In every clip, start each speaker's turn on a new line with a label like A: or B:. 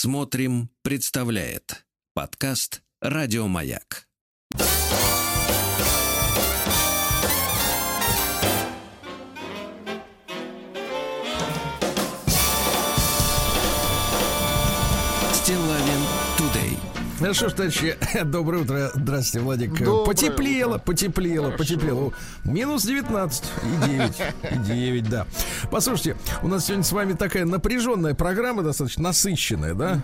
A: Смотрим, представляет подкаст Радиомаяк. Стилавин
B: Ну что ж, товарищи, доброе утро. Здравствуйте, Владик.
C: Доброе
B: потеплело,
C: утро.
B: потеплело,
C: Хорошо.
B: потеплело. Минус 19 и 9. И 9, да. Послушайте, у нас сегодня с вами такая напряженная программа, достаточно насыщенная, да?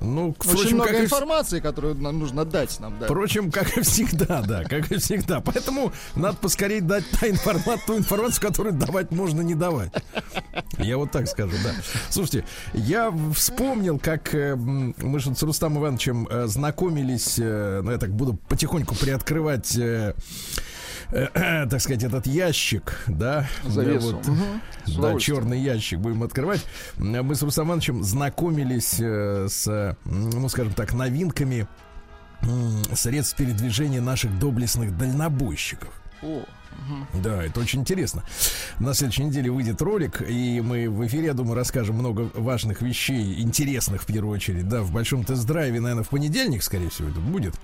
B: Ну,
C: Очень
B: впрочем,
C: много
B: как и,
C: информации, которую нам нужно дать нам, да.
B: впрочем, как и всегда, да, как и всегда. Поэтому надо поскорее дать та информацию, ту информацию, которую давать можно не давать. Я вот так скажу, да. Слушайте, я вспомнил, как э, мы же с Рустамом Ивановичем э, знакомились, э, ну, я так буду потихоньку приоткрывать, э, э, так сказать, этот ящик, да.
C: Завесу.
B: Вот.
C: С
B: да, черный ящик будем открывать. Э, Мы с Рустамом Ивановичем знакомились э, с, э, ну, скажем так, новинками средств передвижения наших доблестных дальнобойщиков.
C: О,
B: Да, это очень интересно. На следующей неделе выйдет ролик, и мы в эфире, я думаю, расскажем много важных вещей, интересных в первую очередь. Да, в большом тест-драйве, наверное, в понедельник, скорее всего, это будет.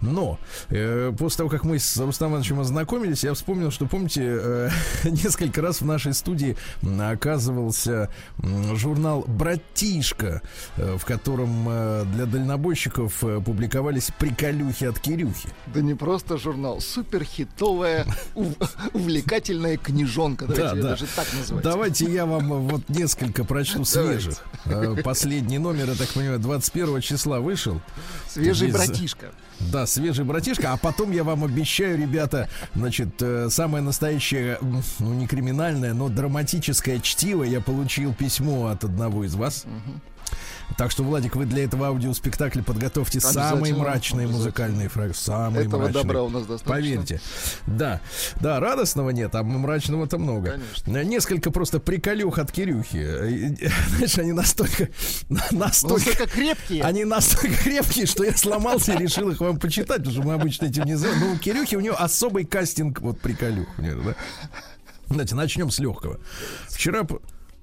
B: Но э, после того, как мы с Рустамом Ивановичем ознакомились, я вспомнил, что, помните, э, несколько раз в нашей студии оказывался журнал «Братишка», э, в котором э, для дальнобойщиков э, публиковались приколюхи от Кирюхи.
C: да не просто журнал, суперхитовая, увлекательная книжонка. Давайте
B: Да, да.
C: даже так назвать.
B: Давайте я вам вот несколько прочту свежих. Э, Последний номер, я так понимаю, 21 числа вышел.
C: Свежий
B: Без-
C: братишка.
B: Да, свежий братишка. А потом я вам обещаю, ребята, значит, э, самое настоящее, ну не криминальное, но драматическое чтиво. Я получил письмо от одного из вас. Так что, Владик, вы для этого аудиоспектакля подготовьте самые мрачные музыкальные фрагменты. Самые
C: Этого
B: мрачные.
C: добра у нас достаточно.
B: Поверьте. Да. Да, радостного нет, а мрачного-то много.
C: Конечно.
B: Несколько просто приколюх от Кирюхи. Знаешь, они настолько... Настолько...
C: Настолько крепкие.
B: Они настолько крепкие, что я сломался и решил их вам почитать, потому что мы обычно этим не знаем. Но у Кирюхи у него особый кастинг, вот приколюх. да. Знаете, начнем с легкого. Вчера,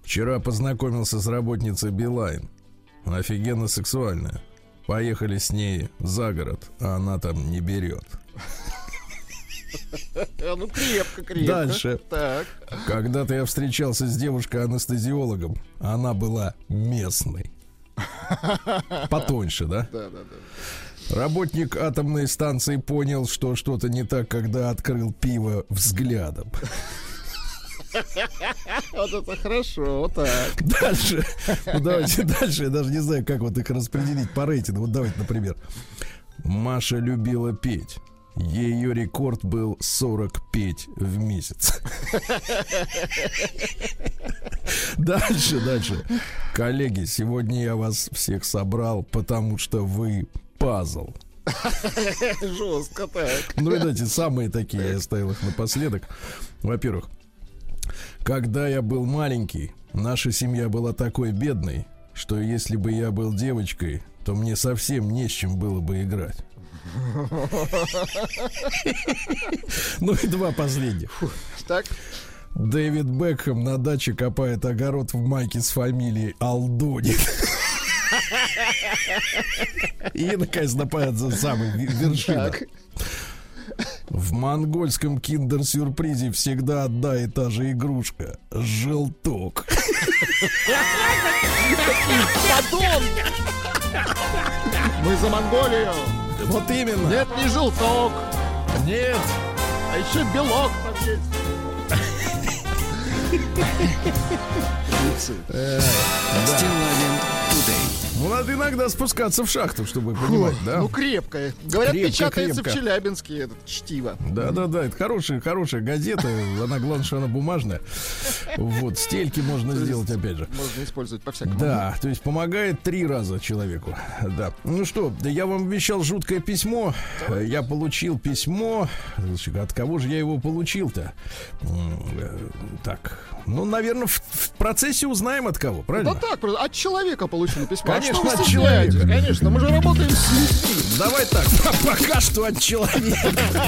B: вчера познакомился с работницей Билайн. Офигенно сексуальная. Поехали с ней за город, а она там не берет.
C: Ну, крепко, крепко.
B: Дальше.
C: Так.
B: Когда-то я встречался с девушкой-анестезиологом. Она была местной. Потоньше, да?
C: Да, да, да.
B: Работник атомной станции понял, что что-то не так, когда открыл пиво взглядом.
C: Вот это хорошо, вот так.
B: Дальше. Ну, давайте дальше. Я даже не знаю, как вот их распределить по рейтингу. Вот давайте, например. Маша любила петь. Ее рекорд был 40 петь в месяц. Дальше, дальше. Коллеги, сегодня я вас всех собрал, потому что вы пазл.
C: Жестко так.
B: Ну, видите, самые такие, я оставил их напоследок. Во-первых, когда я был маленький, наша семья была такой бедной, что если бы я был девочкой, то мне совсем не с чем было бы играть. Ну и два последних.
C: Так.
B: Дэвид Бекхэм на даче копает огород в майке с фамилией Алдонин. И, наконец, нападает за самый вершина. В монгольском киндер-сюрпризе всегда одна и та же игрушка. Желток.
C: Подон! Мы за Монголию!
B: Вот именно.
C: Нет, не желток,
B: Нет.
C: а еще белок там есть.
A: Стилавин Тудей.
B: Ну, надо иногда спускаться в шахту, чтобы понимать, да?
C: Ну, крепкая. Говорят,
B: Крепко,
C: печатается
B: крепко.
C: в Челябинске этот чтиво.
B: Да, да, да, это хорошая, хорошая газета. Она, главное, что она бумажная. Вот, стельки можно сделать, опять же.
C: Можно использовать по-всякому.
B: Да, то есть помогает три раза человеку. Да. Ну что, да я вам обещал жуткое письмо. Э, Я получил письмо. От кого же я его получил-то? Э, Так, ну, наверное, в, в процессе узнаем от кого,
C: Да
B: правильно?
C: так, просто от человека получили письмо. А
B: Конечно, от человека.
C: Конечно, мы же работаем с людьми.
B: Давай так, пока что от человека.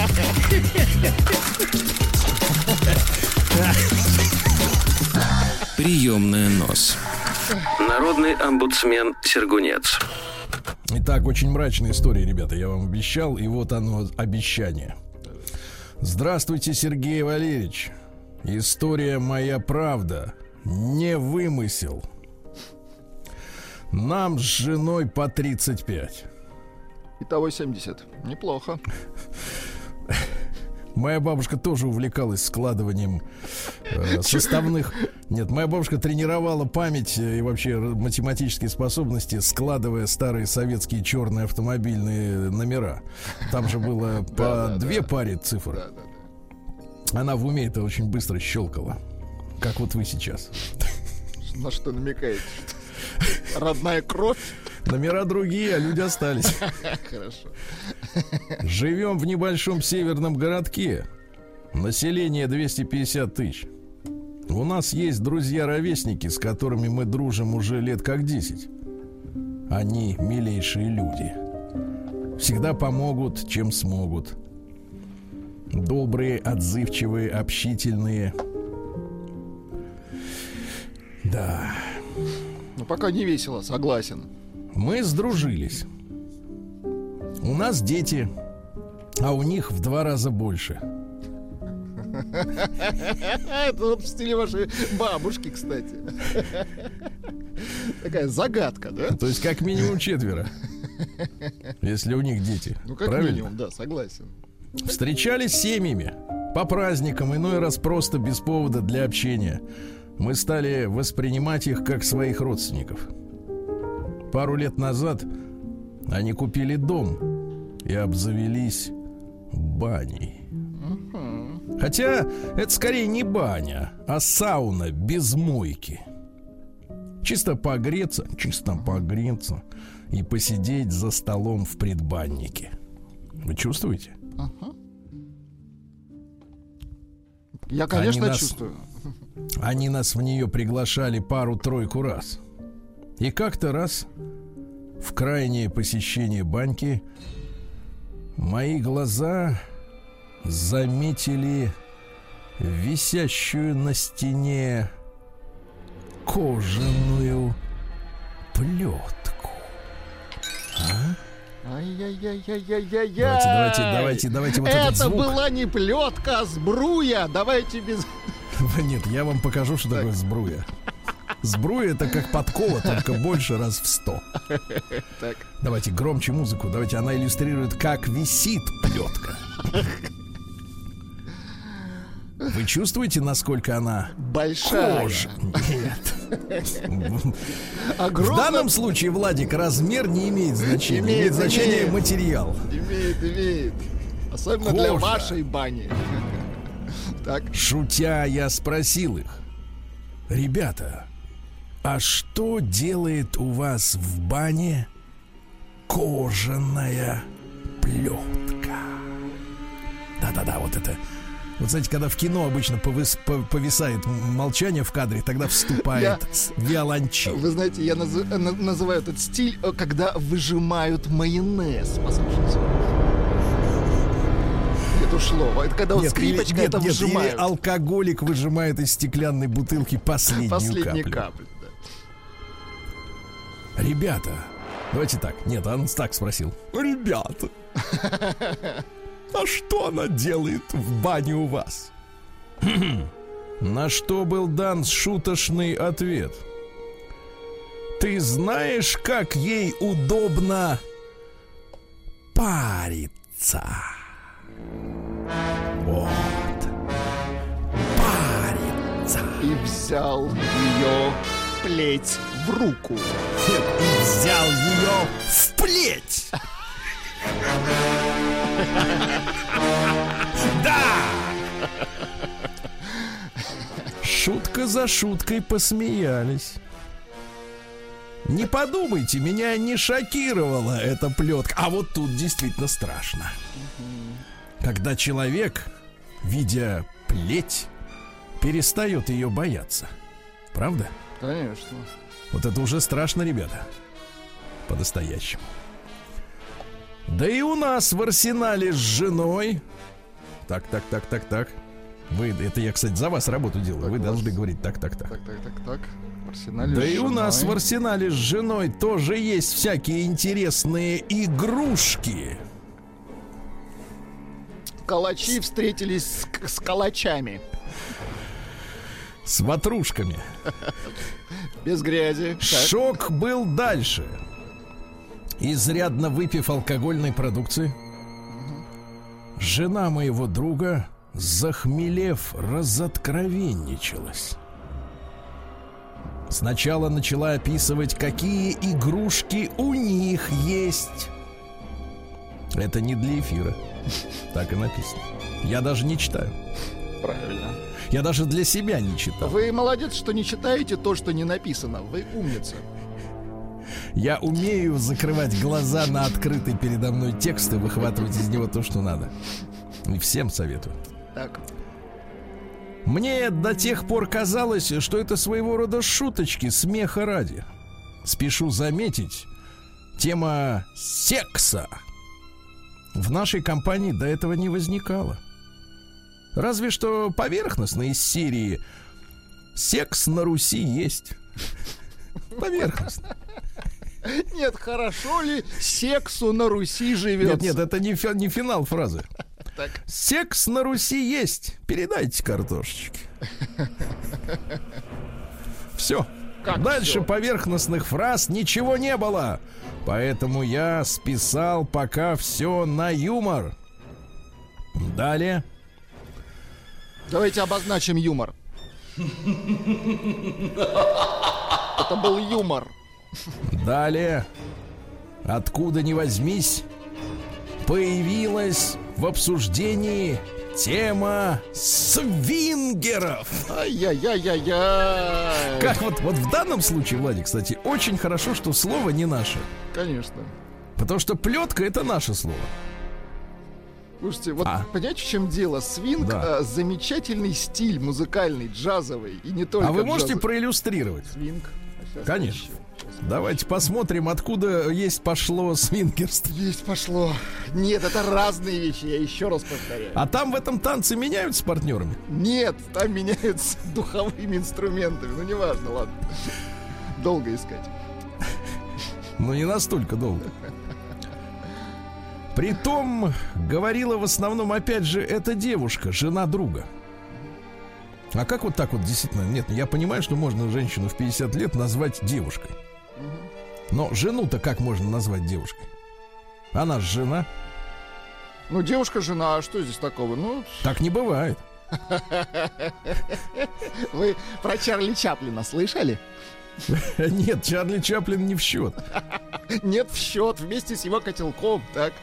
A: Приемная нос. На Народный омбудсмен Сергунец.
B: Итак, очень мрачная история, ребята, я вам обещал, и вот оно, обещание. Здравствуйте, Сергей Валерьевич. История моя правда. Не вымысел. Нам с женой по 35.
C: Итого 70. Неплохо.
B: Моя бабушка тоже увлекалась складыванием э, составных. Нет, моя бабушка тренировала память и вообще математические способности, складывая старые советские черные автомобильные номера. Там же было по две паре цифр. Она в уме это очень быстро щелкала. Как вот вы сейчас.
C: На что намекаете? Родная кровь?
B: Номера другие, а люди остались.
C: Хорошо.
B: Живем в небольшом северном городке. Население 250 тысяч. У нас есть друзья-ровесники, с которыми мы дружим уже лет как 10. Они милейшие люди. Всегда помогут, чем смогут. Добрые, отзывчивые, общительные. Да.
C: Ну, пока не весело, согласен.
B: Мы сдружились. У нас дети, а у них в два раза больше.
C: Это вот в стиле вашей бабушки, кстати. Такая загадка, да?
B: То есть как минимум четверо. Если у них дети.
C: Ну, как
B: Правильно?
C: минимум, да, согласен.
B: Встречались семьями. По праздникам, иной раз просто без повода для общения. Мы стали воспринимать их как своих родственников. Пару лет назад они купили дом и обзавелись баней. Хотя это скорее не баня, а сауна без мойки. Чисто погреться, чисто погреться и посидеть за столом в предбаннике. Вы чувствуете?
C: Я, конечно,
B: Они нас-
C: чувствую.
B: Они нас в нее приглашали пару-тройку раз. И как-то раз в крайнее посещение баньки мои глаза заметили висящую на стене кожаную плетку.
C: Ай-яй-яй-яй-яй-яй.
B: Давайте, давайте, давайте, давайте вот
C: Это
B: этот звук.
C: была не плетка, а сбруя. Давайте без...
B: Нет, я вам покажу, что такое сбруя. Сбруя это как подкова, только больше раз в сто.
C: Так.
B: Давайте громче музыку. Давайте она иллюстрирует, как висит плетка. Вы чувствуете, насколько она
C: Большая.
B: кожа? Нет. В
C: Огромная.
B: данном случае, Владик, размер не имеет значения. Имеет,
C: Имеет,
B: значение
C: имеет.
B: материал.
C: Имеет, имеет. Особенно для
B: Кожа.
C: вашей бани. Так.
B: Шутя, я спросил их. Ребята, а что делает у вас в бане кожаная плетка? Да-да-да, вот это. Вот знаете, когда в кино обычно повис- по- повисает молчание в кадре, тогда вступает
C: Я-
B: виолончель.
C: Вы знаете, я наз- на- называю этот стиль, э, когда выжимают майонез. Послушайте. Это ушло. Это когда вот
B: Нет, или-
C: скрипочка
B: нет,
C: это
B: нет, или
C: выжимают.
B: алкоголик выжимает из стеклянной бутылки последнюю
C: Последние
B: каплю.
C: капли. да.
B: Ребята, давайте так. Нет, он так спросил. Ребята, а что она делает в бане у вас? На что был дан шуточный ответ. Ты знаешь, как ей удобно париться?
C: И взял ее плеть в руку.
B: и взял ее в плеть. Да! Шутка за шуткой посмеялись. Не подумайте, меня не шокировала эта плетка. А вот тут действительно страшно. Когда человек, видя плеть, перестает ее бояться. Правда?
C: Конечно.
B: Вот это уже страшно, ребята. По-настоящему. Да и у нас в арсенале с женой. Так, так, так, так, так. Вы, это я, кстати, за вас работу делаю.
C: Так,
B: Вы
C: у
B: должны
C: вас-
B: говорить так, так, так.
C: Так, так, так, так. арсенале
B: Да и у нас в
C: женой.
B: арсенале с женой тоже есть всякие интересные игрушки.
C: Калачи встретились с, с калачами.
B: С ватрушками.
C: Без грязи.
B: Шок был дальше. Изрядно выпив алкогольной продукции, жена моего друга, захмелев, разоткровенничалась. Сначала начала описывать, какие игрушки у них есть. Это не для эфира. Так и написано. Я даже не читаю.
C: Правильно.
B: Я даже для себя не читал.
C: Вы молодец, что не читаете то, что не написано. Вы умница.
B: Я умею закрывать глаза на открытый передо мной текст и выхватывать из него то, что надо. И всем советую.
C: Так.
B: Мне до тех пор казалось, что это своего рода шуточки, смеха ради. Спешу заметить, тема секса в нашей компании до этого не возникала. Разве что поверхностно из серии «Секс на Руси есть». Поверхностно.
C: Нет, хорошо ли сексу на Руси
B: Нет,
C: живет?
B: нет, это не, фи- не финал фразы.
C: Так.
B: Секс на Руси есть. Передайте картошечки. Все.
C: Как
B: Дальше
C: всё?
B: поверхностных фраз ничего не было. Поэтому я списал пока все на юмор. Далее.
C: Давайте обозначим юмор. Это был юмор.
B: Далее. Откуда ни возьмись, появилась в обсуждении тема свингеров.
C: Ай-яй-яй-яй-яй.
B: Как вот, вот в данном случае, Владик, кстати, очень хорошо, что слово не наше.
C: Конечно.
B: Потому что плетка это наше слово.
C: Слушайте, вот
B: А.
C: понимаете, в чем дело? Свинг
B: Да.
C: э, замечательный стиль музыкальный, джазовый. И не только
B: а вы можете
C: джазовый.
B: проиллюстрировать?
C: Свинг. А
B: Конечно. Давайте посмотрим, откуда есть пошло свингерство.
C: Есть пошло. Нет, это разные вещи, я еще раз повторяю.
B: А там в этом танце меняются партнерами?
C: Нет, там меняются духовыми инструментами. Ну, неважно, ладно. Долго искать.
B: Но не настолько долго. Притом, говорила в основном, опять же, эта девушка, жена друга. А как вот так вот действительно? Нет, я понимаю, что можно женщину в 50 лет назвать девушкой. Но жену-то как можно назвать девушкой? Она же жена.
C: Ну, девушка-жена, а что здесь такого? Ну,
B: Так не бывает.
C: вы про Чарли Чаплина слышали?
B: Нет, Чарли Чаплин не в счет.
C: Нет, в счет, вместе с его котелком, так?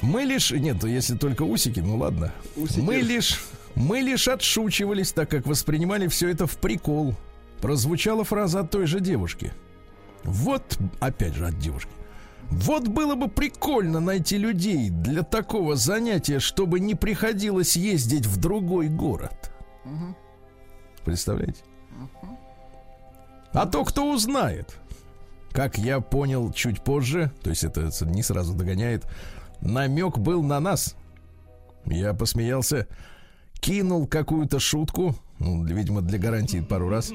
B: Мы лишь... Нет, если только усики, ну ладно.
C: Усики.
B: Мы лишь... Мы лишь отшучивались, так как воспринимали все это в прикол. Прозвучала фраза от той же девушки. Вот, опять же, от девушки. Вот было бы прикольно найти людей для такого занятия, чтобы не приходилось ездить в другой город. Представляете? А то кто узнает? Как я понял чуть позже, то есть это, не сразу догоняет, намек был на нас. Я посмеялся, кинул какую-то шутку, ну, видимо, для гарантии пару раз,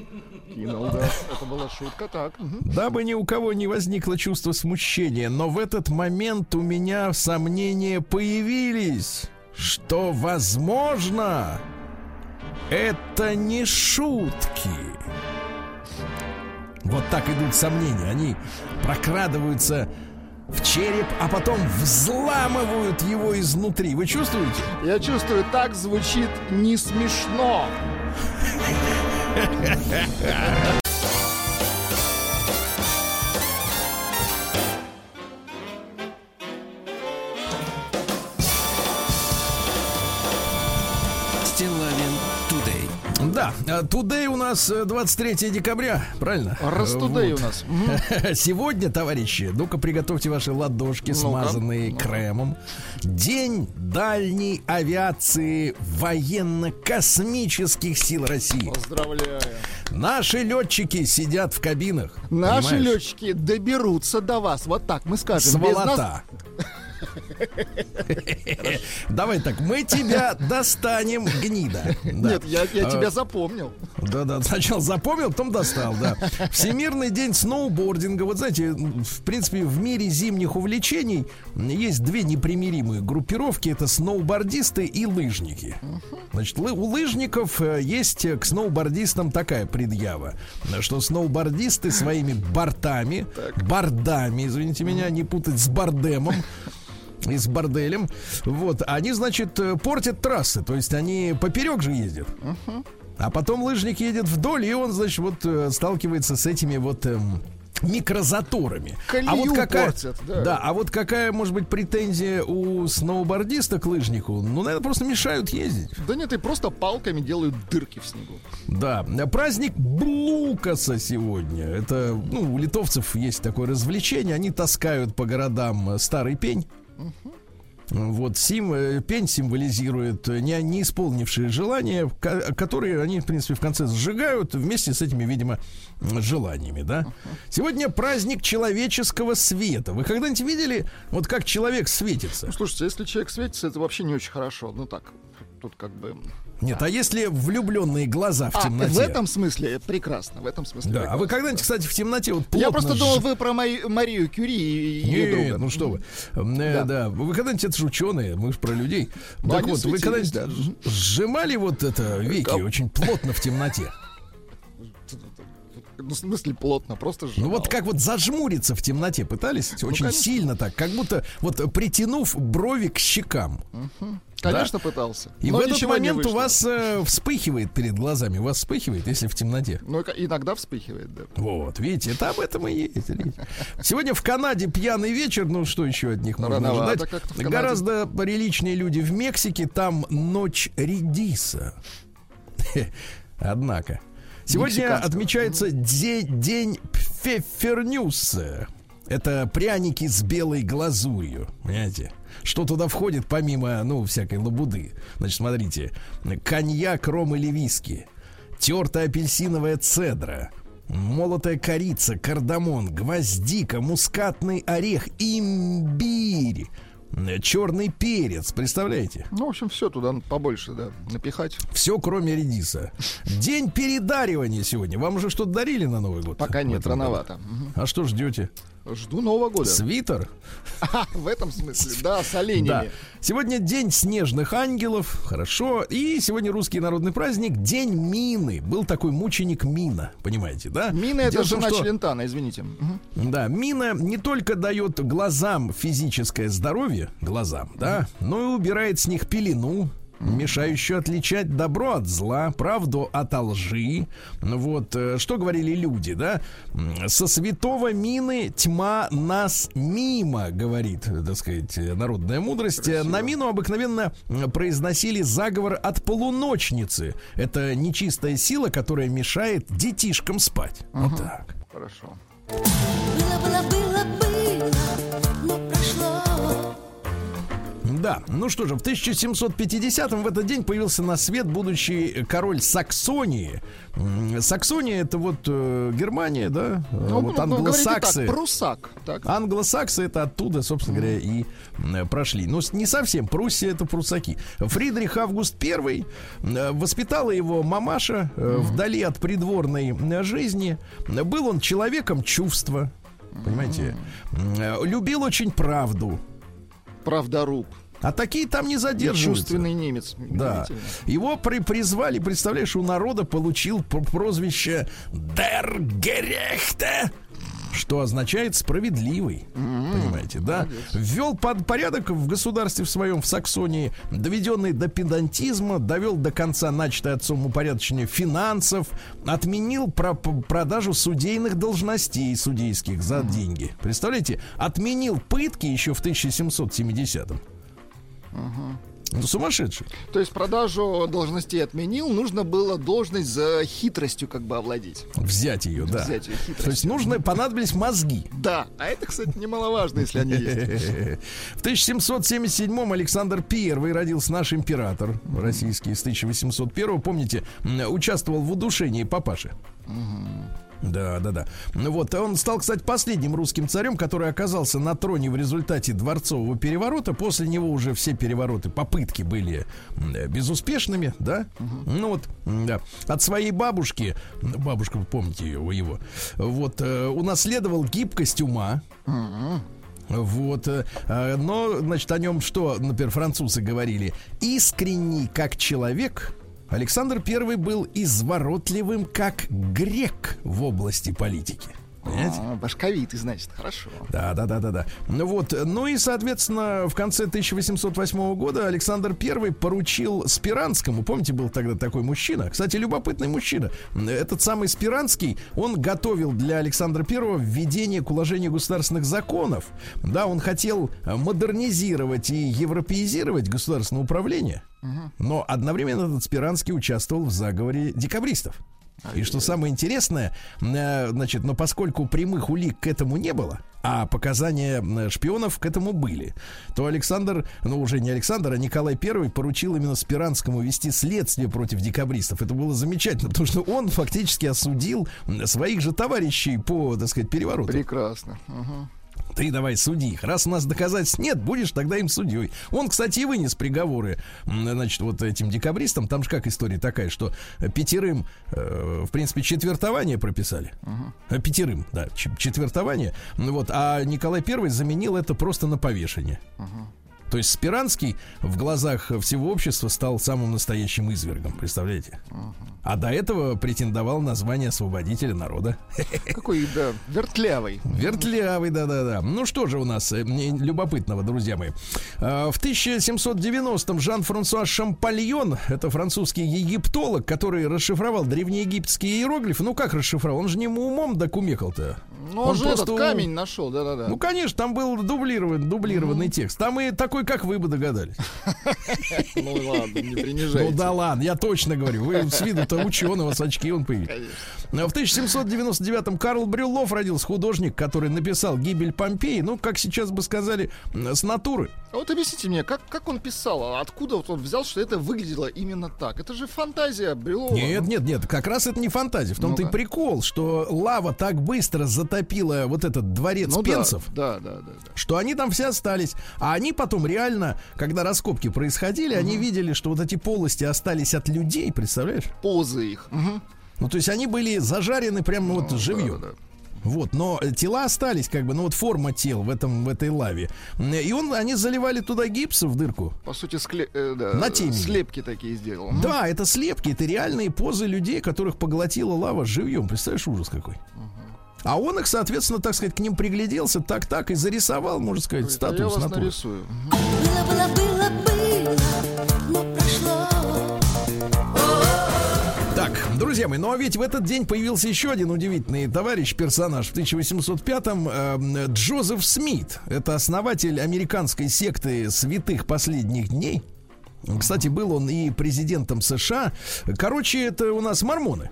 C: Кинул, да. Это была шутка, так.
B: дабы ни у кого не возникло чувство смущения. Но в этот момент у меня сомнения появились, что, возможно, это не шутки. Вот так идут сомнения. Они прокрадываются в череп, а потом взламывают его изнутри. Вы чувствуете?
C: Я чувствую, так звучит не смешно.
B: Э, today у нас э, 23 декабря, правильно?
C: Растудей у
B: Вот.
C: нас. Мгм.
B: Сегодня, товарищи, ну-ка приготовьте ваши ладошки,
C: Ну-ка.
B: смазанные
C: Ну-ка.
B: кремом. День дальней авиации военно-космических сил России.
C: Поздравляю.
B: Наши летчики сидят в кабинах.
C: Наши
B: понимаешь?
C: летчики доберутся до вас. Вот так мы скажем. Без нас-
B: Сволота. Давай так, мы тебя достанем, гнида. Да.
C: Нет, я,
B: А,
C: тебя запомнил.
B: Да-да, сначала запомнил, потом достал, да. Всемирный день сноубординга. Вот знаете, в принципе, в мире зимних увлечений есть две непримиримые группировки. Это сноубордисты и лыжники. Значит, у лыжников э, есть к сноубордистам такая предъява, что сноубордисты своими бортами, бордами, извините меня, не путать с бордемом, и с борделем. Вот, они, значит, э, портят трассы, то есть они поперек же ездят. А потом лыжник едет вдоль, и он, значит, вот э, сталкивается с этими вот эм, микрозаторами.
C: Колею
B: а вот какая,
C: портят, да.
B: а вот какая может быть претензия у сноубордиста к лыжнику? Ну, наверное, просто мешают ездить.
C: Да нет, и просто палками делают дырки в снегу.
B: Да, праздник Блукаса сегодня. Это, ну, у литовцев есть такое развлечение. Они таскают по городам э, старый пень. Вот сим, э, пень символизирует э, не, не исполнившие желания, ко- которые они, в принципе, в конце сжигают вместе с этими, видимо, желаниями, да. Сегодня праздник человеческого света. Вы когда-нибудь видели, вот как человек светится?
C: Ну, слушайте, если человек светится, это вообще не очень хорошо. Ну так, тут как бы...
B: Нет, а если влюбленные глаза в
C: А,
B: темноте?
C: в этом смысле прекрасно, в этом смысле.
B: Да, а вы когда-нибудь, кстати, в темноте вот плотно
C: Я просто думал, вы про Мари- Марию Кюри и ее
B: Нет,
C: друга.
B: ну что вы. Э,
C: Да.
B: Да. Вы когда-нибудь, это же ученые, мы же про людей.
C: Ну,
B: так вот, вы когда-нибудь
C: да.
B: сжимали вот это веки очень плотно в темноте?
C: Ну, в смысле плотно, просто же.
B: Ну вот как вот зажмуриться в темноте пытались? Очень
C: конечно.
B: сильно так, как будто вот притянув брови к щекам.
C: Конечно, пытался.
B: И
C: но
B: в этот момент у вас э, вспыхивает перед глазами. У вас вспыхивает, если в темноте.
C: Ну, иногда вспыхивает, да.
B: Вот, видите, это об этом и есть. Сегодня в Канаде пьяный вечер, ну что еще от них можно
C: Рановато
B: ожидать? Гораздо приличнее люди в Мексике, там ночь редиса. Однако. Сегодня отмечается де- день пфефернюса. Это пряники с белой глазурью, понимаете? Что туда входит, помимо, ну, всякой лабуды? Значит, смотрите. Коньяк, ром или виски. Тертая апельсиновая цедра. Молотая корица, кардамон, гвоздика, мускатный орех, имбирь. Черный перец, представляете?
C: Ну, в общем, все туда побольше, да, напихать.
B: Все, кроме редиса. День передаривания сегодня. Вам уже что-то дарили на Новый год?
C: Пока нет,
B: году?
C: рановато. Мгм.
B: А что ждете?
C: Жду Нового года.
B: Свитер?
C: А, в этом смысле, да, с
B: Да.
C: оленями.
B: Сегодня день снежных ангелов. Хорошо. И сегодня русский народный праздник День Мины. Был такой мученик Мина. Понимаете, да?
C: Мина это
B: Дело в том,
C: жена
B: что-
C: Челентана, извините. Мгм.
B: Да, мина не только дает глазам физическое здоровье, глазам, да, но и убирает с них пелену, мешающую отличать добро от зла, правду от лжи. Вот, э, что говорили люди, да? Со святого мины тьма нас мимо, говорит, э, так сказать, э, народная мудрость. Э, На мину обыкновенно произносили заговор от полуночницы. Это нечистая сила, которая мешает детишкам спать. Вот так.
C: Хорошо.
D: Было, было, было, было.
B: Да, ну что же, в 1750-м в этот день появился на свет будущий король Саксонии. Саксония это вот э, Германия, да? Э,
C: Ну,
B: вот
C: ну, ну,
B: англосаксы.
C: так, прусак. Так.
B: Англосаксы это оттуда, собственно говоря, и м, прошли. Но не совсем. Пруссия это прусаки. Фридрих Август I э, воспитала его мамаша э, вдали от придворной э, жизни. Был он человеком чувства. Понимаете? Э, Любил очень правду.
C: Правдоруб.
B: А такие там не задерживаются.
C: чувственный немец.
B: Да. Его при призвали, представляешь, у народа получил пр- прозвище Gerechte, что означает справедливый. Понимаете, да? Ввел под порядок в государстве в своем в Саксонии, доведенный до педантизма, довел до конца начатое отцом упорядочение финансов, отменил про- продажу судейных должностей судейских за деньги. Представляете, отменил пытки еще в 1770-м. Ну, сумасшедший.
C: То есть продажу должностей отменил, нужно было должность за хитростью как бы овладеть.
B: Взять ее, да.
C: Взять её хитростью.
B: То есть нужно, понадобились мозги.
C: Да, а это, кстати, немаловажно, если они есть.
B: В 1777-м Александр I родился наш император российский с 1801 Помните, участвовал в удушении папаши. Да, да, да. Ну Вот, он стал, кстати, последним русским царем, который оказался на троне в результате дворцового переворота. После него уже все перевороты, попытки были э, безуспешными, да? Ну вот, да. От своей бабушки, бабушка, вы помните ее, вы его, вот, э, унаследовал гибкость ума, вот, э, э, но, значит, о нем что, например, французы говорили? Искренний как человек. Александр I был изворотливым как грек в области политики. Понимаете?
C: А, Башковитый, значит, хорошо.
B: Да, да, да, да, да. Ну вот, ну и, соответственно, в конце 1808 года Александр I поручил Спиранскому, помните, был тогда такой мужчина, кстати, любопытный мужчина, этот самый Спиранский, он готовил для Александра I введение к уложению государственных законов. Да, он хотел модернизировать и европеизировать государственное управление, но одновременно этот Спиранский участвовал в заговоре декабристов. И что самое интересное, э, значит, но поскольку прямых улик к этому не было, а показания шпионов к этому были, то Александр, ну уже не Александр, а Николай I поручил именно Спиранскому вести следствие против декабристов. Это было замечательно, потому что он фактически осудил своих же товарищей по, так сказать, перевороту.
C: Прекрасно. Ага.
B: Ты давай суди их. Раз у нас доказательств нет, будешь тогда им судьей. Он, кстати, и вынес приговоры, значит, вот этим декабристам. Там же как история такая, что пятерым, э, в принципе, четвертование прописали. Э, Пятерым, да, четвертование. Ну Вот, а Николай Первый заменил это просто на повешение. То есть Спиранский в глазах всего общества стал самым настоящим извергом, представляете? А до этого претендовал на звание освободителя народа.
C: Какой, да, вертлявый.
B: Вертлявый, да-да-да. Ну что же у нас э, любопытного, друзья мои. А, В 1790-м Жан-Франсуа Шампальон, это французский египтолог, который расшифровал древнеегипетские иероглифы. Ну как расшифровал? Он же не умом докумекал-то.
C: Ну,
B: Он
C: же этот
B: просто у-
C: камень нашел, да-да-да.
B: Ну, конечно, там был дублирован, дублированный текст. Там и такой, как вы бы догадались.
C: Ну ладно, не
B: Ну
C: принижайте.
B: да ладно, я точно говорю. Вы с виду-то ученого с очки он появился.
C: Конечно.
B: В 1799-м Карл Брюллов родился художник, который написал «Гибель Помпеи», ну, как сейчас бы сказали, с натуры.
C: А вот объясните мне, как, как он писал? А Откуда вот он взял, что это выглядело именно так? Это же фантазия Брюлова.
B: Нет, нет, нет, как раз это не фантазия. В том-то и
C: Ну-ка.
B: прикол, что лава так быстро затопила вот этот дворец
C: Ну да,
B: пенсов,
C: да, да, да, да.
B: что они там все остались. А они потом реально, когда раскопки происходили, они видели, что вот эти полости остались от людей, представляешь?
C: Позы их. Мгм.
B: Ну, то есть они были зажарены прямо вот
C: Ну,
B: живьем.
C: да, да.
B: Вот, но тела остались, как бы, ну вот форма тел в этом в этой лаве. И он, они заливали туда гипс в дырку.
C: По сути, скле... э, да,
B: На темени.
C: слепки такие сделал.
B: Да, это слепки, это реальные позы людей, которых поглотила лава живьем. Представляешь, ужас какой. А он их, соответственно, так сказать, к ним пригляделся, так-так и зарисовал, можно сказать,
C: Это
B: статую
C: Я вас
B: натуры.
C: нарисую. Мгм.
D: Было, было, было, было,
B: друзья мои, ну а ведь в этот день появился еще один удивительный товарищ, персонаж. В 1805-м э, Джозеф Смит. Это основатель американской секты святых последних дней. Кстати, был он и президентом США. Короче, это у нас мормоны.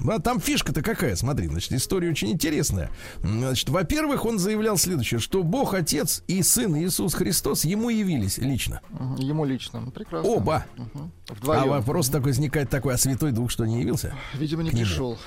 B: Да, там фишка-то какая, смотри, значит, история очень интересная. Значит, во-первых, он заявлял следующее, что Бог Отец и Сын Иисус Христос ему явились лично.
C: Мгм. Ему лично. Ну, Прекрасно.
B: Оба. А
C: Вдвоем.
B: вопрос такой возникает такой, а Святой Дух что, не явился?
C: Видимо, не пришел.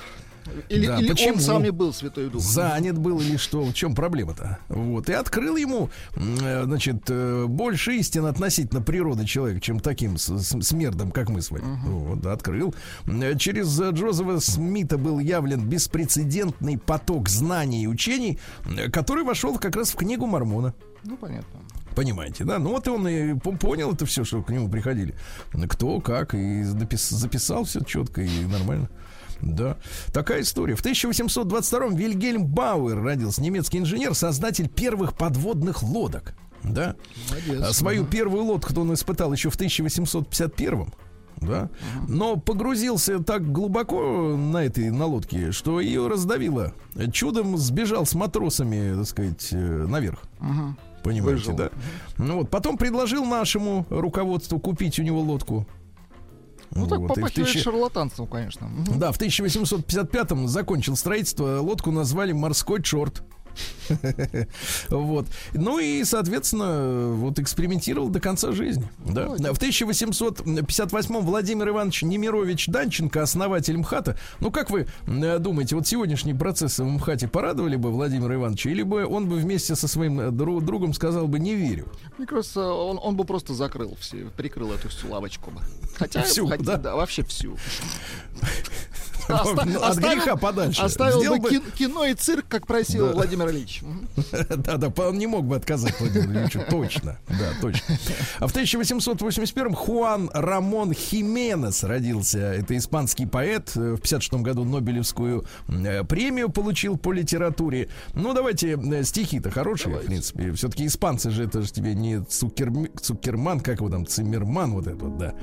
C: Или,
B: Да,
C: или
B: почему?
C: он сам и был Святой Дух.
B: Занят был или что? В чем проблема-то? Вот. И открыл ему, э, значит, э, больше истин относительно природы человека, чем таким смердом, как мы с вами. Вот, открыл. Э, Через Джозефа Смита был явлен беспрецедентный поток знаний и учений, который вошел как раз в книгу Мормона.
C: Ну, понятно.
B: Понимаете, да? Ну вот и он и по- понял это все, что к нему приходили. Кто, как, и записал все четко и нормально. Да, такая история. В 1822-м Вильгельм Бауэр родился, немецкий инженер, создатель первых подводных лодок. Да.
C: Молодец.
B: А Свою первую лодку он испытал еще в 1851-м. Да? Но погрузился так глубоко на этой на лодке, что ее раздавило. Чудом сбежал с матросами, так сказать, э, наверх.
C: Мгм.
B: Понимаете,
C: Выжил.
B: да? Ну вот, потом предложил нашему руководству купить у него лодку.
C: Ну, так
B: Вот,
C: попахивает
B: тысячи-
C: шарлатанством, конечно.
B: Да, в 1855-м закончил строительство. Лодку назвали «Морской чорт». Вот. Ну и, соответственно, вот экспериментировал до конца жизни. Да. В 1858 Владимир Иванович Немирович Данченко, основатель МХАТа. Ну, как вы э, думаете, вот сегодняшние процессы в МХАТе порадовали бы Владимира Ивановича, или бы он бы вместе со своим э, дру- другом сказал бы «не верю»?
C: Мне кажется, он, он бы просто закрыл все, прикрыл эту всю лавочку бы. Хотя,
B: Всю,
C: хотя-
B: да?
C: вообще всю.
B: От греха подальше.
C: Оставил бы, кин- кино и цирк, как просил Владимир Ильич.
B: Да-да, он не мог бы отказать Владимиру Ильичу, точно, да, точно. А в 1881-м Хуан Рамон Хименес родился. Это испанский поэт. В 56 году Нобелевскую э, премию получил по литературе. Ну, давайте э, стихи-то хорошие, в принципе. Все-таки испанцы же, это же тебе не Цукерман, как его там, Циммерман, вот это вот, да.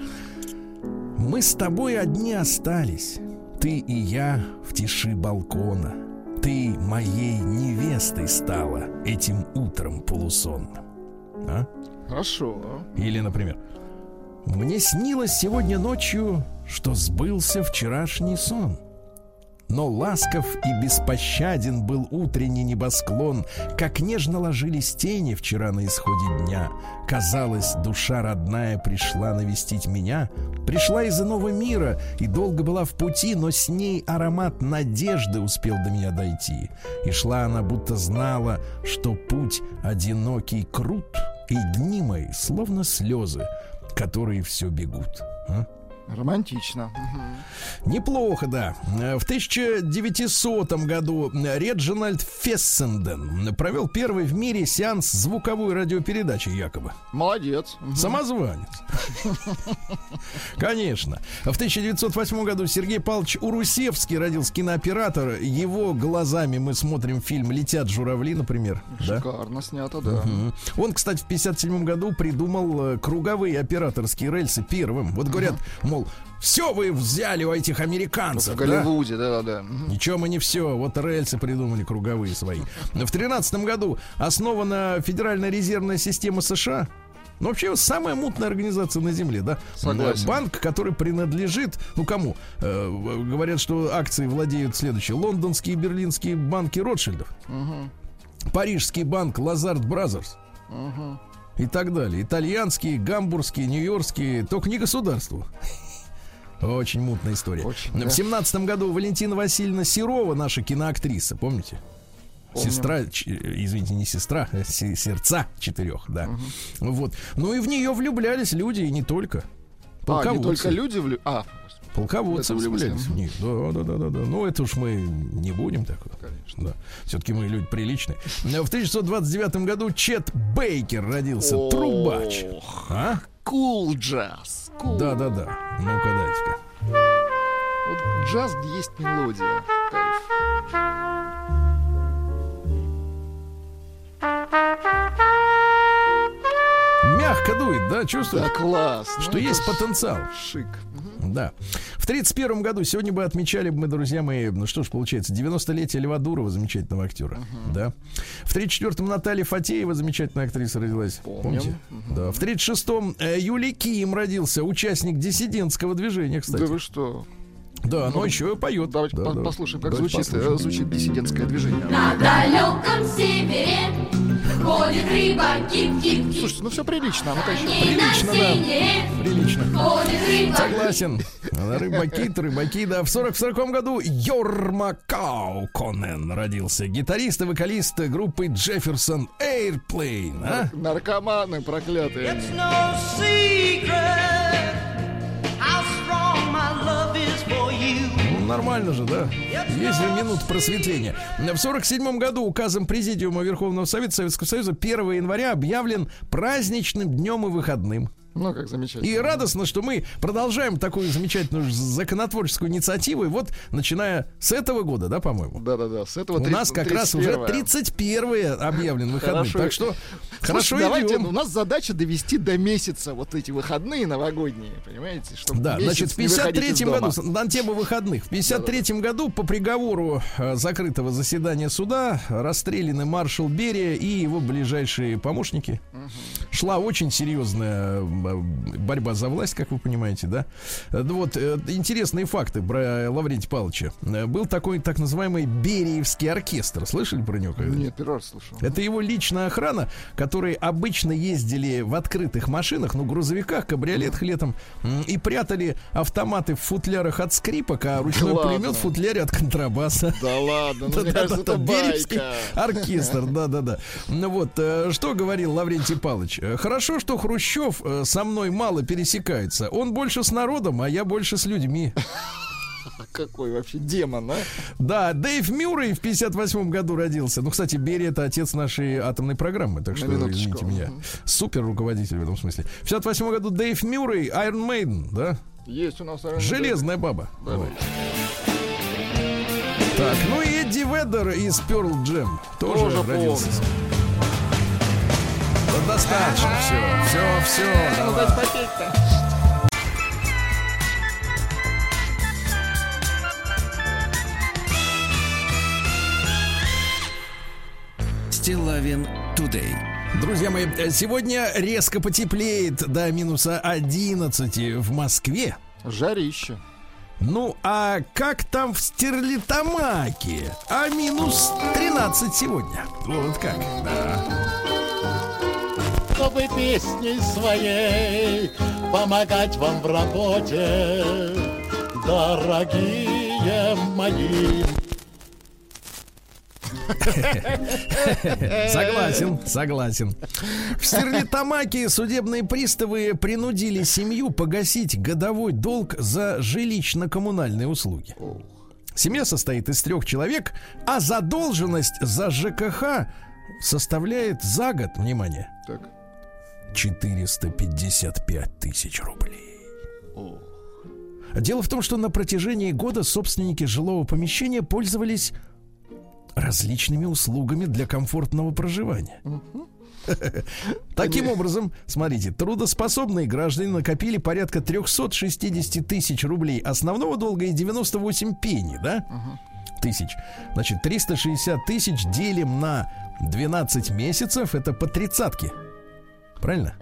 B: Мы с тобой одни остались, ты и я в тиши балкона. Ты моей невестой стала этим утром полусонным. А?
C: Хорошо.
B: Или, например, мне снилось сегодня ночью, что сбылся вчерашний сон. Но ласков и беспощаден был утренний небосклон, Как нежно ложились тени вчера на исходе дня. Казалось, душа родная пришла навестить меня, Пришла из иного мира и долго была в пути, Но с ней аромат надежды успел до меня дойти. И шла она, будто знала, что путь одинокий крут, И дни мои, словно слезы, которые все бегут. А?
C: Романтично. Мгм.
B: Неплохо, да. Э, В 1900 году Реджинальд Фессенден провел первый в мире сеанс звуковой радиопередачи якобы.
C: Молодец.
B: Самозванец. Конечно. В 1908 году Сергей Павлович Урусевский родился кинооператор. Его глазами мы смотрим фильм «Летят журавли», например. Да?
C: Шикарно снято, да.
B: Мгм. Он, кстати, в 57 году придумал э, круговые операторские рельсы первым. Вот говорят, мол, все вы взяли у этих американцев.
C: В
B: да?
C: Голливуде, да-да-да. Мгм.
B: Ничего мы не все. Вот рельсы придумали круговые свои. В тринадцатом году основана Федеральная резервная система США. Ну, вообще, самая мутная организация на Земле, да?
C: Согласен.
B: Банк, который принадлежит, ну, кому? Э, говорят, что акции владеют следующие. Лондонские и берлинские банки Ротшильдов.
C: Мгм.
B: Парижский банк Lazard Brothers.
C: Мгм.
B: И так далее. Итальянские, гамбургские, нью-йоркские. Только не государству. Очень мутная история.
C: Очень,
B: В семнадцатом году Валентина Васильевна Серова, наша киноактриса, помните?
C: Помним.
B: Сестра, э, извините, не сестра, а се- сердца четырех, да. Вот. Ну и в нее влюблялись люди, и не только.
C: А, не
B: Полководцы.
C: только люди влю... А,
B: Полководцы влюблялись в них. Да, да, да, да, да. Ну, это уж мы не будем так
C: конечно.
B: Да. Все-таки мы люди приличные. В 1929 году Чет Бейкер родился. Трубач. А?
C: Кул джаз.
B: Да, да, да. Ну-ка, дайте-ка.
C: Вот джаз есть мелодия. Кайф.
B: Мягко дует, да,
C: Да,
B: чувствуешь?
C: класс.
B: Что
C: Ну,
B: есть потенциал.
C: Шик.
B: Да. В 31 году сегодня бы отмечали бы мы, друзья мои, ну что ж получается, 90-летие Льва Дурова, замечательного актера. Да. В 34-м Наталья Фатеева, замечательная актриса, родилась.
C: Помним.
B: Помните? Да. В 36-м э, Юлий Ким родился, участник диссидентского движения, кстати.
C: Да вы что?
B: Да, но
C: Ну,
B: еще и поет.
C: Давайте
B: Да,
C: по-
B: да.
C: послушаем, как
B: Давайте
C: звучит,
B: послушаем.
C: э, звучит диссидентское движение.
D: На далеком севере ходит рыба кип-кип-кип.
C: Слушайте, ну все прилично, а ну-ка еще.
B: Прилично, да. Прилично.
D: Ходит рыба.
B: Согласен. Рыбаки, рыбаки, да. В 40 в 40 году Йорма Кауконен родился. Гитарист и вокалист группы Джефферсон Airplane. А?
C: Наркоманы проклятые.
E: It's no secret
B: Нормально же, да? Есть же минут просветления. В 47 году указом Президиума Верховного Совета Советского Союза 1 января объявлен праздничным днем и выходным.
C: Ну, как замечательно.
B: И радостно, что мы продолжаем такую замечательную законотворческую инициативу. И вот, начиная с этого года, да, по-моему?
C: Да-да-да, с этого
B: У нас как раз уже 31 объявлен выходным.
C: Хорошо.
B: Так что Хорошо,
C: давайте,
B: идем.
C: у нас задача довести до месяца вот эти выходные новогодние, понимаете? Чтобы
B: Да, значит, в
C: не выходить из
B: 53
C: дома.
B: году, на тему выходных, в 53 году по приговору э, закрытого заседания суда расстреляны маршал Берия и его ближайшие помощники. Шла очень серьезная борьба за власть, как вы понимаете, да? Э, да Вот, э, интересные факты про Лаврентия Павловича. Э, Был такой так называемый Бериевский оркестр. Слышали про него? когда-нибудь?
C: Нет, первый раз слышал.
B: Это его личная охрана, которые обычно ездили в открытых машинах, ну, грузовиках, кабриолетах летом, и прятали автоматы в футлярах от скрипок, а ручной пулемет в футляре от контрабаса.
C: Да ладно, ну, кажется, это байка.
B: оркестр, да-да-да. Ну вот, э, что говорил Лаврентий Павлович? Э, Хорошо, что Хрущев э, со мной мало пересекается. Он больше с народом, а я больше с людьми.
C: Какой вообще демон, а?
B: Да, Дэйв Мюррей в 58 году родился. Ну, кстати, Берия это отец нашей атомной программы, так что извините меня. Супер руководитель в этом смысле. В 58 году Дэйв Мюррей, Iron Maiden, да?
C: Есть у нас... наверное,
B: Железная баба.
C: Давай.
B: Вот. Так, ну и Эдди Веддер из Pearl Jam тоже,
C: Тоже
B: родился.
C: помню.
B: Достаточно, все, все, все.
C: Ну,
B: давай.
A: Стилавин Тудей.
B: Друзья мои, э, сегодня резко потеплеет до минуса 11 в Москве.
C: Жарище.
B: Ну, а как там в Стерлитамаке? А минус 13 сегодня. Вот как, да.
F: Чтобы песней своей помогать вам в работе, дорогие мои.
B: Согласен, согласен. В Стерлитамаке судебные приставы принудили семью погасить годовой долг за жилищно-коммунальные услуги. Семья состоит из трех человек, а задолженность за ЖКХ составляет за год, внимание,
C: Так.
B: 455 тысяч рублей. Дело в том, что на протяжении года собственники жилого помещения пользовались различными услугами для комфортного проживания. Таким образом, смотрите, трудоспособные граждане накопили порядка 360 тысяч рублей основного долга и 98 пени, да? Тысяч. Значит, 360 тысяч делим на 12 месяцев, это по тридцатке. Правильно?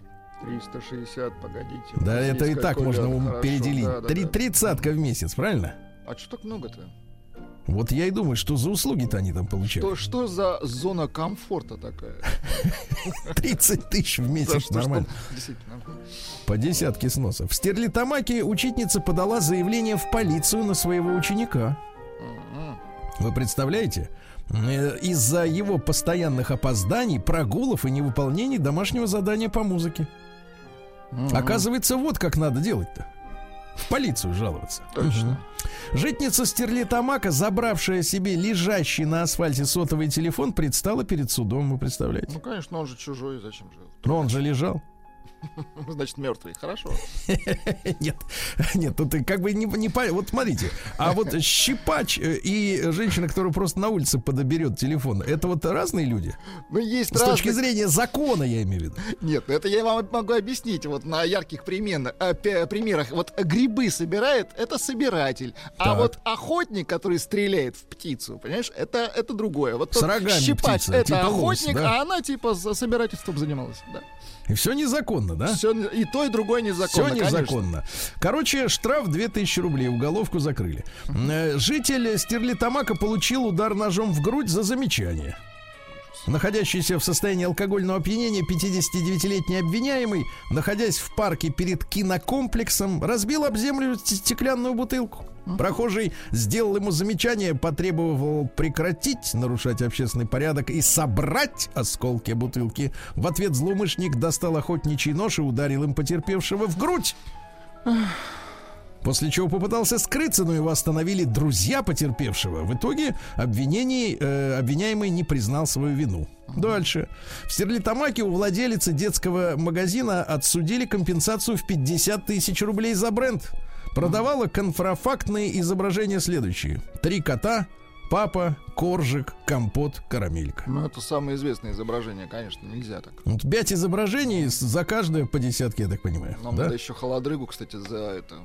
C: 360, погодите.
B: Да, это и так можно
C: хорошо,
B: переделить.
C: да, да,
B: Три,
C: да.
B: тридцатка в месяц, правильно?
C: А что так много-то?
B: Вот я и думаю, что за услуги-то они там
C: Что,
B: получают.
C: что за зона комфорта такая?
B: 30 тысяч в месяц,
C: что,
B: нормально.
C: что?
B: По десятке сносов. В Стерлитамаке учительница подала заявление в полицию на своего ученика. Вы представляете? Э, Из-за его постоянных опозданий, прогулов и невыполнений домашнего задания по музыке. Оказывается, вот как надо делать-то. В полицию жаловаться.
C: Точно.
B: Мгм. Житница Стерлитамака, забравшая себе лежащий на асфальте сотовый телефон, предстала перед судом, вы представляете?
C: Ну, конечно, он же чужой, зачем же?
B: Но он же лежал.
C: Значит, мертвый. Хорошо.
B: Нет, нет, тут как бы не, не Вот смотрите, а вот щипач э, и женщина, которая просто на улице подоберет телефон, это вот разные люди?
C: Ну, есть
B: С точки
C: разные-
B: зрения закона, я имею в виду.
C: Нет, это я вам могу объяснить вот на ярких примерно- э, примерах. Вот грибы собирает, это собиратель. А
B: Так.
C: вот охотник, который стреляет в птицу, понимаешь, это, это другое. Вот
B: С рогами
C: щипач,
B: птица,
C: это
B: типа лось,
C: охотник,
B: да?
C: а она типа собирательством занималась. Да.
B: И все незаконно, да?
C: Всё не- и то, и другое
B: Все
C: незаконно. конечно.
B: незаконно. Короче, штраф 2000 рублей, уголовку закрыли. Э, Житель Стерлитамака получил удар ножом в грудь за замечание. Находящийся в состоянии алкогольного опьянения 59-летний обвиняемый, находясь в парке перед кинокомплексом, разбил об землю ст- стеклянную бутылку. Прохожий сделал ему замечание, потребовал прекратить нарушать общественный порядок и собрать осколки бутылки. В ответ злоумышленник достал охотничий нож и ударил им потерпевшего в грудь. После чего попытался скрыться, но его остановили друзья потерпевшего. В итоге обвинений, э, обвиняемый не признал свою вину. Дальше. В Стерлитамаке у владелицы детского магазина отсудили компенсацию в 50 тысяч рублей за бренд. Продавала контрафактные изображения следующие. Три кота, папа, коржик, компот, карамелька.
C: Ну, это самое известное изображение, конечно, нельзя так.
B: Вот пять изображений за каждое по десятке, я так понимаю.
C: Нам
B: да?
C: надо еще холодрыгу, кстати, за это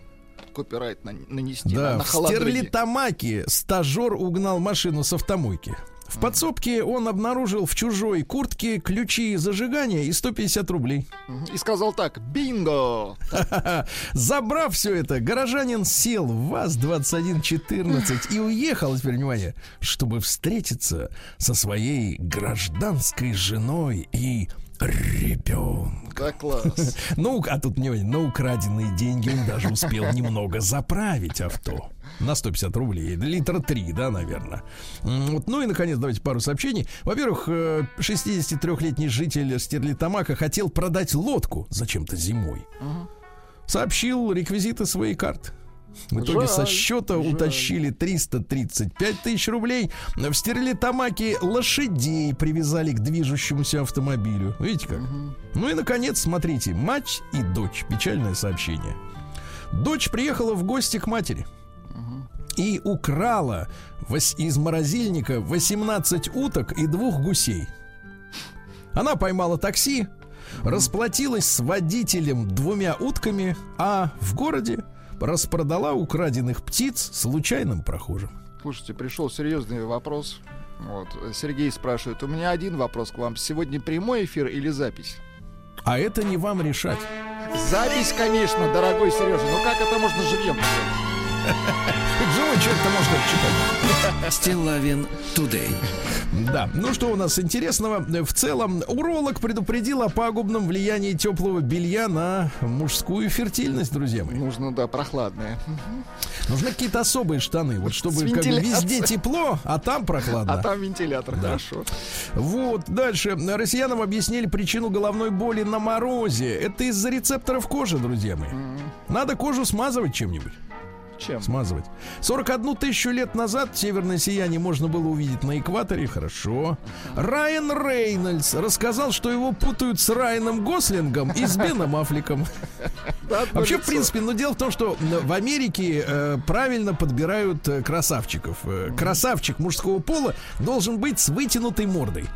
C: копирайт на- нанести на,
B: Да,
C: на
B: в
C: холодрыге.
B: Стерлитамаке стажер угнал машину с автомойки. В подсобке он обнаружил в чужой куртке ключи зажигания и 150 рублей.
C: И сказал так, бинго!
B: Забрав все это, горожанин сел в ВАЗ-2114 и уехал, теперь внимание, чтобы встретиться со своей гражданской женой и ребенком.
C: Да, класс.
B: Ну, а тут, внимание, на украденные деньги он даже успел немного заправить авто. На 150 рублей. Литра 3, да, наверное. Вот. Ну и, наконец, давайте пару сообщений. Во-первых, э, 63-летний житель Стерлитамака хотел продать лодку зачем-то зимой. Сообщил реквизиты своей карты. В итоге со
C: Жаль,
B: счета
C: жаль.
B: утащили 335 тысяч рублей. В Стерлитамаке лошадей привязали к движущемуся автомобилю. Видите как? Ну и, наконец, смотрите, мать и дочь. Печальное сообщение. Дочь приехала в гости к матери и украла из морозильника 18 уток и двух гусей. Она поймала такси, расплатилась с водителем двумя утками, а в городе распродала украденных птиц случайным прохожим.
C: Слушайте, пришел серьезный вопрос. Вот. Сергей спрашивает, у меня один вопрос к вам. Сегодня прямой эфир или запись?
B: А это не вам решать.
C: Запись, конечно, дорогой Сережа. Но как это можно живьем?
B: Живой человек-то может это читать.
A: Стилавин Тудей.
B: Да, ну что у нас интересного? В целом, уролог предупредил о пагубном влиянии теплого белья на мужскую фертильность, друзья мои.
C: Нужно, да, прохладное.
B: Нужны какие-то особые штаны, вот чтобы как бы везде тепло, а там прохладно.
C: А там вентилятор, хорошо.
B: Вот, дальше. Россиянам объяснили причину головной боли на морозе. Это из-за рецепторов кожи, друзья мои. Надо кожу смазывать чем-нибудь.
C: Чем?
B: Смазывать. 41 тысячу лет назад северное сияние можно было увидеть на экваторе. Хорошо. Райан Рейнольдс рассказал, что его путают с Райаном Гослингом и с Беном Аффлеком. Вообще, в принципе, но дело в том, что в Америке э, правильно подбирают э, красавчиков. Э, Красавчик мужского пола должен быть с вытянутой мордой.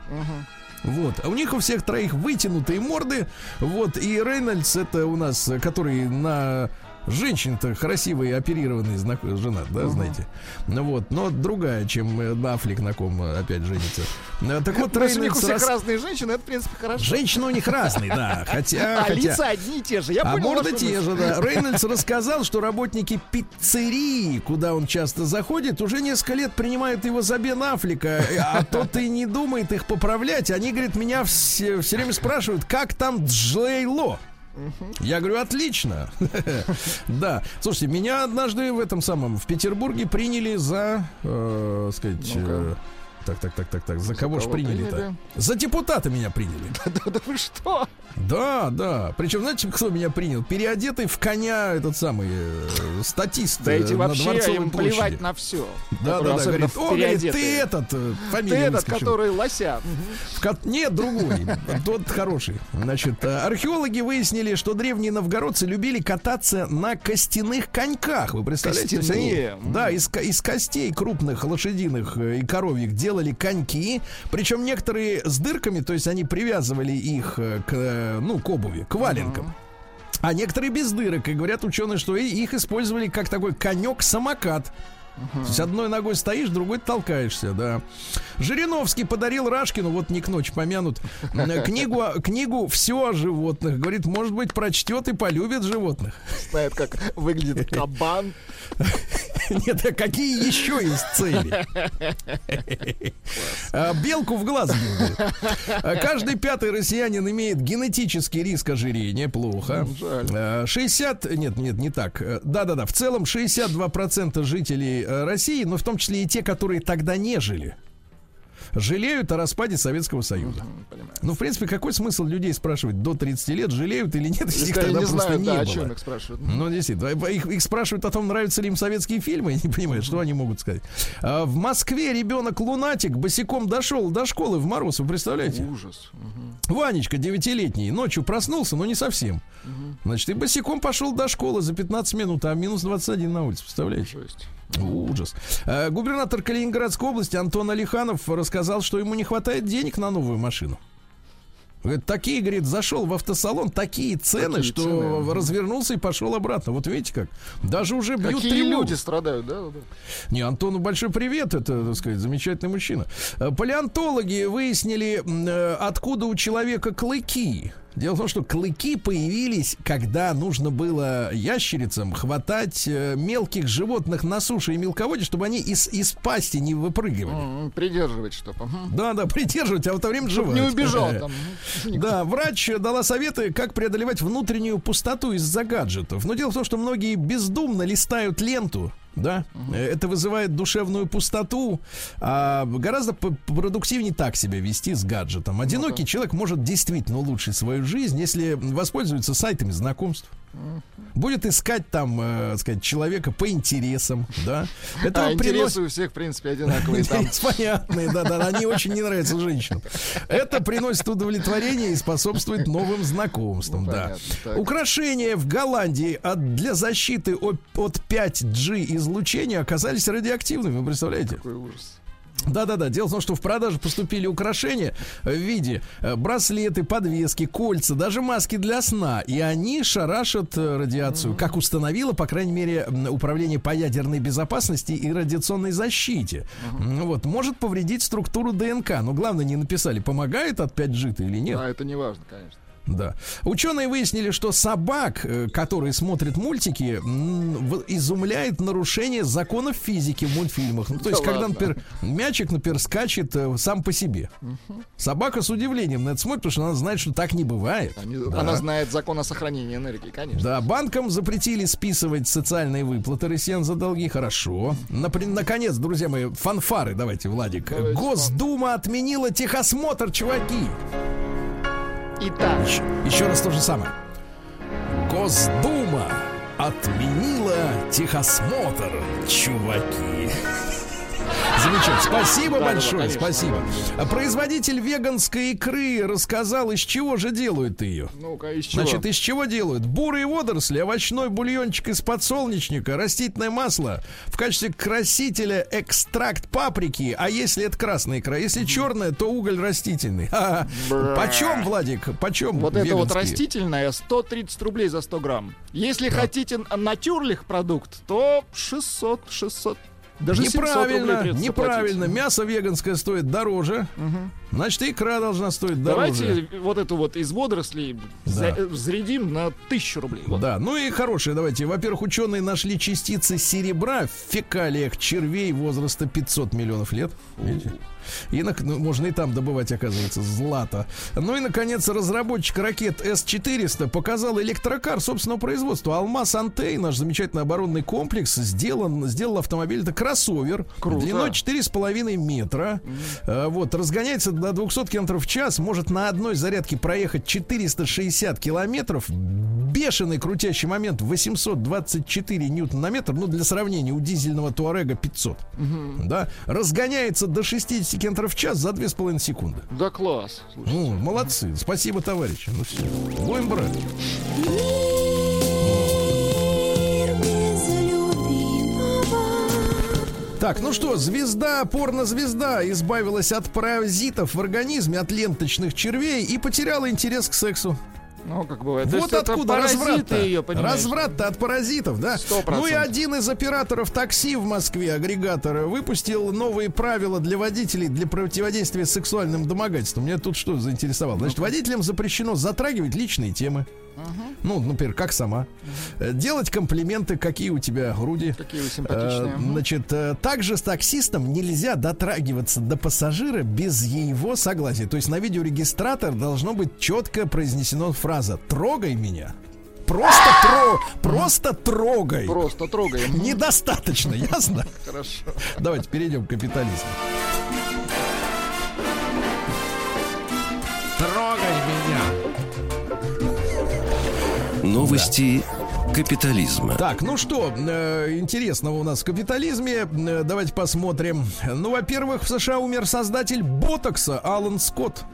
B: Вот. А у них у всех троих вытянутые морды. Вот. И Рейнольдс это у нас, который на Женщина-то красивый, оперированный знак... женат, да, знаете. Ну вот, но другая, чем э, Аффлек, на ком э, опять женится. Э, Так вот,
C: То есть у них у
B: Рейнольдс
C: всех разные женщины, это, в принципе, хорошо.
B: Женщины у них разные, да. Хотя,
C: А
B: хотя...
C: лица одни и те же. Я
B: А
C: понял
B: морды те же, да. Рейнольдс рассказал, что работники пиццерии, куда он часто заходит, уже несколько лет принимают его за Бен Аффлека, а тот и не думает их поправлять. Они, говорит, меня все, все время спрашивают, как там Джей Ло? Я говорю, отлично. Да. Слушайте, меня однажды в этом самом, в Петербурге приняли за, э, сказать... так, так, так, так, так. За, кого ж
C: кого
B: приняли-то?
C: приняли?
B: За депутата меня приняли.
C: Да, да вы что?
B: Да, да. Причем, знаете, кто меня принял? Переодетый в коня этот самый э, статист
C: Да
B: э,
C: эти вообще им
B: площади.
C: плевать на все.
B: Да, да, да. Говорит, о, говорит, ты этот, э,
C: Ты
B: фамилия
C: этот, который лося.
B: В Нет, другой. Тот хороший. Значит, археологи выяснили, что древние новгородцы любили кататься на костяных коньках. Вы представляете?
C: Костяные?
B: Да, из, из костей крупных лошадиных и коровьих делали коньки. Причем некоторые с дырками, то есть они привязывали их э, к, э, ну, к обуви, к валенкам. А некоторые без дырок. И говорят ученые, что их использовали как такой конек-самокат. То есть одной ногой стоишь, другой толкаешься, да. Жириновский подарил Рашкину, вот не к ночи помянут, м, книгу, книгу «Все о животных». Говорит, может быть, прочтет и полюбит животных.
C: Знает, как выглядит кабан.
B: Нет, а какие еще есть цели? А, Белку в глаз. А, Каждый пятый россиянин имеет генетический риск ожирения. Плохо.
C: Жаль.
B: А, 60... Нет, нет, не так. Э, Да-да-да. В целом 62% жителей э, России, но в том числе и те, которые тогда не жили, жалеют о распаде Советского Союза.
C: Понимаю.
B: Ну, в принципе, какой смысл людей спрашивать до 30 лет, жалеют или нет, если их тогда
C: не
B: просто
C: знаю,
B: не
C: да,
B: было.
C: о чем их спрашивают.
B: Ну, действительно. Их, их спрашивают о том, нравятся ли им советские фильмы. Я не понимаю, что они могут сказать. А, в Москве ребенок-лунатик босиком дошел до школы в мороз. Вы представляете?
C: Ужас. Мгм.
B: Ванечка, девятилетний, ночью проснулся, но не совсем. Значит, и босиком пошел до школы за 15 минут, а минус 21 на улице. Представляете?
C: Жесть.
B: Ужас. А, Губернатор Калининградской области Антон Алиханов рассказал, что ему не хватает денег на новую машину. Говорит, такие, говорит, зашел в автосалон, такие цены,
C: Такие
B: что
C: цены,
B: развернулся и пошел обратно. Вот видите как? Даже уже бьют
C: Какие
B: тревогу.
C: люди страдают, да?
B: Не, Антону большой привет, это, так сказать, замечательный мужчина. Э, Палеонтологи выяснили, э, откуда у человека клыки. Дело в том, что клыки появились, когда нужно было ящерицам хватать э, мелких животных на суше и мелководье, чтобы они из, из пасти не выпрыгивали.
C: Придерживать что-то. Мгм.
B: Да, да, придерживать, а в это время жевать.
C: не убежал там. Мгм.
B: да, врач дала советы, как преодолевать внутреннюю пустоту из-за гаджетов. Но дело в том, что многие бездумно листают ленту. Да, Э, это вызывает душевную пустоту, а гораздо продуктивнее так себя вести с гаджетом. Одинокий человек может действительно улучшить свою жизнь, если воспользуется сайтами знакомств. Будет искать там, э, сказать, человека по интересам, да. Это
C: А
B: приносит-
C: интересы у всех, в принципе, одинаковые. Там
B: понятные, да, да, они очень не нравятся женщинам. Это приносит удовлетворение и способствует новым знакомствам,
C: Ну,
B: да.
C: понятно.
B: Украшения в Голландии от, для защиты от, от 5G излучения оказались радиоактивными, вы представляете?
C: какой ужас.
B: Да-да-да. Дело в том, что в продажу поступили украшения в виде э, браслеты, подвески, кольца, даже маски для сна. И они шарашат э, радиацию, как установило, по крайней мере, Управление по ядерной безопасности и радиационной защите. Вот. Может повредить структуру ДНК. Но главное, не написали, помогает от 5G или нет.
C: А это не важно, конечно.
B: Да. Ученые выяснили, что собак, э, которые смотрят мультики, изумляет нарушение законов физики в мультфильмах. Ну, то есть,
C: Да
B: когда,
C: ладно.
B: например, мячик, например, скачет э, сам по себе. Собака с удивлением на это смотрит, потому что она знает, что так не бывает.
C: Они-
B: Да.
C: Она знает закон о сохранении энергии, конечно.
B: Да, банкам запретили списывать социальные выплаты россиян за долги. Хорошо. Напри- наконец, друзья мои, фанфары давайте, Владик.
C: Давайте
B: Госдума отменила техосмотр, чуваки.
C: Итак,
B: Еще, еще раз то же самое. Госдума отменила техосмотр, чуваки. Замечательно. Спасибо
C: Да-да-да,
B: большое,
C: конечно.
B: спасибо. А Производитель веганской икры рассказал, из чего же делают ее.
C: ну-ка, из чего?
B: Значит, из чего делают? Бурые водоросли, овощной бульончик из подсолнечника, растительное масло. В качестве красителя экстракт паприки. А если это красная икра? Если черная, то уголь растительный.
C: Бра.
B: Почем, Владик? Почем?
C: Вот это вот
B: веганские?
C: растительное 130 рублей за 100 грамм. Если хотите натюрлих продукт, то 600, 600. Даже 700 рублей
B: Неправильно, неправильно.
C: заплатить.
B: Мясо веганское стоит дороже. Значит, и икра должна стоить дороже.
C: Давайте вот эту вот из водорослей за- э, взрядим на 1000 рублей. Вот.
B: Да, ну и хорошие, давайте. Во-первых, ученые нашли частицы серебра в фекалиях червей возраста 500 миллионов лет. Видите? И на- ну, можно и там добывать, оказывается, злато. Ну и, наконец, разработчик ракет С-400 показал электрокар собственного производства. Алмаз Антей, наш замечательный оборонный комплекс, сделан, сделал автомобиль. Это кроссовер.
C: Круто.
B: Длиной 4,5 метра. А, Вот, разгоняется до 200 км в час. Может на одной зарядке проехать 460 километров. Бешеный крутящий момент 824 ньютон на метр. Ну, для сравнения, у дизельного Туарега 500. Да. Разгоняется до 60 км в час за 2,5 секунды.
C: Да класс. Слушай,
B: Ну, молодцы. Спасибо, товарищи. Ну все. Будем брать. Так, ну что, звезда, порнозвезда избавилась от паразитов в организме, от ленточных червей и потеряла интерес к сексу.
C: Ну, как бывает.
B: Вот откуда разврат-то.
C: ее?
B: Разврат-то от паразитов, да?
C: Сто
B: Ну и один из операторов такси в Москве, агрегатора, выпустил новые правила для водителей для противодействия сексуальным домогательствам. Меня тут что заинтересовало? Значит, водителям запрещено затрагивать личные темы. Ну, например, как сама. Э, Делать комплименты, какие у тебя груди.
C: Какие вы
B: Э,
C: симпатичные.
B: Значит, э, также с таксистом нельзя дотрагиваться до пассажира без его согласия. То есть на видеорегистратор должно быть четко произнесена фраза «Трогай меня». Просто, тро, просто трогай.
C: Просто трогаем.
B: Недостаточно, ясно?
C: Хорошо.
B: Давайте перейдем к капитализму.
A: Новости капитализма.
B: Так, ну что, э, интересного у нас в капитализме. Э, давайте посмотрим. Ну, во-первых, в США умер создатель ботокса Алан Скотт.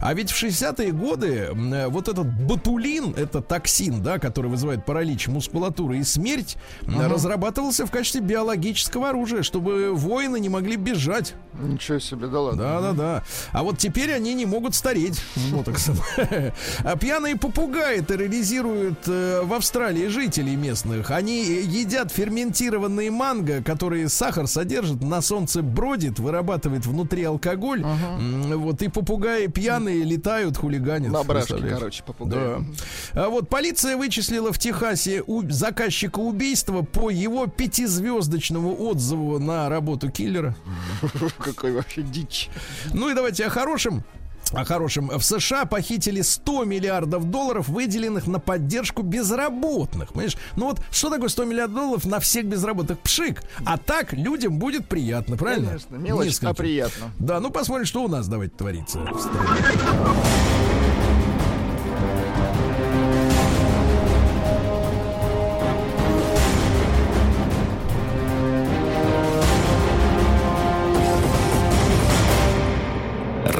B: А ведь в 60-е годы э, вот этот ботулин, это токсин, да, который вызывает паралич мускулатуры и смерть, м, разрабатывался в качестве биологического оружия, чтобы воины не могли бежать.
C: Ничего себе, да ладно.
B: Да, да, да. А вот теперь они не могут стареть с ботоксом. А пьяные попугаи терроризируют э, в Австралии жителей местных. Они едят ферментированные манго, которые сахар содержат, на солнце бродит, вырабатывает внутри алкоголь. Вот и попугаи пьяные летают, хулиганят.
C: На брашке, короче, попугай.
B: Да. А вот полиция вычислила в Техасе у- заказчика убийства по его пятизвездочному отзыву на работу киллера.
C: Какой вообще дичь.
B: Ну и давайте о хорошем. О хорошем. В США похитили 100 миллиардов долларов, выделенных на поддержку безработных. Понимаешь? Ну вот что такое 100 миллиардов долларов на всех безработных? Пшик. А так людям будет приятно, правильно?
C: Конечно, мелочь, а приятно.
B: Да, ну посмотрим, что у нас давайте творится.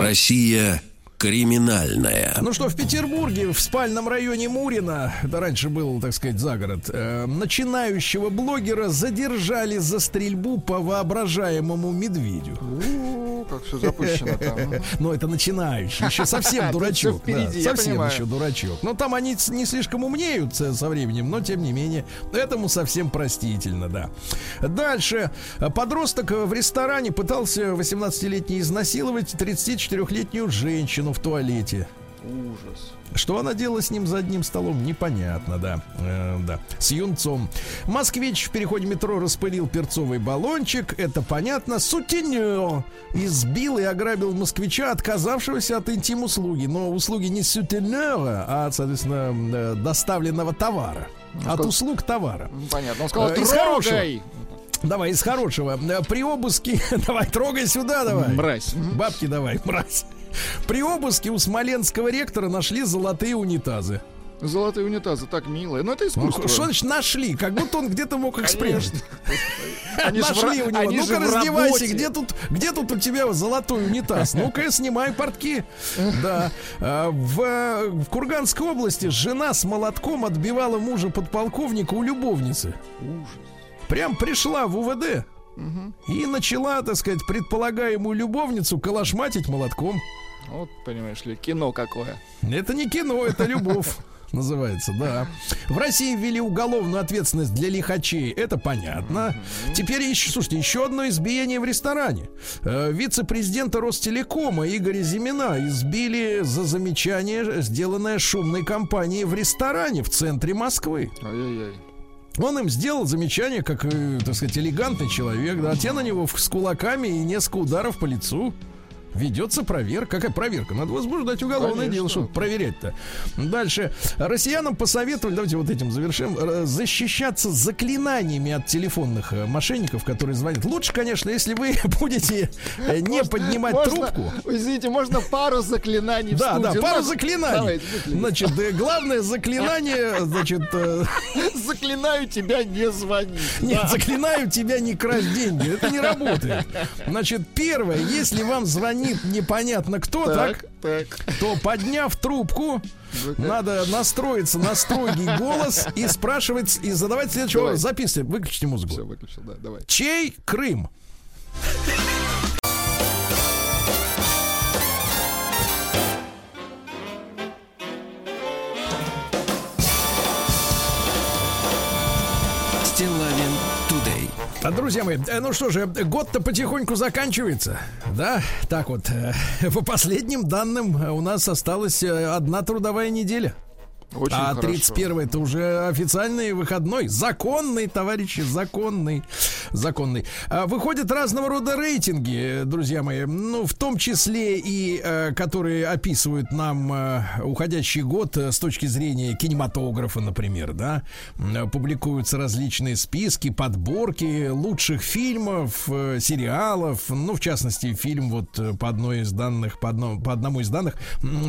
B: В стране.
A: Россия криминальная.
B: Ну что, в Петербурге, в спальном районе Мурина, это раньше был, так сказать, загород, э, начинающего блогера задержали за стрельбу по воображаемому медведю.
C: У, как все запущено там.
B: Но это начинающий, еще совсем дурачок. да, совсем еще дурачок. Но там они не слишком умнеют со временем, но тем не менее, этому совсем простительно, да. Дальше. Подросток в ресторане пытался 18-летний изнасиловать 34-летнюю женщину в туалете.
C: Ужас.
B: Что она делала с ним за одним столом, непонятно, да. Э, да. С юнцом. Москвич в переходе метро распылил перцовый баллончик. Это понятно. Сутенер избил и ограбил москвича, отказавшегося от интим-услуги. Но услуги не сутенера, а, соответственно, э, доставленного товара. От
C: сколько-
B: услуг товара.
C: Ну, Понятно. Он сказал,
B: Э, из хорошего. Давай из хорошего. Э, При обыске... Давай, трогай сюда, давай.
C: Мразь.
B: Бабки давай, мразь. При обыске у смоленского ректора нашли золотые унитазы.
C: Золотые унитазы, так милые. Но это
B: Ну,
C: искусство.
B: Что значит нашли? Как будто он где-то мог их спрятать. Нашли у него. Ну-ка раздевайся, где тут, где тут у тебя золотой унитаз? Ну-ка снимай портки. Да. А, В, в Курганской области жена с молотком отбивала мужа подполковника у любовницы.
C: Ужас.
B: Прям пришла в УВД и начала, так сказать, предполагаемую любовницу калашматить молотком.
C: Вот, понимаешь ли, кино какое.
B: Это не кино, это любовь. Называется, да. В России ввели уголовную ответственность для лихачей. Это понятно. Теперь еще, слушайте, еще одно избиение в ресторане. Э, Вице-президента Ростелекома Игоря Зимина избили за замечание, сделанное шумной компанией в ресторане в центре Москвы.
C: Ай-яй-яй.
B: Он им сделал замечание, как, э, так сказать, элегантный человек, да, а те на него с кулаками и несколько ударов по лицу. Ведется проверка. Какая проверка? Надо возбуждать уголовное
C: Конечно.
B: дело, чтобы проверять-то. Дальше. Россиянам посоветовали, давайте вот этим завершим, э, защищаться заклинаниями от телефонных э, мошенников, которые звонят. Лучше, конечно, если вы будете э, не поднимать
C: Можно-
B: трубку.
C: Извините, можно пару заклинаний в
B: Да, да, пару
C: Ну,
B: заклинаний.
C: Давайте.
B: Значит, главное заклинание, значит,
C: Заклинаю тебя не звонить.
B: Нет, заклинаю тебя не красть деньги. Это не работает. Значит, первое, если вам звонит непонятно кто, так,
C: Так,
B: то подняв трубку, надо настроиться на строгий голос и спрашивать, и задавать следующий вопрос. Записывайте, выключите
C: Все,
B: музыку.
C: выключил, да, давай.
B: Чей Крым? Друзья мои, э, ну что же, год-то потихоньку заканчивается. Да, так вот, э, по последним данным э, у нас осталась одна трудовая неделя.
C: Очень
B: а
C: хорошо.
B: 31 это уже официальный выходной. Законный, товарищи, законный. Законный. А, Выходят разного рода рейтинги, друзья мои. Ну, в том числе и э, которые описывают нам э, уходящий год э, с точки зрения кинематографа, например, да. Публикуются различные списки, подборки лучших фильмов, сериалов. Ну, в частности, фильм вот по одной из данных, по, одному, по одному из данных,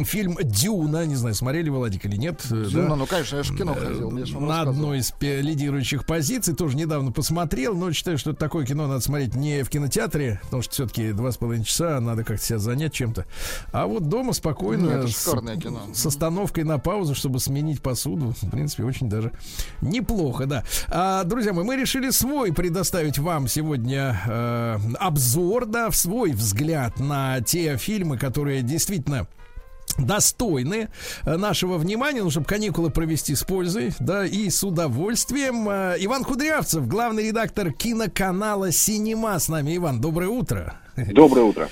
B: фильм «Дюна». Не знаю, смотрели, Владик, или нет. Э, да?
C: Дюна, ну, конечно, я же в кино ходил. ж вам
B: на одной из лидирующих позиций. Тоже недавно посмотрел, но считаю, что такое кино надо смотреть не в кинотеатре, потому что все-таки два с половиной часа надо как-то себя занять чем-то. А вот дома спокойно
C: Ну,
B: с,
C: кино.
B: с остановкой на паузу, чтобы сменить посуду. В принципе, очень даже неплохо, да. А, друзья мои, мы решили свой предоставить вам сегодня э, обзор, да, в свой взгляд на те фильмы, которые действительно достойны э, нашего внимания, ну, чтобы каникулы провести с пользой, да, и с удовольствием. Э, Иван Кудрявцев, главный редактор киноканала «Синема» с нами. Иван, доброе утро.
G: Доброе утро.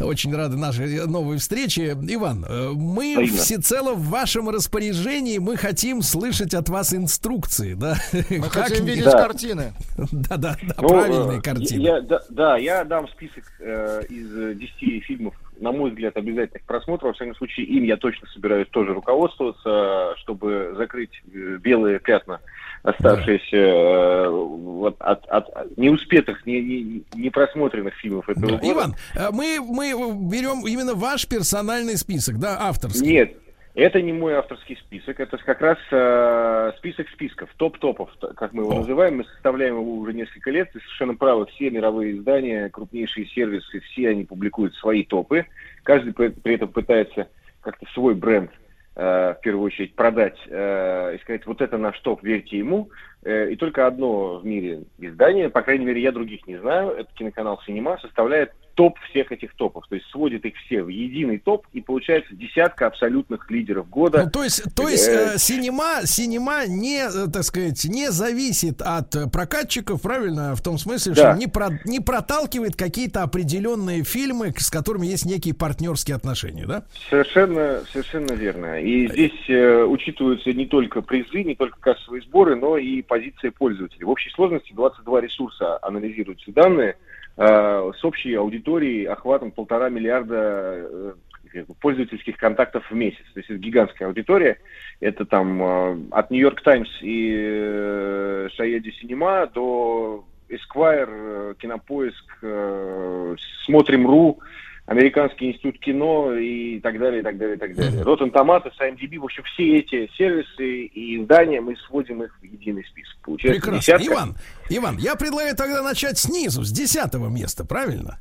B: Очень рады нашей новой встрече. Иван, э, мы
G: Взаимно.
B: всецело в вашем распоряжении. Мы хотим слышать от вас инструкции, да?
C: Мы
B: Как
C: хотим видеть
G: Да.
C: картины.
B: Да, да, да,
G: Ну,
B: правильные
G: э,
B: картины.
G: Я, да, да, я дам список э, из э, 10 фильмов, на мой взгляд, обязательных просмотров. Во всяком случае, им я точно собираюсь тоже руководствоваться, чтобы закрыть э, белые пятна, оставшиеся э, вот от, от- от неуспетых, не, не, не просмотренных фильмов этого
B: Да,
G: года.
B: Иван, э, мы, мы берем именно ваш персональный список, да, авторский.
G: Нет, это не мой авторский список, это как раз э, список списков, топ-топов, как мы его
B: О.
G: называем. Мы составляем его уже несколько лет. Ты совершенно правы, все мировые издания, крупнейшие сервисы, все они публикуют свои топы. Каждый при, при этом пытается как-то свой бренд э, в первую очередь продать э, и сказать, вот это наш топ, верьте ему. Э, и только одно в мире издание, по крайней мере, я других не знаю, это киноканал «Синема», составляет топ всех этих топов. То есть сводит их все в единый топ, и получается десятка абсолютных лидеров года.
B: Ну, то есть, то есть
G: Э,
B: э, синема, синема не, э, так сказать, не зависит от э, прокатчиков, правильно, в том смысле,
G: Да.
B: что не, про- не проталкивает какие-то определенные фильмы, с которыми есть некие партнерские отношения, да?
G: Совершенно, совершенно верно. И здесь э, учитываются не только призы, не только кассовые сборы, но и позиция пользователей. В общей сложности 22 ресурса анализируются данные э, с общей аудиторией, охватом полтора миллиарда э, пользовательских контактов в месяц. То есть это гигантская аудитория. Это там э, от Нью-Йорк Таймс и э, Шаеди Синема до Esquire, э, Кинопоиск, э, Смотрим.ру, Американский институт кино и так далее, и так далее, и так далее. Rotten Tomatoes, IMDb, в общем, все эти сервисы и издания, мы сводим их в единый список. Получается
B: Прекрасно.
G: десятка.
B: Иван, Иван, я предлагаю тогда начать снизу, с десятого места, правильно?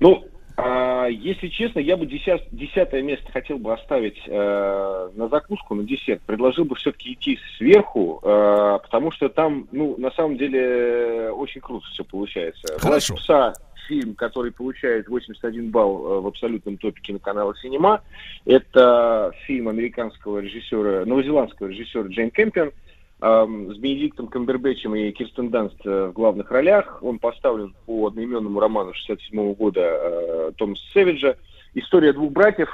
G: Ну, а, если честно, я бы десят- десятое место хотел бы оставить э, на закуску, на десерт. Предложил бы все-таки идти сверху, э, потому что там, ну, на самом деле, очень круто все получается.
B: Хорошо.
G: «Власть пса» фильм, который получает 81 балл э, в абсолютном топе киноканала «Синема». Это фильм американского режиссера, новозеландского режиссера Джейн Кэмпион эм, с Бенедиктом Камбербэтчем и Кирстен Данст э, в главных ролях. Он поставлен по одноименному роману 67 года э, Томаса Сэвиджа. История двух братьев,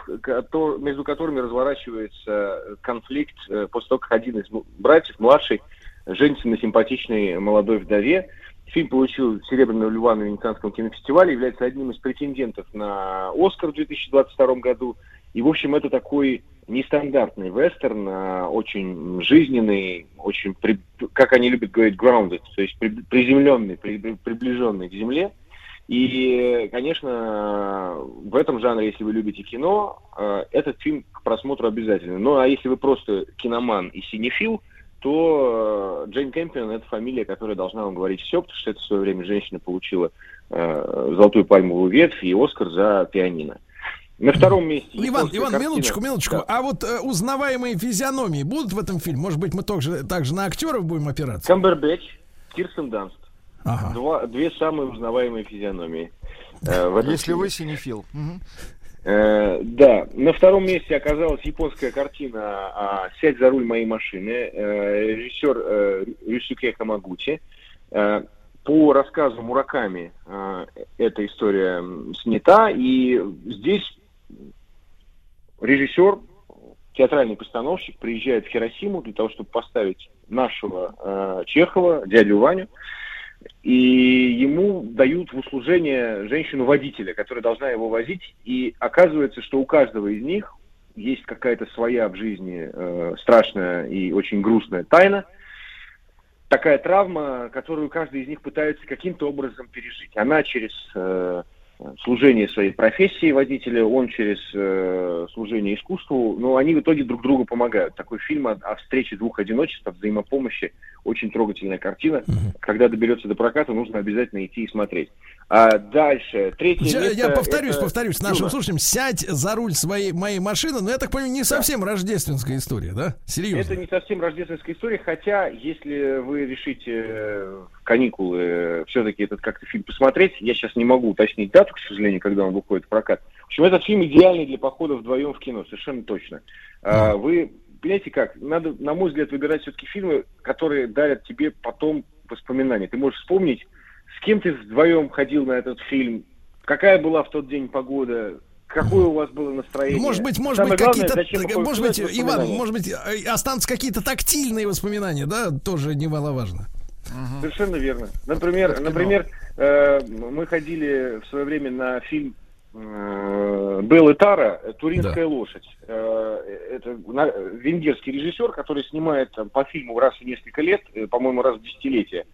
G: между которыми разворачивается конфликт после того, как один из братьев, младший, женится на симпатичной молодой вдове. Фильм получил Серебряного льва на Венецианском кинофестивале, является одним из претендентов на Оскар в 2022 году. И, в общем, это такой нестандартный вестерн, а, очень жизненный, очень, при- как они любят говорить, grounded, то есть при- приземленный, при- при- приближенный к земле. И, конечно, в этом жанре, если вы любите кино, э, этот фильм к просмотру обязательно. Ну, а если вы просто киноман и синефил, то э, Джейн Кэмпион – это фамилия, которая должна вам говорить все, потому что это в свое время женщина получила э, золотую пальмовую ветвь и Оскар за пианино. На втором месте...
B: Иван,
G: японская
B: Иван,
G: картина.
B: минуточку, минуточку.
G: Да.
B: А вот э, узнаваемые физиономии будут в этом фильме? Может быть, мы также, также на актеров будем опираться?
G: Камбербэтч, Кирстен Данст.
B: Ага.
G: Два, две самые узнаваемые физиономии. э, в этом
C: Если
G: фильме.
C: вы синефил. Мгм.
G: Э, да, на втором месте оказалась японская картина а, «Сядь за руль моей машины», э, режиссер э, Рюсюке Хамагути. Э, по рассказу Мураками эта история снята, и здесь режиссер театральный постановщик приезжает в Хиросиму для того, чтобы поставить нашего Чехова, дядю Ваню, и ему дают в услужение женщину-водителя, которая должна его возить, и оказывается, что у каждого из них есть какая-то своя в жизни э, страшная и очень грустная тайна, такая травма, которую каждый из них пытается каким-то образом пережить. Она через э, служение своей профессии водителя, он через э, служение искусству, но они в итоге друг другу помогают. Такой фильм о, о встрече двух одиночеств, о взаимопомощи, очень трогательная картина. Когда доберется до проката, нужно обязательно идти и смотреть. А дальше, третье
B: Я,
G: место...
B: я повторюсь,
G: это
B: повторюсь, нашим
G: «Дюна».
B: слушателям, сядь за руль своей моей машины, но я так понимаю, не совсем рождественская история, да? Серьезно.
G: Это не совсем рождественская история, хотя, если вы решите э, каникулы все-таки этот как-то фильм посмотреть, я сейчас не могу уточнить дату, к сожалению, когда он выходит в прокат. В общем, этот фильм идеальный для похода вдвоем в кино, совершенно точно. А, Вы, понимаете как, надо, на мой взгляд, выбирать все-таки фильмы, которые дарят тебе потом воспоминания. Ты можешь вспомнить, с кем ты вдвоем ходил на этот фильм, какая была в тот день погода, какое у вас было настроение.
B: Может быть, может
G: Самое
B: быть, какие-то, может быть, Иван, может быть, э, останутся какие-то тактильные воспоминания, да, тоже немаловажно.
G: Совершенно верно. Например, например, э, мы ходили в свое время на фильм э, и Тара «Туринская лошадь». Э, это на- венгерский режиссер, который снимает там, по фильму раз в несколько лет, э, по-моему, раз в десятилетие.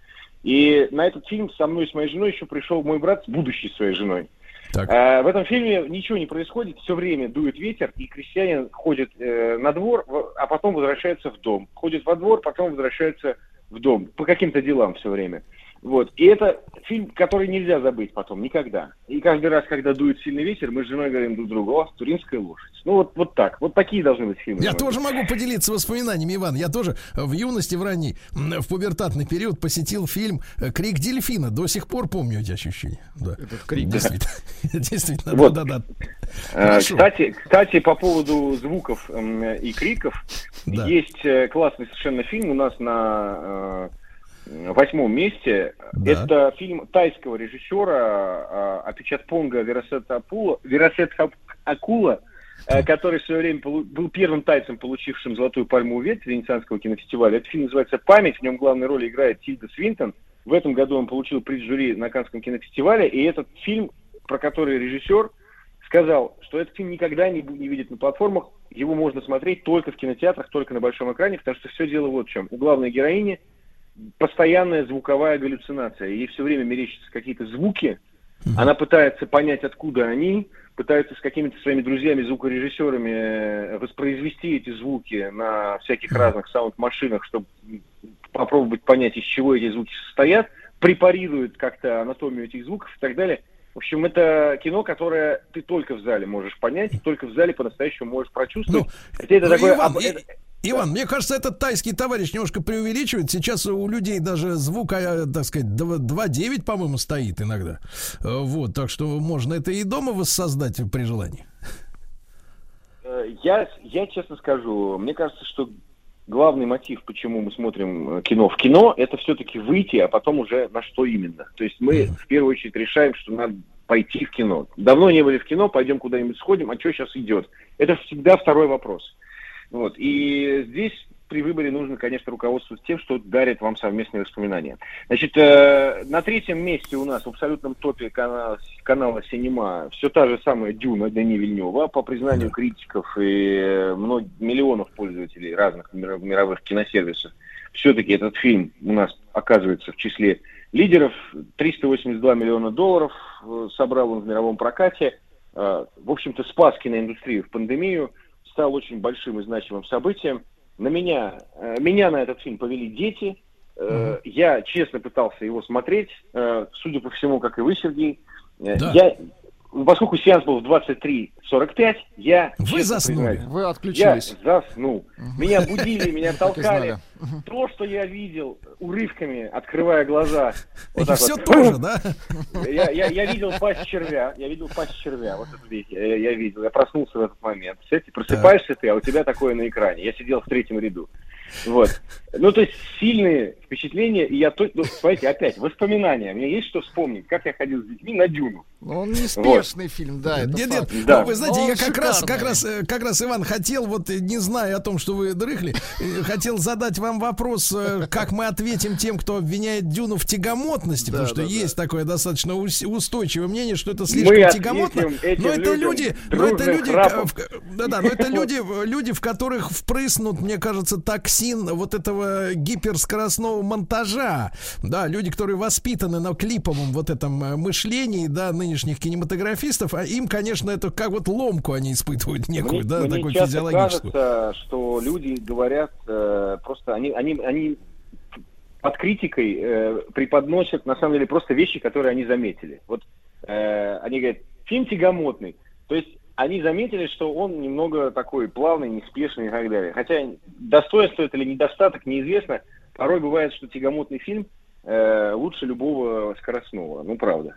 G: И на этот фильм со мной и с моей женой еще пришел мой брат с будущей своей женой.
B: Так.
G: Э, В этом фильме ничего не происходит, все время дует ветер, и крестьянин ходит э, на двор, а потом возвращается в дом. Ходит во двор, потом возвращается в дом. По каким-то делам все время. Вот. И это фильм, который нельзя забыть потом, никогда. И каждый раз, когда дует сильный ветер, мы с женой говорим друг другу, о, туринская лошадь. Ну вот, вот так. Вот такие должны быть фильмы.
B: Я тоже могу поделиться воспоминаниями, Иван. Я тоже в юности, в ранний, в пубертатный период посетил фильм э, «Крик дельфина». До сих пор помню эти ощущения. Да.
C: Этот крик.
B: Действительно. Действительно,
G: Вот.
B: да-да-да.
G: Э,
B: Хорошо.
G: Кстати, кстати, по поводу звуков и криков,
B: Да.
G: есть э, классный совершенно фильм у нас на э, восьмом месте.
B: Да.
G: Это фильм тайского режиссера Апичатпонга Верасета Апула, Верасет Акула, э, который в свое время был первым тайцем, получившим золотую пальму ветвь Венецианского кинофестиваля. Этот фильм называется «Память», в нем главную роль играет Тильда Свинтон. В этом году он получил приз жюри на Каннском кинофестивале, и этот фильм, про который режиссер сказал, что этот фильм никогда не, не видит на платформах, его можно смотреть только в кинотеатрах, только на большом экране, потому что все дело вот в чем. У главной героини постоянная звуковая галлюцинация. Ей все время мерещатся какие-то звуки, она пытается понять, откуда они, пытается с какими-то своими друзьями, звукорежиссерами э, воспроизвести эти звуки на всяких разных саунд-машинах, чтобы попробовать понять, из чего эти звуки состоят, препарирует как-то анатомию этих звуков и так далее. В общем, это кино, которое ты только в зале можешь понять, только в зале по-настоящему можешь прочувствовать.
B: Ну,
G: Хотя это
B: ну,
G: такое...
B: Иван,
G: это-
B: Иван, мне кажется, этот тайский товарищ немножко преувеличивает. Сейчас у людей даже звук, а, так сказать, дв- 2.9, по-моему, стоит иногда. Э, Вот, так что можно это и дома воссоздать при желании.
G: Э, Я, я честно скажу, мне кажется, что главный мотив, почему мы смотрим э, кино в кино, это все-таки выйти, а потом уже на что именно. То есть мы в первую очередь решаем, что надо пойти в кино. Давно не были в кино, пойдем куда-нибудь сходим, а что сейчас идет? Это всегда второй вопрос. Вот. И здесь при выборе нужно, конечно, руководствоваться тем, что дарит вам совместные воспоминания. Значит, э, на третьем месте у нас в абсолютном топе канала, канала Синема все та же самая Дюна Дани Вильнева, по признанию критиков и э, мног- миллионов пользователей разных миров- мировых киносервисов. Все-таки этот фильм у нас оказывается в числе лидеров. 382 миллиона долларов э, собрал он в мировом прокате. Э, В общем-то, спас киноиндустрию в пандемию, стал очень большим и значимым событием. На меня, э, меня на этот фильм повели дети. Э, Я честно пытался его смотреть, э, судя по всему, как и вы, Сергей.
B: Да.
G: Я, поскольку сеанс был в 23.45, я
B: Вы заснули.
G: признаюсь,
C: Вы
G: я
C: отключились.
G: заснул. Меня будили, меня толкали. То, что я видел урывками, открывая глаза. Вот так
B: все
G: вот.
B: тоже, да?
G: Я, я, я видел пасть червя, я видел пасть червя, вот это видите, я, я видел, я проснулся в этот момент. Представляете, просыпаешься ты, а у тебя такое на экране. Я сидел в третьем ряду. Вот. Ну, то есть сильные впечатления, и я точно, ну, смотрите, опять, воспоминания. Мне есть что вспомнить, как я ходил с детьми на Дюну.
C: Ну, Он неспешный фильм, да, это
B: Нет, нет,
C: факт.
G: Да.
B: ну, вы знаете, я
C: он
B: как раз, как
C: шикарный.
B: раз, э, как раз, Иван, хотел, вот э, не зная о том, что вы дрыхли, э, хотел задать вам вопрос, как мы ответим тем, кто обвиняет Дюну в тягомотности, потому
C: Да,
B: что
C: да,
B: есть такое достаточно ус- устойчивое мнение, что это слишком
G: Мы
B: тягомотно. Но это люди, но это люди, в- да-да, но это люди, люди, в которых впрыснут, мне кажется, токсин вот этого гиперскоростного монтажа. Да, люди, которые воспитаны на клиповом вот этом э, мышлении, да, нынешних кинематографистов, а им, конечно, это как вот ломку они испытывают некую,
G: Мне,
B: да,
G: мне
B: такую физиологическую.
G: кажется, что люди говорят э, просто, они, они, они под критикой э, преподносят на самом деле просто вещи, которые они заметили. Вот э, они говорят, фильм тягомотный. То есть они заметили, что он немного такой плавный, неспешный и так далее. Хотя достоинство это или недостаток, неизвестно. Порой бывает, что тягомотный фильм э, лучше любого скоростного. Ну, правда.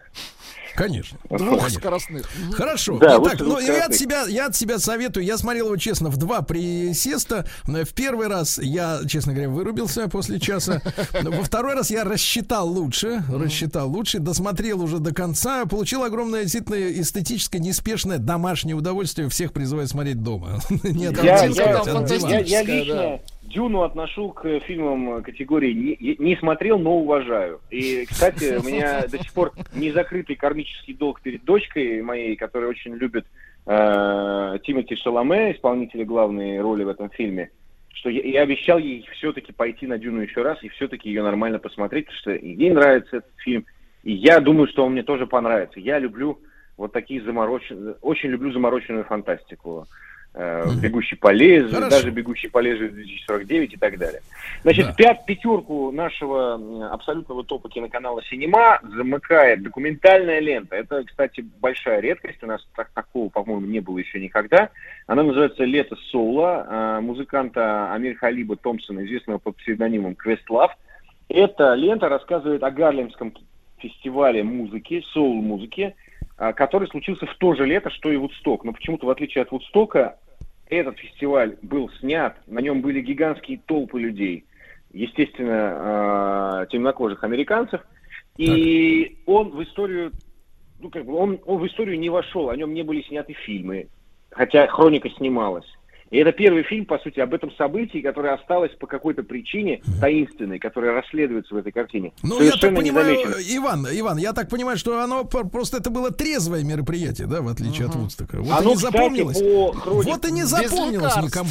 B: Конечно.
C: Двух
B: Конечно.
C: скоростных.
B: Хорошо.
G: Да,
B: Итак, ну я от себя, я от себя советую. Я смотрел его честно в два присеста. В первый раз я, честно говоря, вырубился после часа. Во второй раз я рассчитал лучше, рассчитал лучше, досмотрел уже до конца, получил огромное действительно эстетическое, неспешное домашнее удовольствие. Всех призываю смотреть дома. Не
G: Я, я-
B: дивана.
G: я- я лично Дюну отношу к фильмам категории не, не смотрел, но уважаю. И, кстати, у меня до сих пор не закрытый кармический долг перед дочкой моей, которая очень любит э, Тимоти Шаломе, исполнителя главной роли в этом фильме, что я, я обещал ей все-таки пойти на Дюну еще раз и все-таки ее нормально посмотреть, потому что ей нравится этот фильм, и я думаю, что он мне тоже понравится. Я люблю вот такие замороченные, очень люблю замороченную фантастику. Э, Бегущий по лезвию,
B: Хорошо.
G: даже бегущий по лезвию 2049 и так далее. Значит,
B: Да.
G: пят, пятерку нашего абсолютного топа киноканала Синема замыкает документальная лента. Это, кстати, большая редкость. У нас так- такого, по-моему, не было еще никогда. Она называется «Лето соло» э, музыканта Амир Халиба Томпсона, известного под псевдонимом Квестлав. Эта лента рассказывает о Гарлемском фестивале музыки, соул-музыки, а, который случился в то же лето, что и Вудсток. Но почему-то, в отличие от Вудстока, этот фестиваль был снят, на нем были гигантские толпы людей, естественно, а, темнокожих американцев, и он в историю, ну как бы, он, он в историю не вошел, о нем не были сняты фильмы, хотя хроника снималась. И это первый фильм, по сути, об этом событии, которое осталось по какой-то причине таинственной, которая расследуется в этой картине.
B: Ну, я так
G: Совершенно
B: понимаю. Иван, Иван, я так понимаю, что оно пр- просто это было трезвое мероприятие, да, в отличие от Вудстока. Вот и
G: Оно,
B: не
G: кстати,
B: запомнилось.
G: по хронике-
B: Вот и не запомнилось
C: лекарств.
B: никому.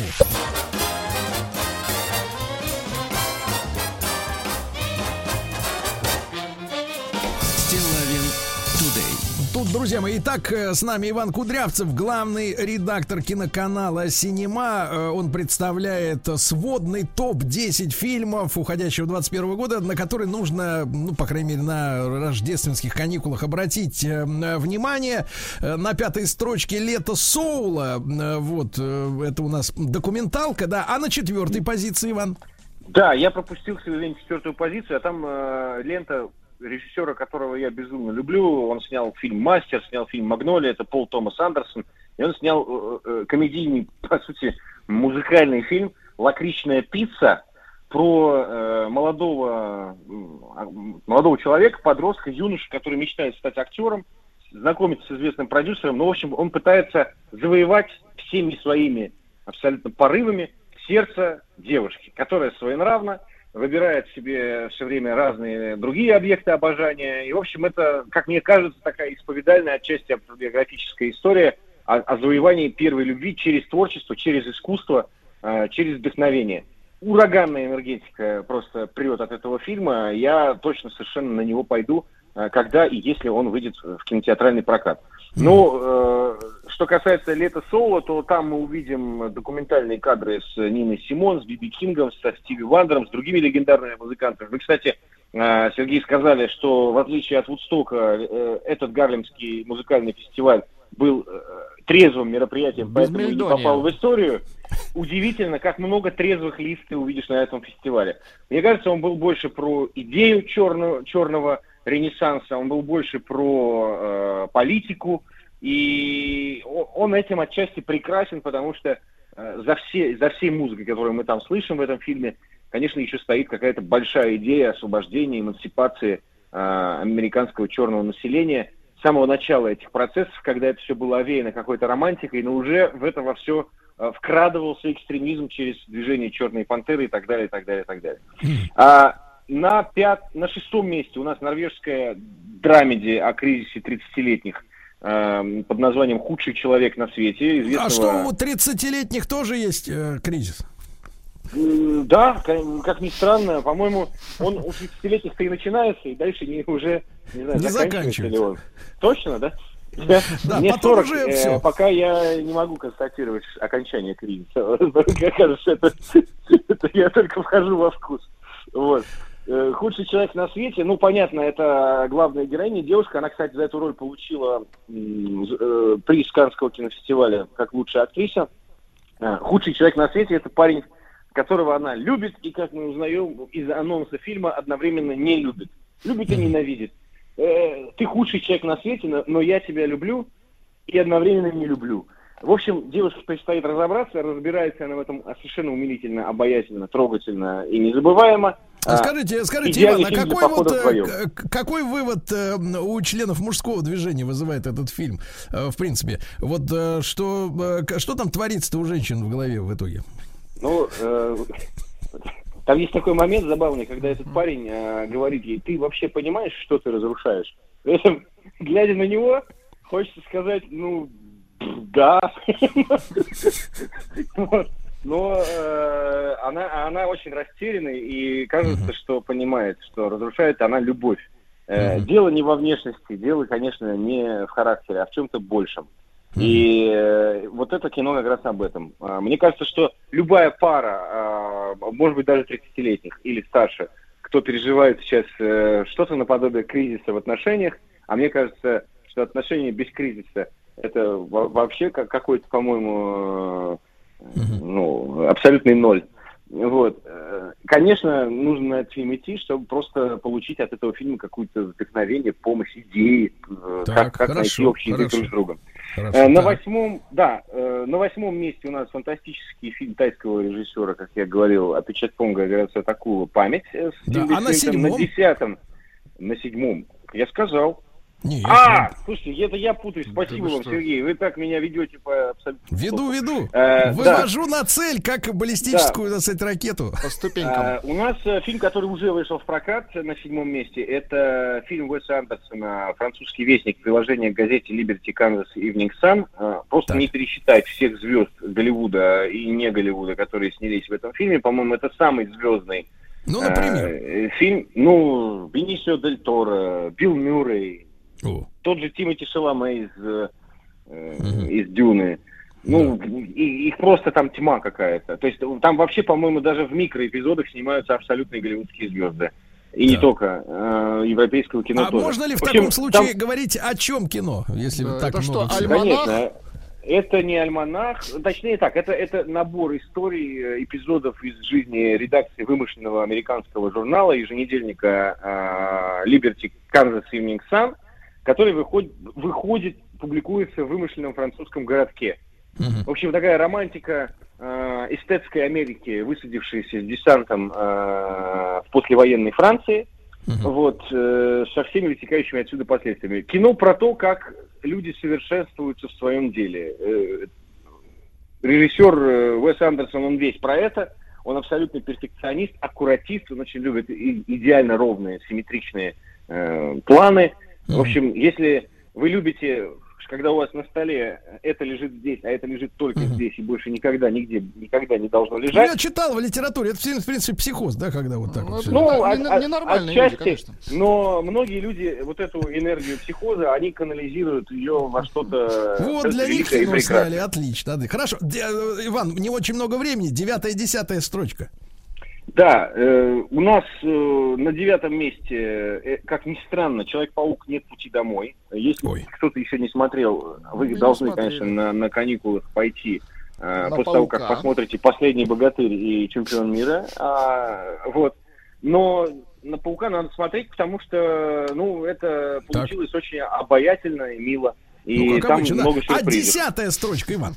B: Друзья мои, итак, э, с нами Иван Кудрявцев, главный редактор киноканала «Синема». Э, Он представляет сводный топ-10 фильмов уходящего 21 года, на который нужно, ну, по крайней мере, на рождественских каникулах обратить э, внимание. На пятой строчке «Лето Соула». Вот, это у нас документалка, да. А на четвертой позиции, Иван?
G: Да, я пропустил, сожалению, четвертую позицию, а там э, лента режиссера, которого я безумно люблю. Он снял фильм «Мастер», снял фильм «Магнолия», это Пол Томас Андерсон. И он снял э, э, комедийный, по сути, музыкальный фильм «Лакричная пицца» про э, молодого, м, молодого человека, подростка, юношу, который мечтает стать актером, знакомится с известным продюсером. Ну, в общем, он пытается завоевать всеми своими абсолютно порывами сердце девушки, которая своенравна, выбирает себе все время разные другие объекты обожания. И, в общем, это, как мне кажется, такая исповедальная отчасти автобиографическая история о, о завоевании первой любви через творчество, через искусство, э, через вдохновение. Ураганная энергетика просто прет от этого фильма. Я точно совершенно на него пойду, э, когда и если он выйдет в кинотеатральный прокат. Ну, э, что касается «Лета Соло», то там мы увидим документальные кадры с Ниной Симон, с Биби Кингом, со Стиви Вандером, с другими легендарными музыкантами. Вы, кстати, э, Сергей, сказали, что в отличие от Вудстока, э, этот Гарлемский музыкальный фестиваль был э, трезвым мероприятием,
C: Без
G: поэтому не попал в историю. Удивительно, как много трезвых лиц ты увидишь на этом фестивале. Мне кажется, он был больше про идею черного, черного ренессанса, он был больше про э, политику, и он этим отчасти прекрасен, потому что э, за, все, за всей музыкой, которую мы там слышим в этом фильме, конечно, еще стоит какая-то большая идея освобождения, эмансипации э, американского черного населения с самого начала этих процессов, когда это все было овеяно какой-то романтикой, но уже в это во все э, вкрадывался экстремизм через движение «Черной пантеры» и так далее, и так далее, и так далее. А, на, пят... на шестом месте у нас норвежская драмеди о кризисе 30-летних э, под названием «Худший человек на свете». Известного...
B: А что, у 30-летних тоже есть э, кризис?
G: Да, ка- как ни странно, по-моему, он у 30-летних-то и начинается, и дальше не, уже, не знаю,
B: Не
G: заканчивается ли он. Точно, да? Я-
B: Да,
G: Мне
B: потом
G: 40,
B: уже
G: э,
B: всё.
G: пока я не могу констатировать окончание кризиса. Мне кажется, это, это я только вхожу во вкус. Вот. Э, Худший человек на свете, ну, понятно, это главная героиня, девушка. Она, кстати, за эту роль получила э, приз Каннского кинофестиваля как лучшая актриса. А, Худший человек на свете это парень, которого она любит и, как мы узнаем из анонса фильма, одновременно не любит. Любит и ненавидит. Э, Ты худший человек на свете, но- но я тебя люблю и одновременно не люблю. В общем, девушке предстоит разобраться, разбирается она в этом совершенно умилительно, обаятельно, трогательно и незабываемо.
B: А скажите, скажите, Иван, а какой вот, э,
G: вдвоем.
B: какой вывод э, у членов мужского движения вызывает этот фильм, э, в принципе? Вот что, что там творится-то у женщин в голове в итоге?
G: Ну, э, там есть такой момент забавный, когда этот парень э, говорит ей, ты вообще понимаешь, что ты разрушаешь? При этом, глядя на него, хочется сказать, ну, да. Но э, она, она очень растеряна и кажется, что понимает, что разрушает она любовь. Э, Дело не во внешности, дело, конечно, не в характере, а в чем-то большем. И э, вот это кино как раз об этом. А, Мне кажется, что любая пара, а, может быть, даже 30-летних или старше, кто переживает сейчас э, что-то наподобие кризиса в отношениях, а мне кажется, что отношения без кризиса это во- вообще как какой-то, по-моему, ну, абсолютный ноль. Вот. Э, Конечно, нужно на этот фильм идти, чтобы просто получить от этого фильма какое-то вдохновение, помощь, идеи, э,
B: Так,
G: как, как
B: хорошо,
G: найти общий язык друг с другом.
B: Хорошо,
G: Э, На
B: так.
G: восьмом, да, на восьмом месте у нас фантастический фильм тайского режиссера, как я говорил, Апичатпонга Горация Такула «Память». с
B: Да, а на
G: Свинтон. На
B: седьмом?
G: десятом, на седьмом, я сказал.
B: Не,
G: А, слушайте, это я путаюсь.
C: Да
G: Спасибо вам,
C: что?
G: Сергей. Вы так меня ведете по абсолютно...
B: Веду, веду.
G: Э,
B: Вывожу на цель, как баллистическую, так сказать, ракету.
C: По ступенькам.
G: А, у нас э, фильм, который уже вышел в прокат э, на седьмом месте, это фильм Уэса Андерсона «Французский вестник», приложение к газете Liberty Kansas Evening Sun. А, Просто
B: Так.
G: не пересчитать всех звезд Голливуда и не Голливуда, которые снялись в этом фильме. По-моему, это самый звездный
B: Ну, например.
G: э, фильм. Ну, Бенисио Дель Торо, Билл Мюррей,
B: О,
G: тот же Тимоти Шаломе из, э, э, из Дюны. Ну, и- их просто там тьма какая-то. То есть там вообще, по-моему, даже в микроэпизодах снимаются абсолютные голливудские звезды. И не
B: Так.
G: только э, европейского кино
B: А
G: тоже.
B: можно ли в
G: общем,
B: таком случае
G: там-
B: говорить о чем кино, если
C: Да,
B: так
C: это что,
B: много
C: альманах?
G: Конечно. Это не альманах, точнее так, это, это набор историй, э, эпизодов из жизни редакции вымышленного американского журнала, еженедельника э, Liberty Kansas Evening Sun, который выходит, выходит, публикуется в вымышленном французском городке.
B: Мгм.
G: В общем, такая романтика э, эстетской Америки, высадившаяся с десантом э, в послевоенной Франции, вот, э, со всеми вытекающими отсюда последствиями. Кино про то, как люди совершенствуются в своем деле. Э, режиссер э, Уэс Андерсон, он весь про это. Он абсолютный перфекционист, аккуратист, он очень любит идеально ровные, симметричные э, планы. В общем, если вы любите, когда у вас на столе это лежит здесь, а это лежит только здесь и больше никогда нигде никогда не должно
B: Ну,
G: лежать.
B: я читал в литературе, это, в принципе, психоз, да, когда вот так
C: Ну,
B: вот.
G: Ну,
C: Не-
G: от-
C: не-
G: от-
C: ненормальные люди,
G: отчасти,
C: конечно.
G: но многие люди вот эту энергию психоза, они канализируют ее во что-то
B: Вот для них
G: прекрасное.
B: сняли, отлично. да. Хорошо, э, Иван, не очень много времени, девятая, десятая строчка.
G: Да, э, у нас э, на девятом месте, э, как ни странно, Человек-паук нет пути домой. Если
B: Ой.
G: кто-то еще не смотрел, вы
C: Мы
G: должны, конечно, на, на каникулах пойти. э,
C: На
G: после того, как
C: «Паука».
G: посмотрите «Последний богатырь» и «Чемпион мира». А, вот. Но на «Паука» надо смотреть, потому что, ну, это
B: Так.
G: получилось очень обаятельно и мило. И
B: Ну, как
G: там
B: обычно, да.
G: много
B: А
G: сюрпризов.
B: десятая строчка, Иван.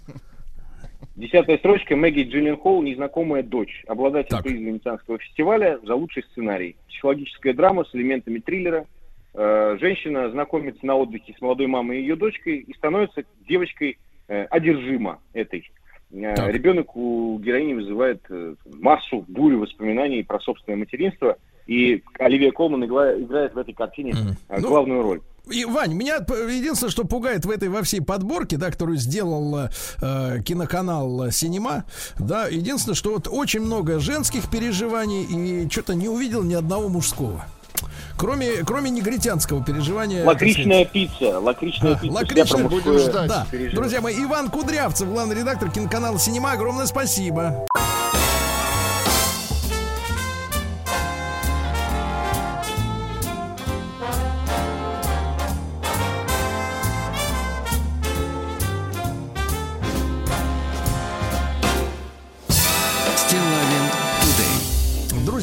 G: Десятая строчка. Мэгги Джилленхол, незнакомая дочь. Обладатель
B: Так.
G: приза Венецианского фестиваля за лучший сценарий. Психологическая драма с элементами триллера. Э, Женщина знакомится на отдыхе с молодой мамой и ее дочкой и становится девочкой э, одержима этой. Э. Ребенок у героини вызывает э, массу, бурю воспоминаний про собственное материнство. И Оливия Колман играет в этой картине
B: Ну,
G: главную роль.
B: И, Вань, меня единственное, что пугает в этой во всей подборке, да, которую сделал э, киноканал Синема, да, единственное, что вот очень много женских переживаний и что-то не увидел ни одного мужского. Кроме, кроме негритянского переживания.
G: Лакричная пицца. Лакричная
B: А,
G: пицца.
B: лакричная
C: будем ждать.
B: Да, друзья мои, Иван Кудрявцев, главный редактор киноканала Синема, огромное спасибо.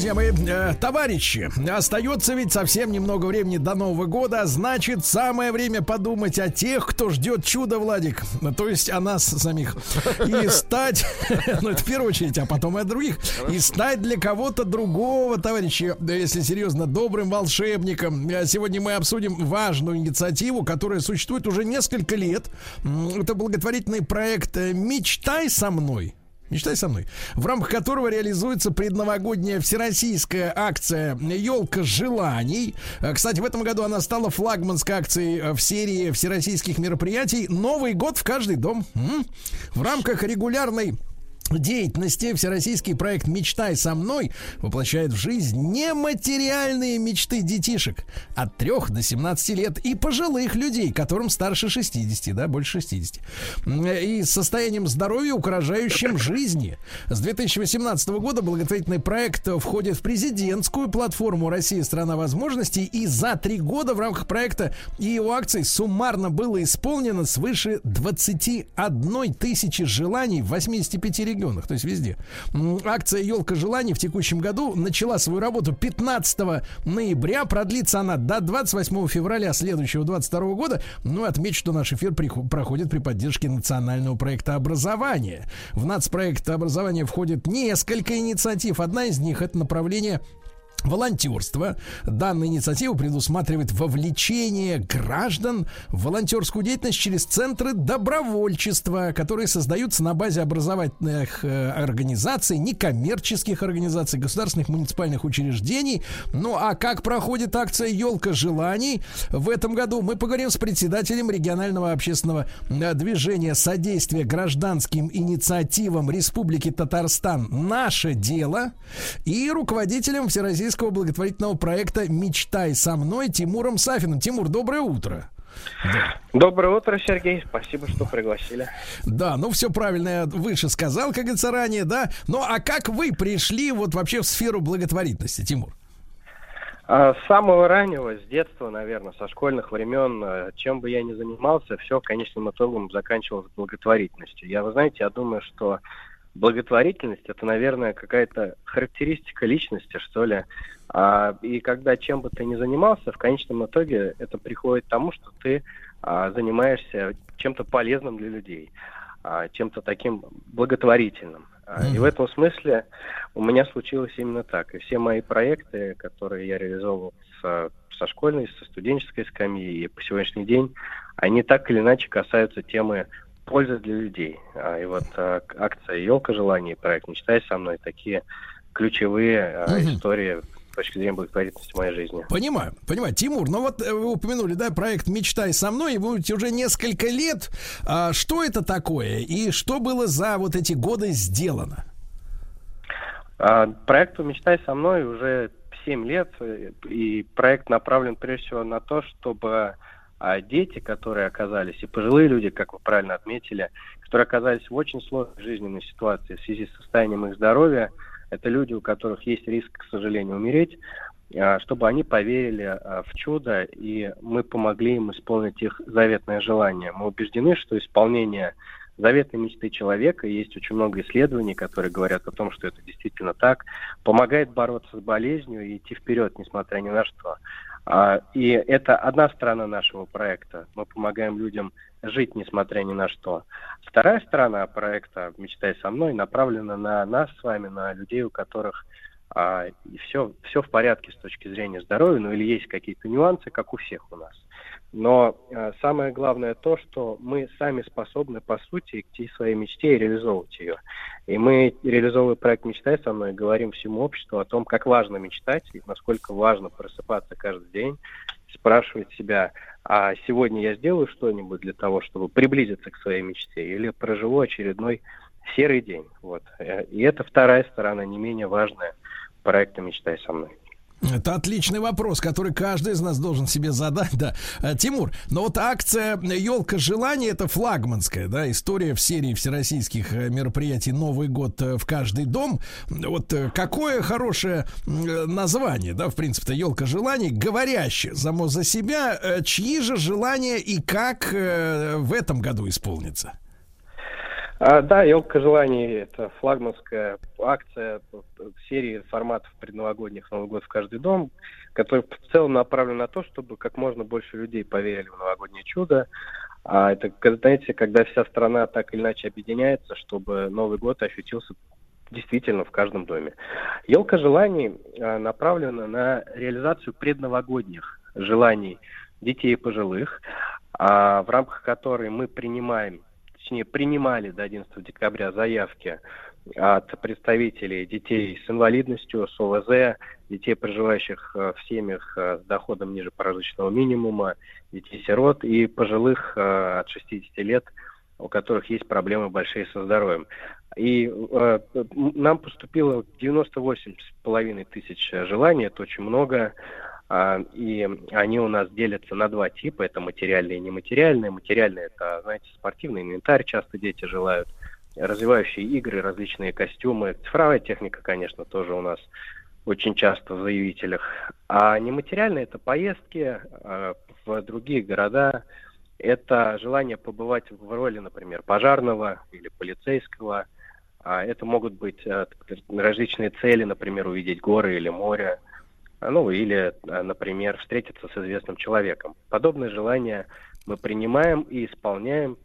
B: Друзья мои, э, товарищи, остается ведь совсем немного времени до Нового года, а значит, самое время подумать о тех, кто ждет чуда, Владик, то есть о нас самих, и стать, ну это в первую очередь, а потом и о других, и стать для кого-то другого, товарищи, если серьезно, добрым волшебником. Э, Сегодня мы обсудим важную инициативу, которая существует уже несколько лет. Это благотворительный проект «Мечтай со мной». Мечтай со мной. В рамках которого реализуется предновогодняя всероссийская акция «Елка желаний». Э, Кстати, в этом году она стала флагманской акцией э, в серии всероссийских мероприятий «Новый год в каждый дом». В рамках регулярной деятельности всероссийский проект «Мечтай со мной» воплощает в жизнь нематериальные мечты детишек от 3 до 17 лет и пожилых людей, которым старше 60, да, больше 60. М, И с состоянием здоровья, угрожающим жизни. С 2018 года благотворительный проект входит в президентскую платформу «Россия – страна возможностей» и за три года в рамках проекта и его акций суммарно было исполнено свыше 21 тысячи желаний в 85 регионах, то есть везде. Акция «Елка желаний» в текущем году начала свою работу 15 ноября. Продлится она до 28 февраля следующего 22 года. Ну, отмечу, что наш эфир проходит при поддержке национального проекта образования. В нацпроект образования входит несколько инициатив. Одна из них это направление Волонтерство. Данная инициатива предусматривает вовлечение граждан в волонтерскую деятельность через центры добровольчества, которые создаются на базе образовательных э, организаций, некоммерческих организаций, государственных муниципальных учреждений. Ну а как проходит акция «Елка желаний» в этом году, мы поговорим с председателем регионального общественного э, движения содействия гражданским инициативам Республики Татарстан «Наше дело» и руководителем Всероссийского благотворительного проекта «Мечтай со мной» Тимуром Сафиным. Тимур, доброе утро.
H: Доброе утро, Сергей. Спасибо, что пригласили.
B: Да, ну все правильно я выше сказал, как говорится, ранее, да. Ну а как вы пришли вот вообще в сферу благотворительности, Тимур?
H: А, С самого раннего, с детства, наверное, со школьных времен, э, чем бы я ни занимался, все конечным итогом заканчивалось благотворительностью. Я, вы знаете, я думаю, что благотворительность это, наверное, какая-то характеристика личности, что ли. А, И когда чем бы ты ни занимался, в конечном итоге это приходит к тому, что ты а, занимаешься чем-то полезным для людей, а, чем-то таким благотворительным. А, И в этом смысле у меня случилось именно так. И все мои проекты, которые я реализовывал с- со школьной, со студенческой скамьи и по сегодняшний день, они так или иначе касаются темы пользы для людей. А, И вот а, акция «Елка желаний» проект «Мечтай со мной» такие ключевые
B: Мгм.
H: истории с точки зрения благотворительности в моей жизни.
B: Понимаю, понимаю. Тимур, ну вот э, вы упомянули, да, проект «Мечтай со мной», и вы будете уже несколько лет. А что это такое и что было за вот эти годы сделано?
H: А, Проекту «Мечтай со мной» уже 7 лет, э, и проект направлен прежде всего на то, чтобы а, дети, которые оказались, и пожилые люди, как вы правильно отметили, которые оказались в очень сложной жизненной ситуации в связи с состоянием их здоровья, это люди, у которых есть риск, к сожалению, умереть, а, чтобы они поверили а, в чудо, и мы помогли им исполнить их заветное желание. Мы убеждены, что исполнение заветной мечты человека, есть очень много исследований, которые говорят о том, что это действительно так, помогает бороться с болезнью и идти вперед, несмотря ни на что. А, И это одна сторона нашего проекта. Мы помогаем людям жить, несмотря ни на что. Вторая сторона проекта «Мечтай со мной» направлена на нас с вами, на людей, у которых а, все, все в порядке с точки зрения здоровья, ну или есть какие-то нюансы, как у всех у нас. Но э, самое главное то, что мы сами способны, по сути, идти своей мечте и реализовывать ее. И мы, реализовывая проект «Мечтай со мной», говорим всему обществу о том, как важно мечтать и насколько важно просыпаться каждый день, спрашивать себя, а сегодня я сделаю что-нибудь для того, чтобы приблизиться к своей мечте, или проживу очередной серый день. Вот. Э, И это вторая сторона, не менее важная проекта «Мечтай со мной».
B: Это отличный вопрос, который каждый из нас должен себе задать, да. Э, Тимур, но вот акция «Елка желаний» это флагманская, да, история в серии всероссийских э, мероприятий «Новый год э, в каждый дом». Вот какое хорошее название, да, в принципе-то «Елка желаний», говорящее само за себя, чьи же желания и как в этом году исполнится?
H: А, да, елка желаний это флагманская акция серии форматов предновогодних Новый год в каждый дом, которая в целом направлена на то, чтобы как можно больше людей поверили в новогоднее чудо. А это, знаете, когда вся страна так или иначе объединяется, чтобы Новый год ощутился действительно в каждом доме. Елка желаний а, направлена на реализацию предновогодних желаний детей и пожилых, а, в рамках которой мы принимаем точнее, принимали до 11 декабря заявки от представителей детей с инвалидностью, с ОВЗ, детей, проживающих э, в семьях э, с доходом ниже прожиточного минимума, детей-сирот и пожилых э, от 60 лет, у которых есть проблемы большие со здоровьем. И э, нам поступило 98,5 тысяч желаний, это очень много. А, И они у нас делятся на два типа. Это материальные и нематериальные. Материальные – это, знаете, спортивный инвентарь часто дети желают. Развивающие игры, различные костюмы. Цифровая техника, конечно, тоже у нас очень часто в заявителях. А нематериальные – это поездки э, в другие города. Это желание побывать в роли, например, пожарного или полицейского. А Это могут быть э, различные цели, например, увидеть горы или море ну или, э, например, встретиться с известным человеком. Подобные желания мы принимаем и исполняем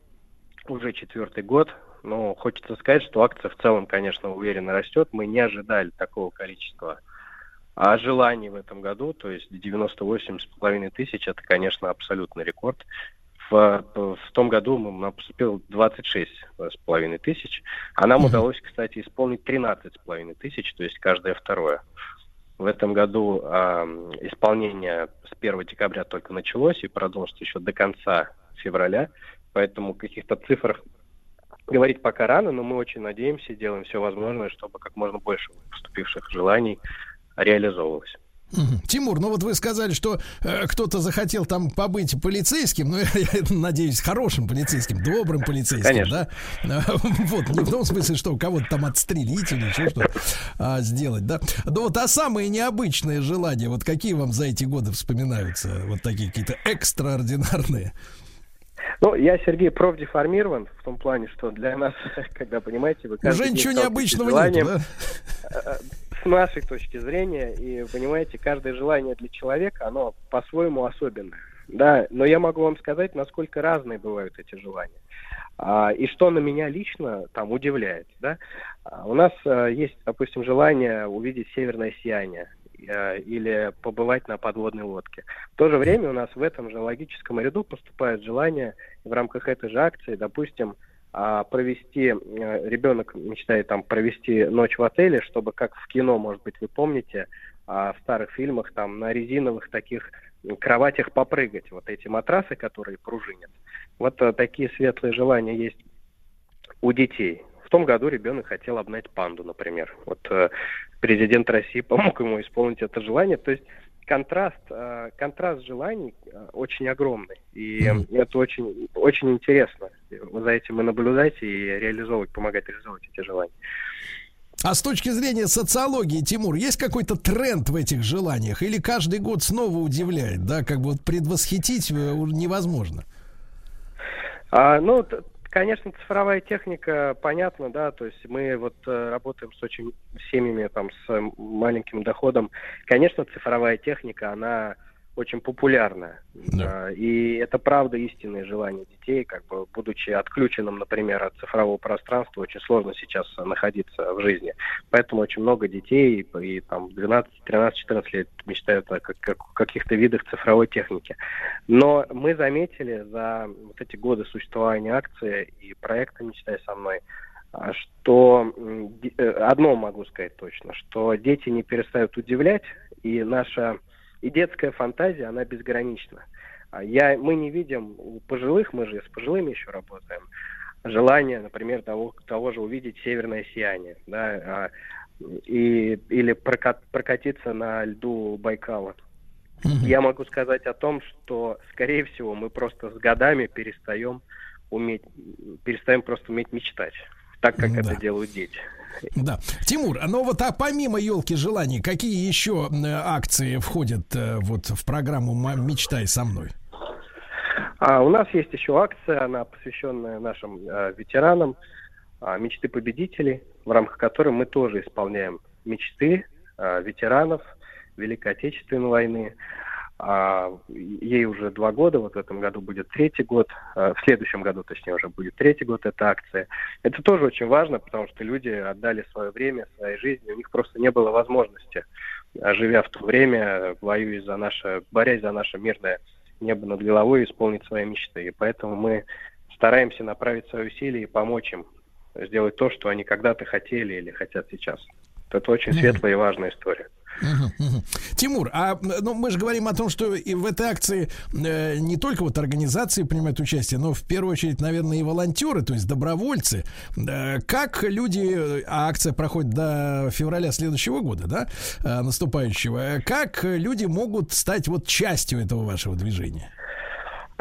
H: уже четвертый год. Но хочется сказать, что акция в целом, конечно, уверенно растет. Мы не ожидали такого количества а желаний в этом году, то есть 98,5 тысяч, это, конечно, абсолютный рекорд. В, в том году мы- нам поступило 26,5 тысяч, а нам удалось, кстати, исполнить 13,5 тысяч, то есть каждое второе. В этом году ам, исполнение с 1 декабря только началось и продолжится еще до конца февраля, поэтому каких-то цифрах говорить пока рано, но мы очень надеемся, делаем все возможное, чтобы как можно больше поступивших желаний реализовывалось.
B: Тимур, ну вот вы сказали, что э, кто-то захотел там побыть полицейским, ну, я, я надеюсь, хорошим полицейским, добрым полицейским,
H: Конечно.
B: да? А, Вот, не в том смысле, что кого-то там отстрелить или еще что а, сделать, да? Ну вот, а самые необычные желания, вот какие вам за эти годы вспоминаются, вот такие какие-то экстраординарные?
H: Ну, я, Сергей, профдеформирован в том плане, что для нас, когда, понимаете, вы
B: Уже ничего необычного нет,
H: э, с нашей точки зрения, и понимаете, каждое желание для человека, оно по-своему особенное. Да, но я могу вам сказать, насколько разные бывают эти желания. А, и что на меня лично там удивляет, да? А, у нас э, есть, допустим, желание увидеть северное сияние э, или побывать на подводной лодке. В то же время у нас в этом же логическом ряду поступают желания в рамках этой же акции, допустим, а, провести, э, ребенок мечтает там провести ночь в отеле, чтобы как в кино, может быть, вы помните, а, в старых фильмах там на резиновых таких кроватях попрыгать. Вот эти матрасы, которые пружинят. Вот э, такие светлые желания есть у детей. В том году ребенок хотел обнять панду, например. Вот э, президент России помог ему исполнить это желание. То есть контраст, э, контраст желаний э, очень огромный. И э, это очень, очень интересно за этим и наблюдать, и реализовывать, помогать реализовывать эти желания.
B: А с точки зрения социологии, Тимур, есть какой-то тренд в этих желаниях? Или каждый год снова удивляет, да, как бы вот предвосхитить э, невозможно?
H: А, ну, конечно, цифровая техника, понятно, да, то есть мы вот э, работаем с очень семьями там с маленьким доходом. Конечно, цифровая техника, она очень популярная.
B: Да.
H: А, И это правда истинное желание детей, как бы будучи отключенным, например, от цифрового пространства, очень сложно сейчас находиться в жизни. Поэтому очень много детей и, там 12, 13, 14 лет мечтают о как- как- каких-то видах цифровой техники. Но мы заметили за вот эти годы существования акции и проекта «Мечтай со мной», а, что э, одно могу сказать точно, что дети не перестают удивлять, и наша и детская фантазия, она безгранична. А Я, мы не видим у пожилых, мы же с пожилыми еще работаем, желание, например, того, того же увидеть северное сияние, да, а, и, или прокат- прокатиться на льду Байкала. Я могу сказать о том, что, скорее всего, мы просто с годами перестаем уметь, перестаем просто уметь мечтать, так как
B: Да.
H: это делают дети.
B: Да. Тимур, ну вот а помимо елки желаний, какие еще э, акции входят э, вот в программу «М- Мечтай со мной?
H: А у нас есть еще акция, она посвященная нашим э, ветеранам а, мечты победителей, в рамках которой мы тоже исполняем мечты э, ветеранов Великой Отечественной войны. А, ей уже два года, вот в этом году будет третий год, э, в следующем году, точнее, уже будет третий год эта акция. Это тоже очень важно, потому что люди отдали свое время, своей жизни, у них просто не было возможности, э, живя в то время, воюя за наше, борясь за наше мирное небо над головой, исполнить свои мечты. И поэтому мы стараемся направить свои усилия и помочь им сделать то, что они когда-то хотели или хотят сейчас. Это очень светлая и важная история.
B: Тимур, а ну, мы же говорим о том, что и в этой акции э, не только вот организации принимают участие, но в первую очередь, наверное, и волонтеры, то есть добровольцы. Э, как люди, а акция проходит до февраля следующего года, да, э, наступающего, э, как люди могут стать вот частью этого вашего движения?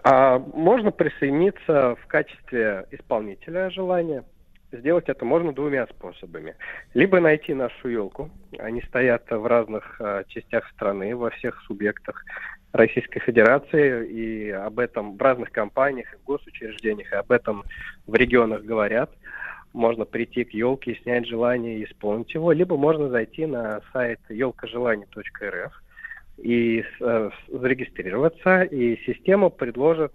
H: А можно присоединиться в качестве исполнителя желания. Сделать это можно двумя способами. Либо найти нашу елку. Они стоят в разных э, частях страны, во всех субъектах Российской Федерации, и об этом в разных компаниях в госучреждениях, и об этом в регионах говорят. Можно прийти к елке и снять желание и исполнить его, либо можно зайти на сайт елкожеланий.рф и э, зарегистрироваться, и система предложит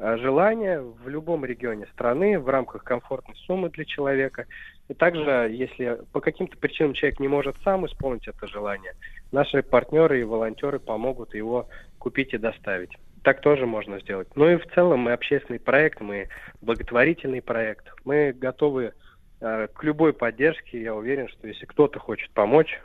H: желание в любом регионе страны в рамках комфортной суммы для человека. И также, если по каким-то причинам человек не может сам исполнить это желание, наши партнеры и волонтеры помогут его купить и доставить. Так тоже можно сделать. Ну и в целом мы общественный проект, мы благотворительный проект. Мы готовы э, к любой поддержке. Я уверен, что если кто-то хочет помочь,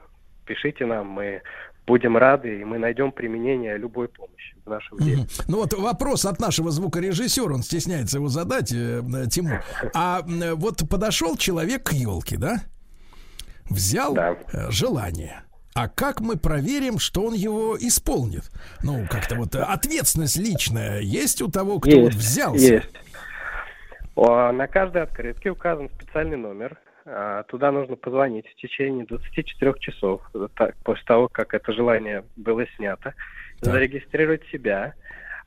H: пишите нам, мы будем рады, и мы найдем применение любой помощи в нашем деле.
B: Ну вот вопрос от нашего звукорежиссера, он стесняется его задать, э, Тимур. А вот подошел человек к елке, да? Взял
H: Да.
B: э, желание. А как мы проверим, что он его исполнит? Ну, как-то вот ответственность личная есть у того, кто вот взялся?
H: Есть. На каждой открытке указан специальный номер. А, Туда нужно позвонить в течение 24 часов так, после того, как это желание было снято,
B: Так.
H: зарегистрировать себя.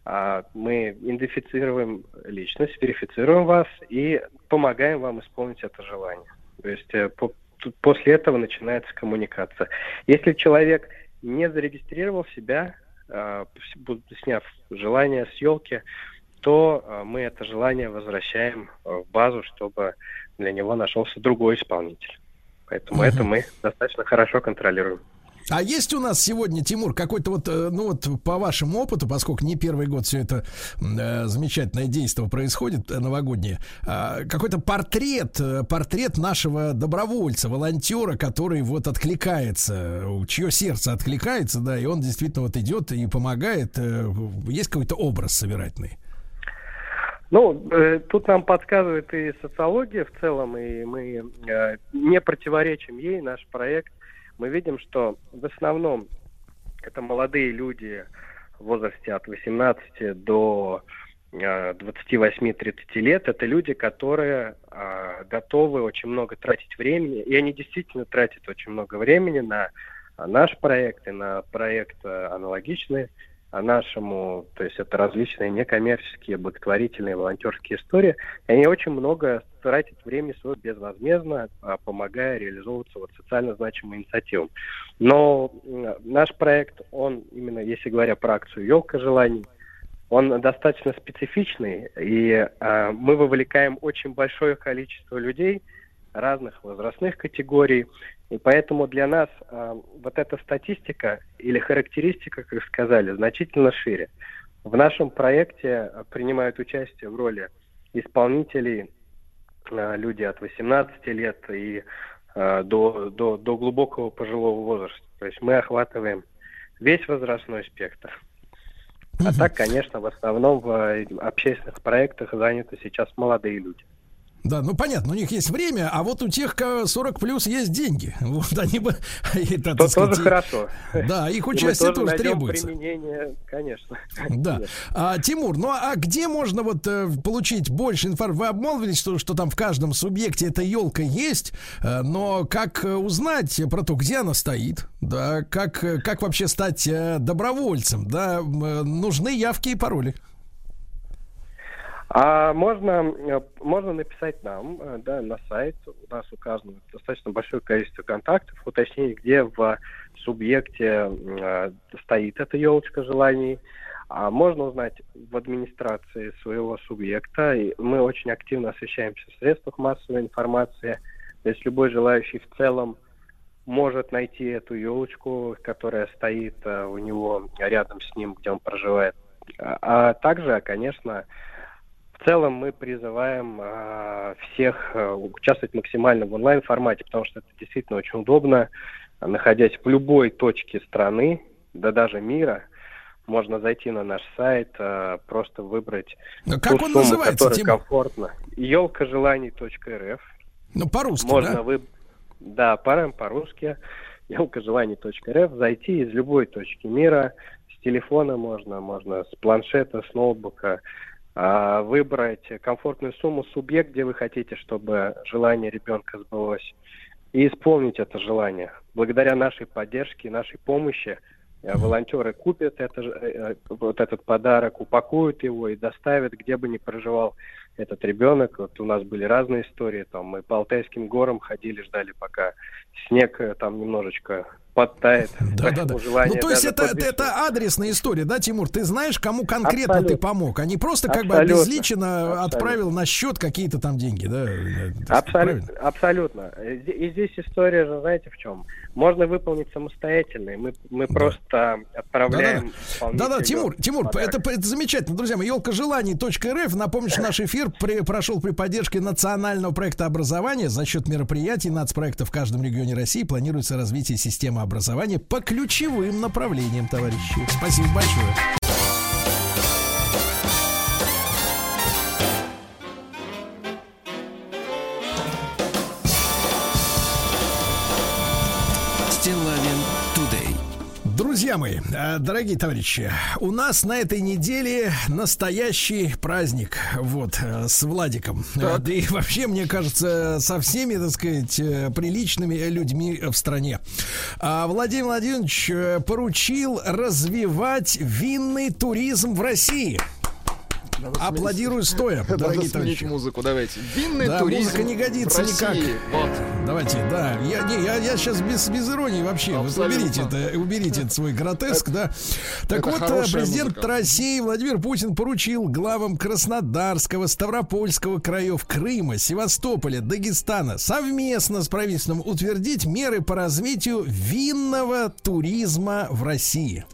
H: А, Мы идентифицируем личность, верифицируем вас и помогаем вам исполнить это желание. То есть э, по- после этого начинается коммуникация. Если человек не зарегистрировал себя, а, сняв желание с елки, то мы это желание возвращаем в базу, чтобы для него нашелся другой исполнитель. Поэтому это мы достаточно хорошо контролируем.
B: А есть у нас сегодня, Тимур, какой-то вот, э, ну вот по вашему опыту, поскольку не первый год все это э, замечательное действие происходит э, новогоднее, а, какой-то портрет, э, портрет нашего добровольца, волонтера, который вот откликается, чье сердце откликается, да, и он действительно вот идет и помогает. э, Есть какой-то образ собирательный?
H: Ну, э, тут нам подсказывает и социология в целом, и мы э, не противоречим ей, наш проект. Мы видим, что в основном это молодые люди в возрасте от 18 до э, 28-30 лет. Это люди, которые э, готовы очень много тратить времени, и они действительно тратят очень много времени на э, наш проект и на проект э, аналогичный нашему, то есть это различные некоммерческие, благотворительные, волонтерские истории. И они очень много тратят время свое безвозмездно, а, помогая реализовываться вот социально значимым инициативам. Но наш проект, он именно, если говоря про акцию «Елка желаний», он достаточно специфичный, и а, мы вовлекаем очень большое количество людей разных возрастных категорий, и поэтому для нас а, вот эта статистика или характеристика, как сказали, значительно шире. В нашем проекте а, принимают участие в роли исполнителей а, люди от 18 лет и а, до, до, до глубокого пожилого возраста. То есть мы охватываем весь возрастной спектр. А так, конечно, в основном в э, общественных проектах заняты сейчас молодые люди.
B: Да, ну понятно, у них есть время, а вот у тех, кого 40 плюс, есть деньги. Вот они бы... это,
H: То
B: сказать,
H: тоже хорошо.
B: Да, их участие тоже
H: найдем
B: требуется.
H: применение, конечно.
B: Да.
H: Конечно.
B: А, Тимур, ну а где можно вот э, получить больше информации? Вы обмолвились, что, что там в каждом субъекте эта елка есть, э, но как э, узнать про то, где она стоит? Да, как, э, как вообще стать э, добровольцем? Да, э, нужны явки и пароли.
H: А можно, э, можно написать нам э, да, на сайт. У нас указано достаточно большое количество контактов, уточнить, где в субъекте э, стоит эта елочка желаний. А можно узнать в администрации своего субъекта. И мы очень активно освещаемся в средствах массовой информации. То есть любой желающий в целом может найти эту елочку, которая стоит у него рядом с ним, где он проживает. А, а также, конечно, в целом мы призываем а, всех а, участвовать максимально в онлайн-формате, потому что это действительно очень удобно. Находясь в любой точке страны, да даже мира, можно зайти на наш сайт, а, просто выбрать
B: Как
H: ту
B: он
H: сумму, которая
B: Тимур?
H: комфортно. Елкажеланий.рф.
B: Ну, по-русски,
H: Можно
B: да?
H: вы... Да, парам по-русски. Елкажеланий.рф. Зайти из любой точки мира. С телефона можно, можно с планшета, с ноутбука. А, выбрать комфортную сумму, субъект, где вы хотите, чтобы желание ребенка сбылось. И исполнить это желание. Благодаря нашей поддержке, нашей помощи э, волонтеры купят это, э, э, вот этот подарок, упакуют его и доставят, где бы ни проживал этот ребенок. Вот у нас были разные истории. Там мы по Алтайским горам ходили, ждали, пока снег там немножечко подтает.
B: Да, да, да. Ну, то есть это, это адресная история, да, Тимур? Ты знаешь, кому конкретно ты
H: Абсолютно.
B: помог, а не просто как бы
H: Абсолютно.
B: обезличенно
H: Абсолютно.
B: отправил на счет какие-то там деньги, да? э,
H: Абсолютно, абсолютно. И и здесь история же, знаете, в чем? Можно выполнить самостоятельно. и Мы, мы просто отправляем исполнителю
B: Да-да, Тимур, Тимур,
H: подарок.
B: это, это замечательно, друзья мои. Елка желаний.рф. Напомню, что наш эфир при- прошел при поддержке национального проекта образования. За счет мероприятий нацпроекта в каждом регионе России планируется развитие системы образования по ключевым направлениям, товарищи. Спасибо большое. Друзья мои, э, дорогие товарищи, у нас на этой неделе настоящий праздник, вот, э, с Владиком. Э, Да и вообще, мне кажется, со всеми, так сказать, приличными людьми в стране. А Владимир Владимирович поручил развивать винный туризм в России. Аплодирую стоя,
C: Надо
B: дорогие товарищи.
C: музыку, давайте. Винный
B: Да,
C: туризм
B: музыка не годится никак.
C: Вот.
B: Давайте, да. Я, не, я, я сейчас без, без иронии вообще.
C: Абсолютно.
B: уберите это, уберите этот свой гротеск, да. Так
C: это
B: вот, э, президент
C: музыка.
B: России Владимир Путин поручил главам Краснодарского, Ставропольского краев, Крыма, Севастополя, Дагестана совместно с правительством утвердить меры по развитию винного туризма в России.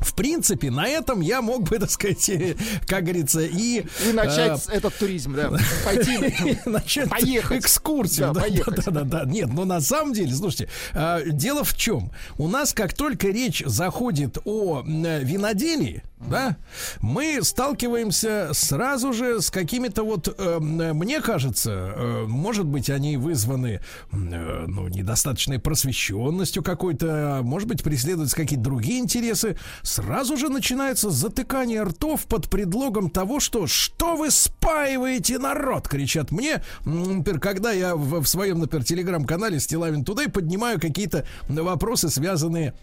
B: В принципе, на этом я мог бы, так сказать, э, как говорится, и...
C: И начать
B: э,
C: этот туризм, да. Пойти.
B: начать
C: Поехать.
B: экскурсию.
C: Да,
B: Да,
C: поехать.
B: да, да, да. Нет, но на самом деле, слушайте, а, дело в чем? У нас, как только речь заходит о э, виноделии, да, мы сталкиваемся сразу же с какими-то вот, э, мне кажется, э, может быть, они вызваны, э, ну, недостаточной просвещенностью какой-то, а может быть, преследуются какие-то другие интересы. Сразу же начинается затыкание ртов под предлогом того, что что вы спаиваете народ, кричат мне. Например, когда я в, в своем, например, телеграм-канале Стилавин Тудей поднимаю какие-то вопросы, связанные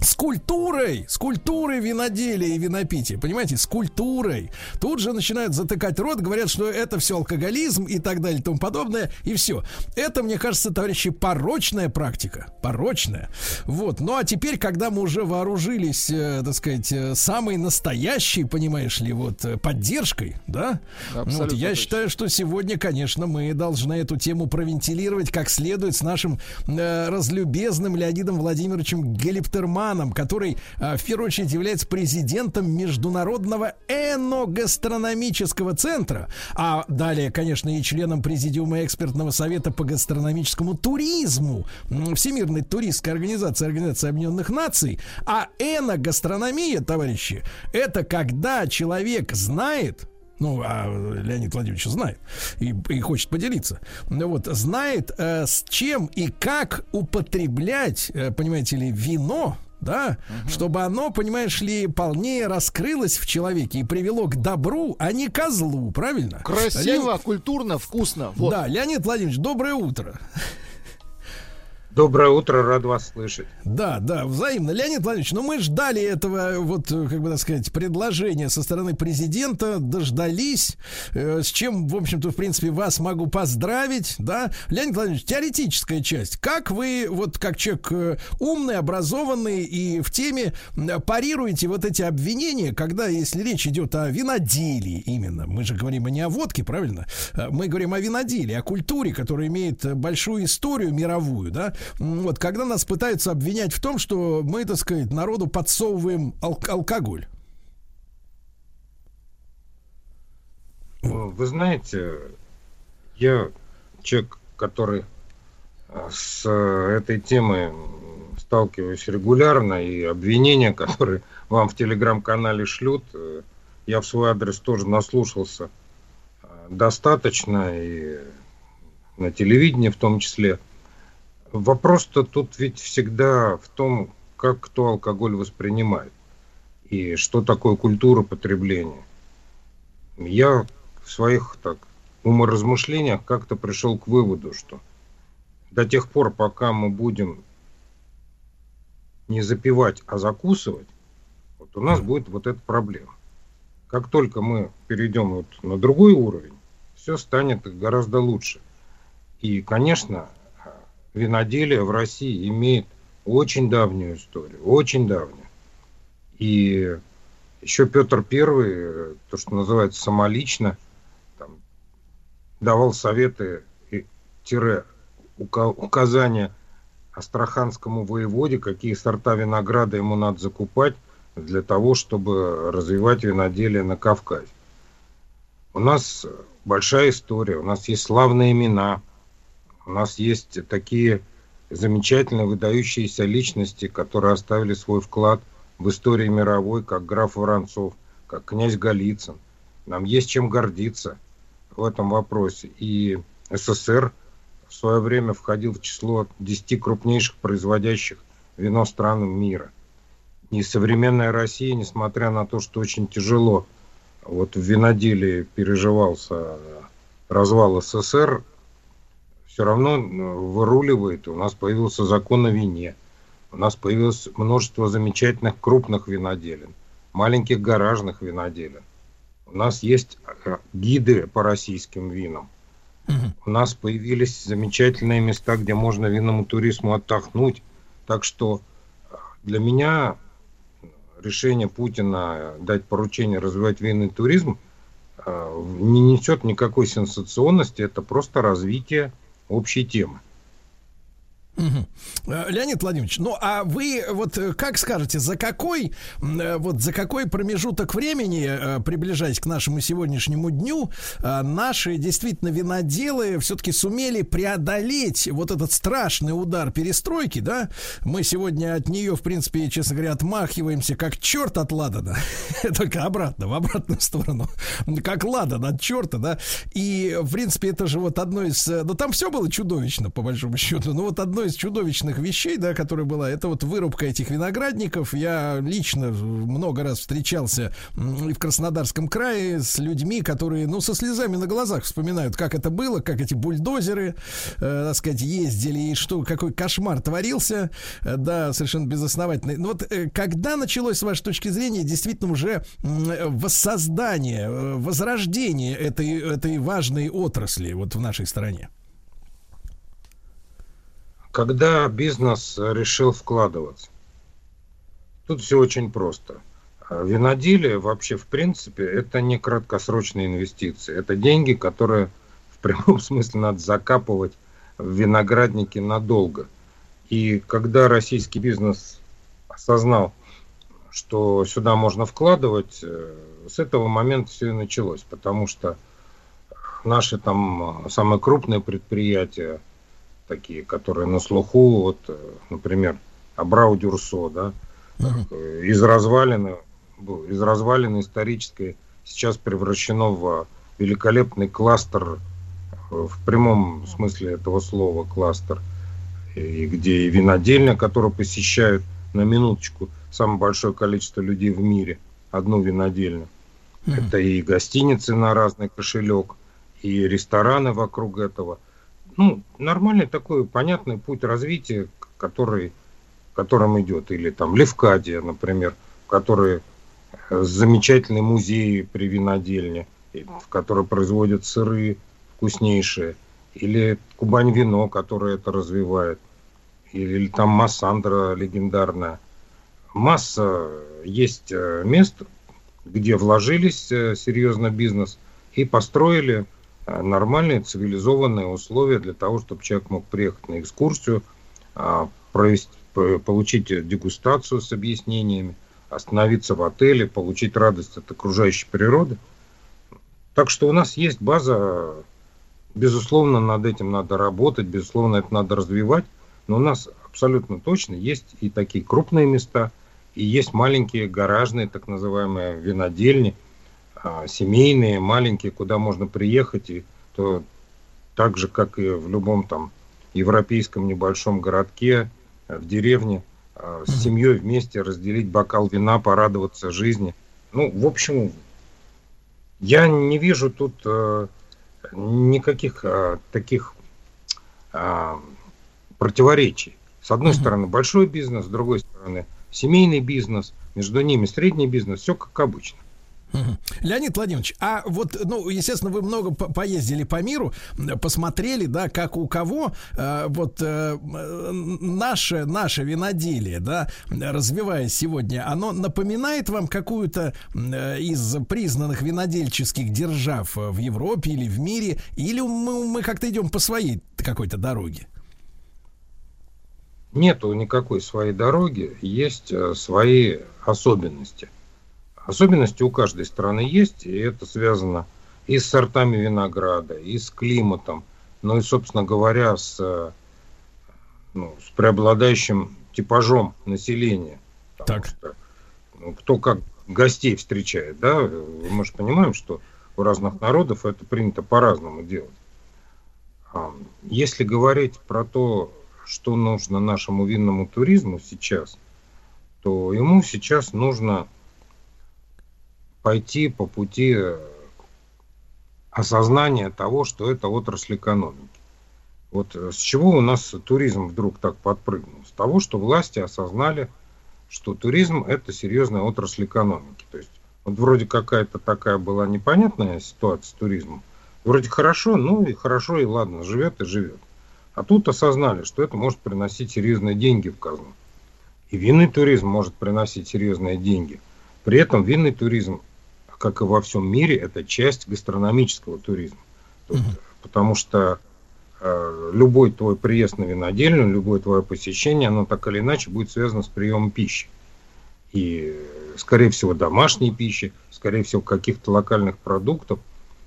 B: с культурой, с культурой виноделия и винопития, понимаете, с культурой. Тут же начинают затыкать рот, говорят, что это все алкоголизм и так далее и тому подобное, и все. Это, мне кажется, товарищи, порочная практика, порочная. Вот, ну а теперь, когда мы уже вооружились, э, так сказать, э, самой настоящей, понимаешь ли, вот, э, поддержкой, да?
C: Абсолютно
B: Вот, я
C: точно.
B: считаю, что сегодня, конечно, мы должны эту тему провентилировать как следует с нашим э, разлюбезным Леонидом Владимировичем Гелиптерманом, который э, в первую очередь является президентом Международного эногастрономического центра, а далее, конечно, и членом Президиума экспертного совета по гастрономическому туризму Всемирной туристской организации Организации Объединенных Наций. А эногастрономия, товарищи, это когда человек знает, ну, а Леонид Владимирович знает и, и хочет поделиться. Вот, знает, э, с чем и как употреблять, э, понимаете ли, вино, да, чтобы оно, понимаешь ли, полнее раскрылось в человеке и привело к добру, а не козлу, правильно?
C: Красиво, культурно, вкусно. Вот.
B: Да, Леонид Владимирович, доброе утро.
I: Доброе утро, рад вас слышать.
B: Да, да, взаимно. Леонид Владимирович, ну мы ждали этого, вот, э, как бы так сказать, предложения со стороны президента, дождались, э, с чем, в общем-то, в принципе, вас могу поздравить, да. Леонид Владимирович, теоретическая часть. Как вы, вот, как человек э, умный, образованный и в теме, парируете вот эти обвинения, когда, если речь идет о виноделии именно, мы же говорим не о водке, правильно? Э, Мы говорим о виноделии, о культуре, которая имеет большую историю мировую, да, вот, когда нас пытаются обвинять в том, что мы, так сказать, народу подсовываем ал- алкоголь.
I: Вы знаете, я человек, который э, с э, этой темой сталкиваюсь регулярно, и обвинения, которые вам в телеграм-канале шлют, э, я в свой адрес тоже наслушался достаточно, и на телевидении в том числе. Вопрос-то тут ведь всегда в том, как кто алкоголь воспринимает, и что такое культура потребления. Я в своих так уморазмышлениях как-то пришел к выводу, что до тех пор, пока мы будем не запивать, а закусывать, вот у нас будет вот эта проблема. Как только мы перейдем вот на другой уровень, все станет гораздо лучше. И, конечно, виноделие в России имеет очень давнюю историю, очень давнюю. И еще Петр э, то, что называется самолично, там, давал советы и тире ука- указания астраханскому воеводе, какие сорта винограда ему надо закупать для того, чтобы развивать виноделие на Кавказе. У нас большая история, у нас есть славные имена, у нас есть такие замечательные выдающиеся личности, которые оставили свой вклад в истории мировой, как граф Воронцов, как князь Голицын. Нам есть чем гордиться в этом вопросе. И СССР в свое время входил в число 10 крупнейших производящих вино стран мира. И современная Россия, несмотря на то, что очень тяжело вот в виноделии переживался развал СССР, все равно выруливает. У нас появился закон о вине. У нас появилось множество замечательных крупных виноделин, маленьких гаражных виноделин. У нас есть э, гиды по российским винам. У нас появились замечательные места, где можно винному туризму отдохнуть. Так что э, для меня решение Путина дать поручение развивать винный туризм э, не несет никакой сенсационности. Это просто развитие общей темы.
B: Э, Леонид Владимирович, ну а вы вот э, как скажете, за какой э, вот за какой промежуток времени, приближаясь к нашему сегодняшнему дню, наши действительно виноделы все-таки сумели преодолеть вот этот страшный удар перестройки, да? Мы сегодня от нее, в принципе, честно говоря, отмахиваемся как черт от Ладана, только обратно, в обратную сторону, как Ладан от черта, да? И, в принципе, это же вот одно из... э, Ну, там все было чудовищно, по большому счету, но вот одно из чудовищных вещей, да, которая была, это вот вырубка этих виноградников. Я лично много раз встречался и в Краснодарском крае с людьми, которые, ну, со слезами на глазах вспоминают, как это было, как эти бульдозеры, э, так сказать, ездили, и что, какой кошмар творился, Э, да, совершенно безосновательный. Но вот э, когда началось, с вашей точки зрения, действительно уже м, воссоздание, э, возрождение этой, этой важной отрасли вот в нашей стране?
I: Когда бизнес решил вкладываться? Тут все очень просто. А Виноделие вообще, в принципе, это не краткосрочные инвестиции. Это деньги, которые в прямом смысле надо закапывать в виноградники надолго. И когда российский бизнес осознал, что сюда можно вкладывать, э, с этого момента все и началось. Потому что наши там э, самые крупные предприятия, такие, которые на слуху, вот, э, например, Абрау Дюрсо, да, э, из развалины, из развалины исторической сейчас превращено в великолепный кластер, э, в прямом смысле этого слова кластер, и где и винодельня, которую посещают на минуточку самое большое количество людей в мире, одну винодельню. Это и гостиницы на разный кошелек, и рестораны вокруг этого. Ну, нормальный такой понятный путь развития, который, которым идет. Или там Левкадия, например, который э, замечательный музей при винодельне, в которой производят сыры вкуснейшие. Или Кубань вино, которое это развивает. Или, или там Массандра легендарная. Масса есть э, мест, где вложились э, серьезно бизнес и построили нормальные цивилизованные условия для того, чтобы человек мог приехать на экскурсию, а, провести, получить дегустацию с объяснениями, остановиться в отеле, получить радость от окружающей природы. Так что у нас есть база, безусловно, над этим надо работать, безусловно, это надо развивать, но у нас абсолютно точно есть и такие крупные места, и есть маленькие гаражные, так называемые винодельни, семейные, маленькие, куда можно приехать, и то так же, как и в любом там европейском небольшом городке, э, в деревне, э, с семьей вместе разделить бокал вина, порадоваться жизни. Ну, в общем, я не вижу тут э, никаких э, таких э, противоречий. С одной стороны большой бизнес, с другой стороны семейный бизнес, между ними средний бизнес, все как обычно.
B: Леонид Владимирович, а вот, ну, естественно, вы много по- поездили по миру, посмотрели, да, как у кого э, вот э, наше, наше виноделие, да, развиваясь сегодня, оно напоминает вам какую-то э, из признанных винодельческих держав в Европе или в мире, или мы, мы как-то идем по своей какой-то дороге?
I: Нету никакой своей дороги, есть э, свои особенности. Особенности у каждой страны есть, и это связано и с сортами винограда, и с климатом, ну и, собственно говоря, с, ну, с преобладающим типажом населения. Потому что ну, кто как гостей встречает, да, мы же понимаем, что у разных народов это принято по-разному делать. А, Если говорить про то, что нужно нашему винному туризму сейчас, то ему сейчас нужно пойти по пути э, осознания того, что это отрасль экономики. Вот э, с чего у нас туризм вдруг так подпрыгнул? С того, что власти осознали, что туризм это серьезная отрасль экономики. То есть вот вроде какая-то такая была непонятная ситуация с туризмом. Вроде хорошо, ну и хорошо, и ладно, живет и живет. А тут осознали, что это может приносить серьезные деньги в казну. И винный туризм может приносить серьезные деньги. При этом винный туризм, как и во всем мире, это часть гастрономического туризма. То есть, Потому что э, любой твой приезд на винодельню, любое твое посещение, оно так или иначе будет связано с приемом пищи. И, скорее всего, домашней пищи, скорее всего, каких-то локальных продуктов.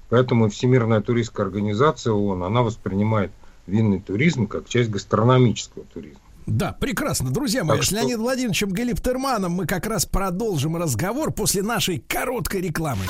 I: Поэтому Всемирная туристская организация ООН, она воспринимает винный туризм как часть гастрономического туризма.
B: Да, прекрасно. Друзья мои,
I: Так
B: с
I: что-
B: Леонидом Владимировичем Галиптерманом мы как раз продолжим разговор после нашей короткой рекламы.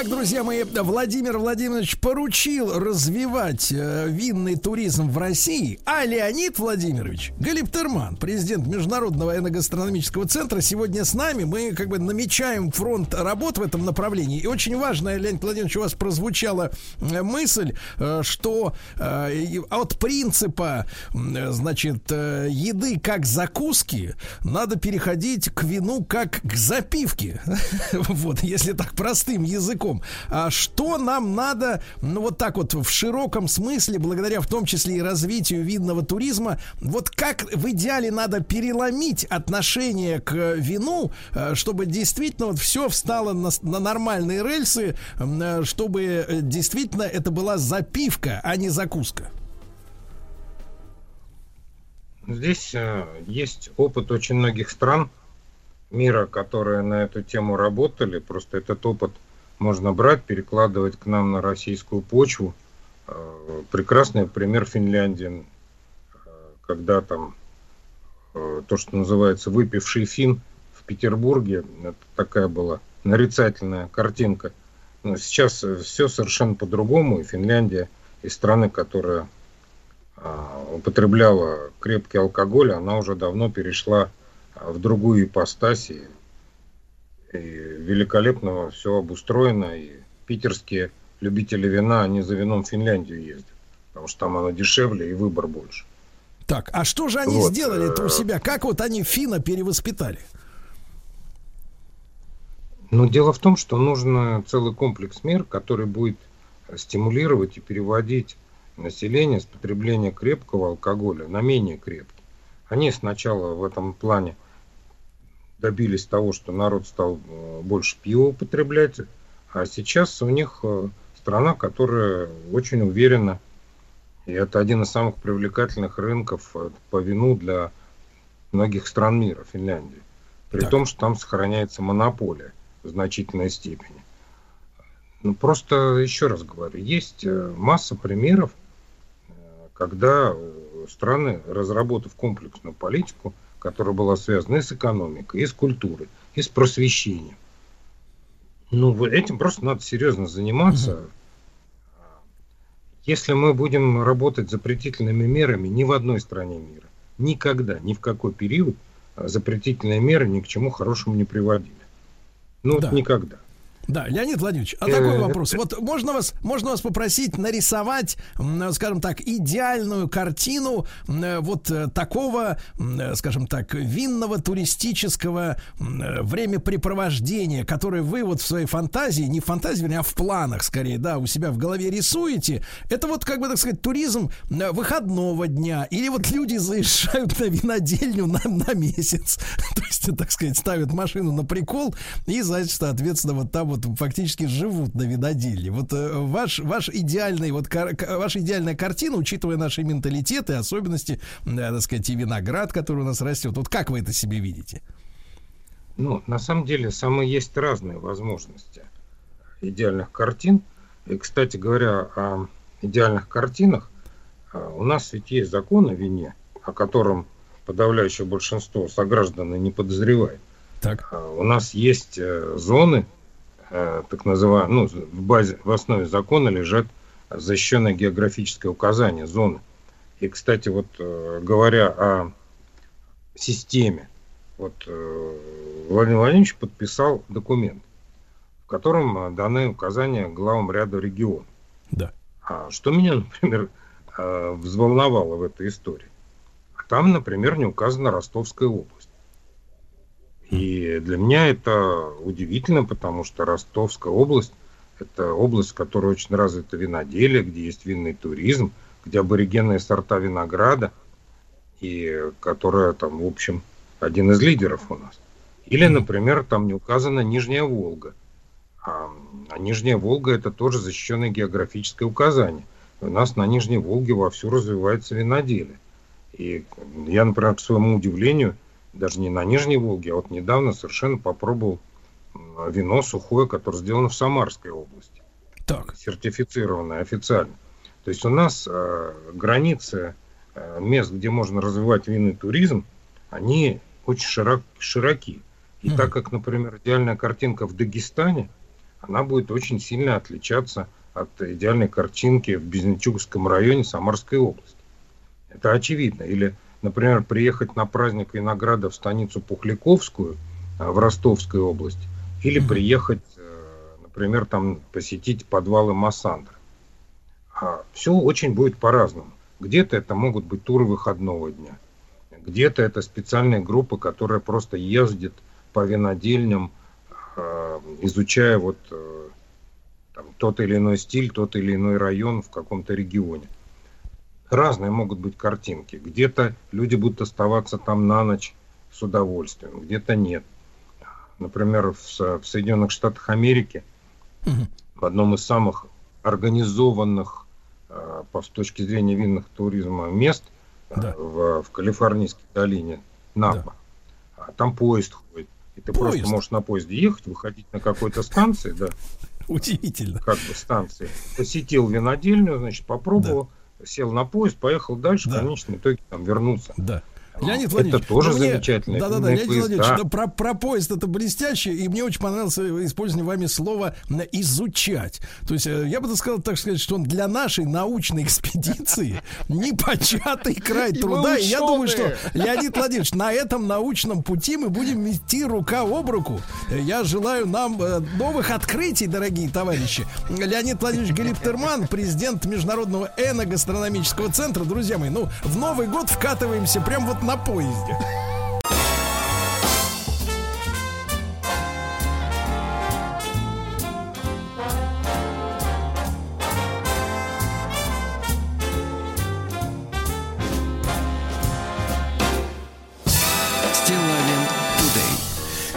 B: Итак, друзья мои, Владимир Владимирович поручил развивать э, винный туризм в России, а Леонид Владимирович Галиптерман, президент Международного эногастрономического центра, сегодня с нами. Мы как бы намечаем фронт работ в этом направлении. И очень важно, Леонид Владимирович, у вас прозвучала э, мысль, э, что э, от принципа, э, значит, э, еды как закуски надо переходить к вину как к запивке. Вот, если так простым языком. А что нам надо, ну вот так вот в широком смысле, благодаря в том числе и развитию винного туризма, вот как в идеале надо переломить отношение к вину, э, чтобы действительно вот все встало на, на нормальные рельсы, э, чтобы э, действительно это была запивка, а не закуска.
I: Здесь э, есть опыт очень многих стран мира, которые на эту тему работали. Просто этот опыт можно брать, перекладывать к нам на российскую почву. Э, Прекрасный пример Финляндии, э, когда там э, то, что называется выпивший фин в Петербурге, это такая была нарицательная картинка. Но сейчас все совершенно по-другому, и Финляндия, и страны, которые а, употребляла крепкий алкоголь, она уже давно перешла в другую ипостась. И великолепно все обустроено. И питерские любители вина, они за вином в Финляндию ездят. Потому что там оно дешевле и выбор больше.
B: Так, а что же они
I: Вот,
B: сделали-то у
I: э,
B: себя? Как вот они Фина перевоспитали?
I: Но дело в том, что нужно целый комплекс мер, который будет стимулировать и переводить население с потребления крепкого алкоголя на менее крепкий. Они сначала в этом плане добились того, что народ стал э, больше пива употреблять, а сейчас у них э, страна, которая очень уверена, и это один из самых привлекательных рынков э, по вину для многих стран мира, Финляндии. При
B: Так.
I: том, что там сохраняется монополия в значительной степени. Ну, просто еще раз говорю, есть масса примеров, когда страны, разработав комплексную политику, которая была связана и с экономикой, и с культурой, и с просвещением. Ну, вот этим просто надо серьезно заниматься. Если мы будем работать запретительными мерами ни в одной стране мира, никогда, ни в какой период э, запретительные меры ни к чему хорошему не приводили. Ну, вот
B: Да.
I: никогда.
B: Да, Леонид Владимирович, а
I: Э,
B: такой вопрос. Вот можно вас, можно вас попросить нарисовать, скажем так, идеальную картину э, вот э, такого, э, скажем так, винного туристического э, времяпрепровождения, которое вы вот в своей фантазии, не в фантазии, вернее, а в планах скорее, да, у себя в голове рисуете. Это вот, как бы, так сказать, туризм э, выходного дня. Или вот люди заезжают на винодельню на, на месяц. То есть, так сказать, ставят машину на прикол и, значит, соответственно, вот там вот фактически живут на винодельне. Вот э, ваш, ваш идеальный, вот кар- ваша идеальная картина, учитывая наши менталитеты, особенности, э, так сказать, и виноград, который у нас растет. Вот как вы это себе видите?
I: Ну, на самом деле, самые есть разные возможности идеальных картин. И, кстати говоря, о идеальных картинах, а, у нас ведь есть закон о вине, о котором подавляющее большинство сограждан не подозревает.
B: Так.
I: А, У нас есть э, зоны, э, так называемые, ну, в базе, в основе закона лежат защищенное географическое указание зоны. И, кстати, вот э, говоря о системе, вот э, Владимир Владимирович подписал документ, в котором э, даны указания главам ряда регионов.
B: Да.
I: А что меня, например, э, взволновало в этой истории? Там, например, не указана Ростовская область. И для меня это удивительно, потому что Ростовская область – это область, в которой очень развито виноделие, где есть винный туризм, где аборигенные сорта винограда, и которая там, в общем, один из лидеров у нас. Или, например, там не указана Нижняя Волга. А, а Нижняя Волга – это тоже защищенное географическое указание. У нас на Нижней Волге вовсю развивается виноделие. И я, например, к своему удивлению, даже не на Нижней Волге, а вот недавно совершенно попробовал вино сухое, которое сделано в Самарской области.
B: Так.
I: Сертифицированное официально. То есть у нас э, границы э, мест, где можно развивать винный туризм, они очень широк, широки. И
B: Мгм.
I: так как, например, идеальная картинка в Дагестане, она будет очень сильно отличаться от идеальной картинки в Безнечугском районе Самарской области. Это очевидно. Или, например, приехать на праздник винограда в станицу Пухляковскую а, в Ростовской области, или приехать, э, например, там посетить подвалы Массандра. Все очень будет по-разному. Где-то это могут быть туры выходного дня, где-то это специальные группы, которые просто ездят по винодельням, э, изучая вот э, там, тот или иной стиль, тот или иной район в каком-то регионе. Разные могут быть картинки. Где-то люди будут оставаться там на ночь с удовольствием, где-то нет. Например, в, в Соединенных Штатах Америки, в одном из самых организованных э, по, с точки зрения винных туризма мест да. в, в Калифорнийской долине Напа, да. там поезд ходит. И ты поезд. просто можешь на поезде ехать, выходить на какой-то станции, да.
B: Удивительно.
I: Как бы станции. Посетил винодельню, значит, попробовал, да. Сел на поезд, поехал дальше, да. в конечном итоге там вернулся.
B: Да. Леонид Владимирович,
I: это тоже ну, мне, замечательно.
B: Да, да, да, Леонид Владимирович, да, про, про поезд это блестяще, и мне очень понравилось использование вами слова изучать. То есть э, я бы сказал, так сказать, что он для нашей научной экспедиции непочатый край труда. И я думаю, что Леонид Владимирович, на этом научном пути мы будем идти рука об руку. Я желаю нам э, новых открытий, дорогие товарищи. Леонид Владимирович Галиптерман, президент Международного эногастрономического центра. Друзья мои, ну, в Новый год вкатываемся прям вот на поезде.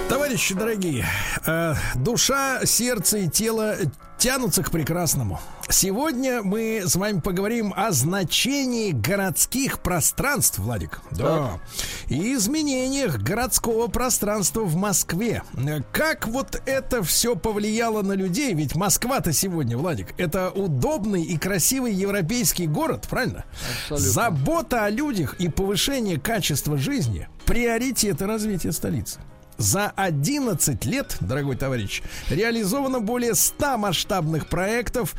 B: Товарищи дорогие, э, душа, сердце и тело тянутся к прекрасному. Сегодня мы с вами поговорим о значении городских пространств, Владик. Да. И изменениях городского пространства в Москве. Как вот это все повлияло на людей? Ведь Москва-то сегодня, Владик, это удобный и красивый европейский город, правильно? Абсолютно. Забота о людях и повышение качества жизни – приоритеты развития столицы. За 11 лет, дорогой товарищ, реализовано более 100 масштабных проектов,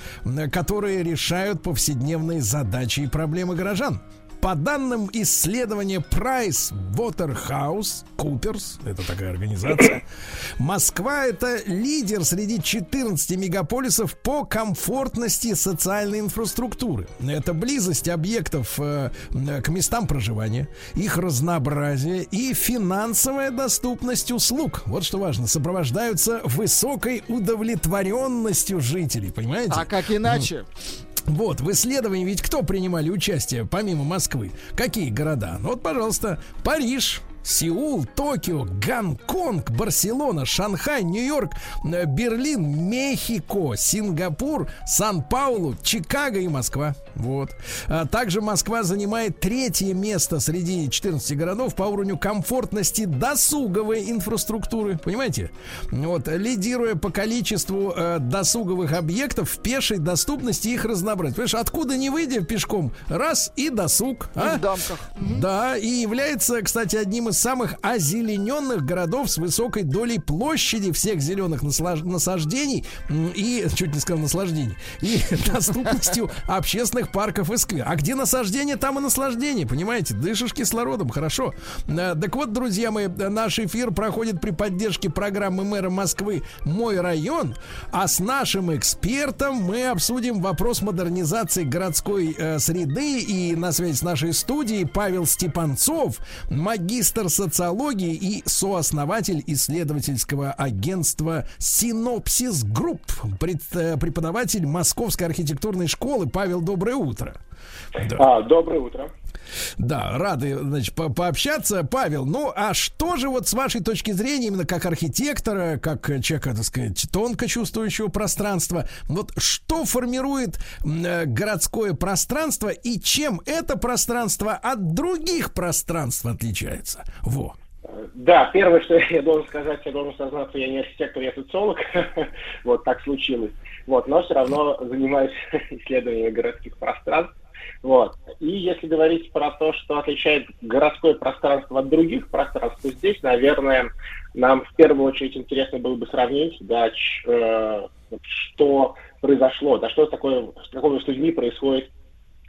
B: которые решают повседневные задачи и проблемы горожан. По данным исследования Price Waterhouse Coopers, это такая организация, Москва это лидер среди 14 мегаполисов по комфортности социальной инфраструктуры. Это близость объектов э, к местам проживания, их разнообразие и финансовая доступность услуг. Вот что важно, сопровождаются высокой удовлетворенностью жителей, понимаете?
C: А как иначе?
B: Вот, в исследовании ведь кто принимали участие, помимо Москвы? Какие города? Ну вот, пожалуйста, Париж, Сеул, Токио, Гонконг, Барселона, Шанхай, Нью-Йорк, э, Берлин, Мехико, Сингапур, Сан-Паулу, Чикаго и Москва. Вот. А также Москва занимает третье место среди 14 городов по уровню комфортности досуговой инфраструктуры. Понимаете? Вот, лидируя по количеству э, досуговых объектов в пешей доступности их разнообразия. Понимаешь, откуда не выйдя пешком, раз и досуг. А?
C: в дамках.
B: Да, и является, кстати, одним из самых озелененных городов с высокой долей площади всех зеленых насаждений и, чуть не сказал, наслаждений, и доступностью общественных парков и сквер. А где насаждение, там и наслаждение, понимаете? Дышишь кислородом, хорошо. Э, так вот, друзья мои, наш эфир проходит при поддержке программы мэра Москвы «Мой район», а с нашим экспертом мы обсудим вопрос модернизации городской э, среды и на связи с нашей студией Павел Степанцов, магистр социологии и сооснователь исследовательского агентства Synopsis Group, э, преподаватель Московской архитектурной школы. Павел, доброе утро.
J: Да. А, доброе утро.
B: Да, рады, значит, по пообщаться. Павел, ну а что же вот с вашей точки зрения, именно как архитектора, как человека, так сказать, тонко чувствующего пространство, вот что формирует э, городское пространство и чем это пространство от других пространств отличается? Во.
J: Да, первое, что я должен сказать, я должен сознаться, я не архитектор, я социолог. вот так случилось. Вот, но все равно занимаюсь исследованием городских пространств. Вот. И если говорить про то, что отличает городское пространство от других пространств, то здесь, наверное, нам в первую очередь интересно было бы сравнить, да, ч- э, что произошло, да, что такое, что такое с людьми происходит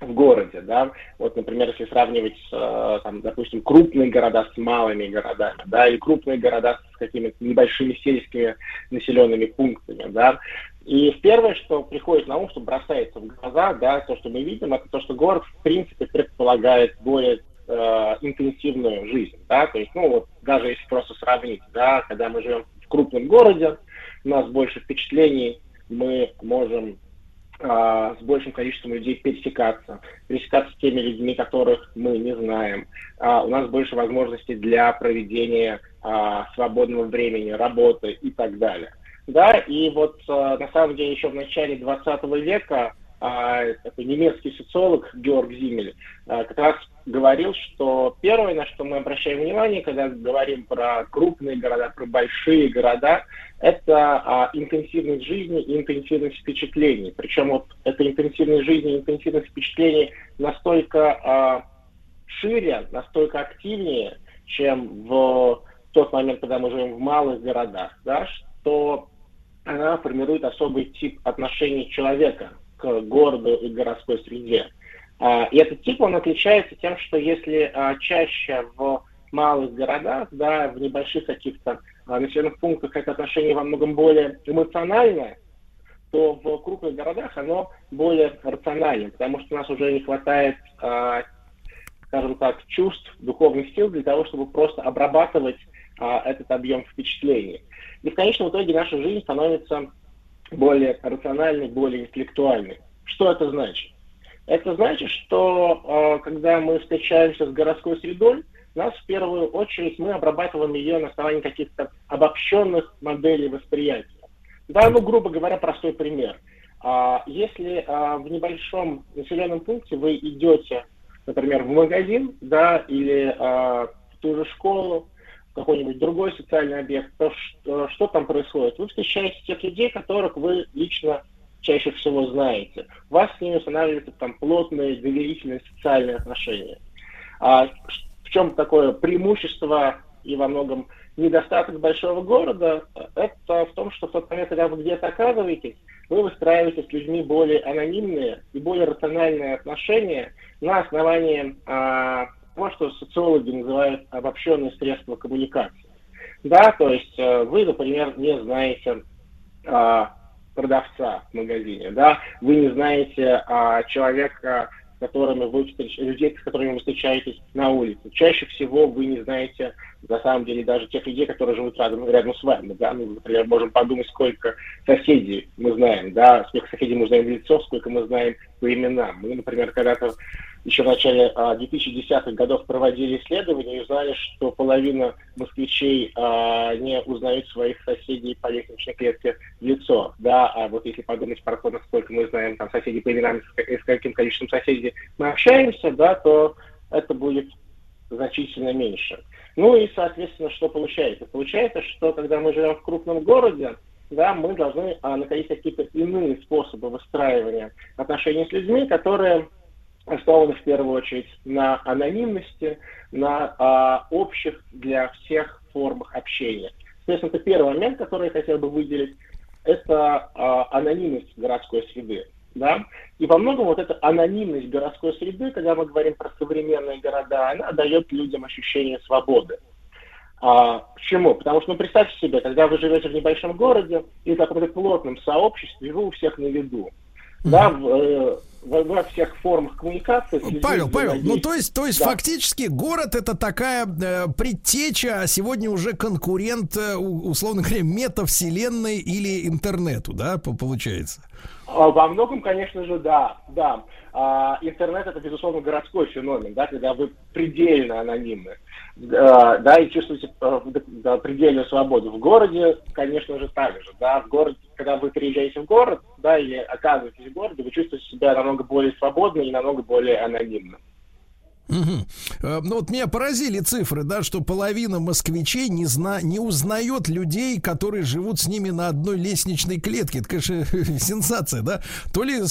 J: в городе, да, вот, например, если сравнивать, э, там, допустим, крупные города с малыми городами, да, или крупные города с какими-то небольшими сельскими населенными пунктами, да, и первое, что приходит на ум, что бросается в глаза, да, то, что мы видим, это то, что город, в принципе, предполагает более э, интенсивную жизнь, да, то есть, ну, вот, даже если просто сравнить, да, когда мы живем в крупном городе, у нас больше впечатлений, мы можем а, с большим количеством людей пересекаться, пересекаться с теми людьми, которых мы не знаем. А, у нас больше возможностей для проведения а, свободного времени, работы и так далее. Да, и вот а, на самом деле еще в начале 20 века а, такой немецкий социолог Георг Зимель а, как раз говорил, что первое, на что мы обращаем внимание, когда говорим про крупные города, про большие города, это а, интенсивность жизни и интенсивность впечатлений. Причем вот эта интенсивность жизни и интенсивность впечатлений настолько а, шире, настолько активнее, чем в тот момент, когда мы живем в малых городах, да, что она формирует особый тип отношений человека к городу и городской среде. А, И этот тип, он отличается тем, что если а, чаще в малых городах, да, в небольших каких-то а, населенных пунктах это отношение во многом более эмоциональное, то в крупных городах оно более рациональное, потому что у нас уже не хватает, скажем так, чувств, духовных сил для того, чтобы просто обрабатывать этот объем впечатлений. И в конечном итоге наша жизнь становится более рациональной, более интеллектуальной. Что это значит? Это значит, что э, когда мы встречаемся с городской средой, нас в первую очередь мы обрабатываем ее на основании каких-то обобщенных моделей восприятия. Да, ну, грубо говоря, простой пример. А, если а, в небольшом населенном пункте вы идете, например, в магазин, да, или а, в ту же школу, какой-нибудь другой социальный объект, то что, что там происходит? Вы встречаете тех людей, которых вы лично чаще всего знаете. У вас с ними устанавливаются там плотные, доверительные социальные отношения. А в чем такое преимущество и во многом недостаток большого города? Это в том, что в тот момент, когда вы где-то оказываетесь, вы выстраиваете с людьми более анонимные и более рациональные отношения на основании а, того, что социологи называют обобщенные средства коммуникации. Да, то есть э, вы, например, не знаете а, продавца в магазине, да, вы не знаете а, человека, с которыми вы встреч... людей, с которыми вы встречаетесь на улице. Чаще всего вы не знаете, на самом деле, даже тех людей, которые живут рядом, рядом с вами, да, ну, например, можем подумать, сколько соседей мы знаем, да, сколько соседей мы знаем в лицо, сколько мы знаем по именам. Мы, например, когда-то еще в начале а, 2010-х годов проводили исследования и узнали, что половина москвичей а, не узнают своих соседей по лестничной клетке в лицо. Да, а вот если подумать про то, насколько мы знаем там соседей по именам, с, с каким количеством соседей мы общаемся, да, то это будет значительно меньше. Ну и, соответственно, что получается? Получается, что когда мы живем в крупном городе, да, мы должны а, находить какие-то иные способы выстраивания отношений с людьми, которые основаны в первую очередь на анонимности, на а, общих для всех формах общения. Соответственно, это первый момент, который я хотел бы выделить, это а, анонимность городской среды. Да? И во многом вот эта анонимность городской среды, когда мы говорим про современные города, она дает людям ощущение свободы. А, почему? Потому что, ну, представьте себе, когда вы живете в небольшом городе или в каком-то плотном сообществе, вы у всех на виду. Mm-hmm. Да, в, э, во, во всех формах коммуникации.
B: Павел, Павел, ну то есть, то есть да. фактически город это такая э, предтеча, а сегодня уже конкурент, э, условно говоря, метавселенной или интернету, да, получается?
J: Во многом, конечно же, да, да. А, интернет это, безусловно, городской феномен, да, когда вы предельно анонимны, а, да, и чувствуете да, предельную свободу. В городе, конечно же, так же, да, в городе, когда вы приезжаете в город, да, или оказываетесь в городе, вы чувствуете себя намного более свободно и намного более анонимно.
B: Э, Ну вот меня поразили цифры, да, что половина москвичей не, зна... не узнает людей, которые живут с ними на одной лестничной клетке. Это, конечно, сенсация, да? То ли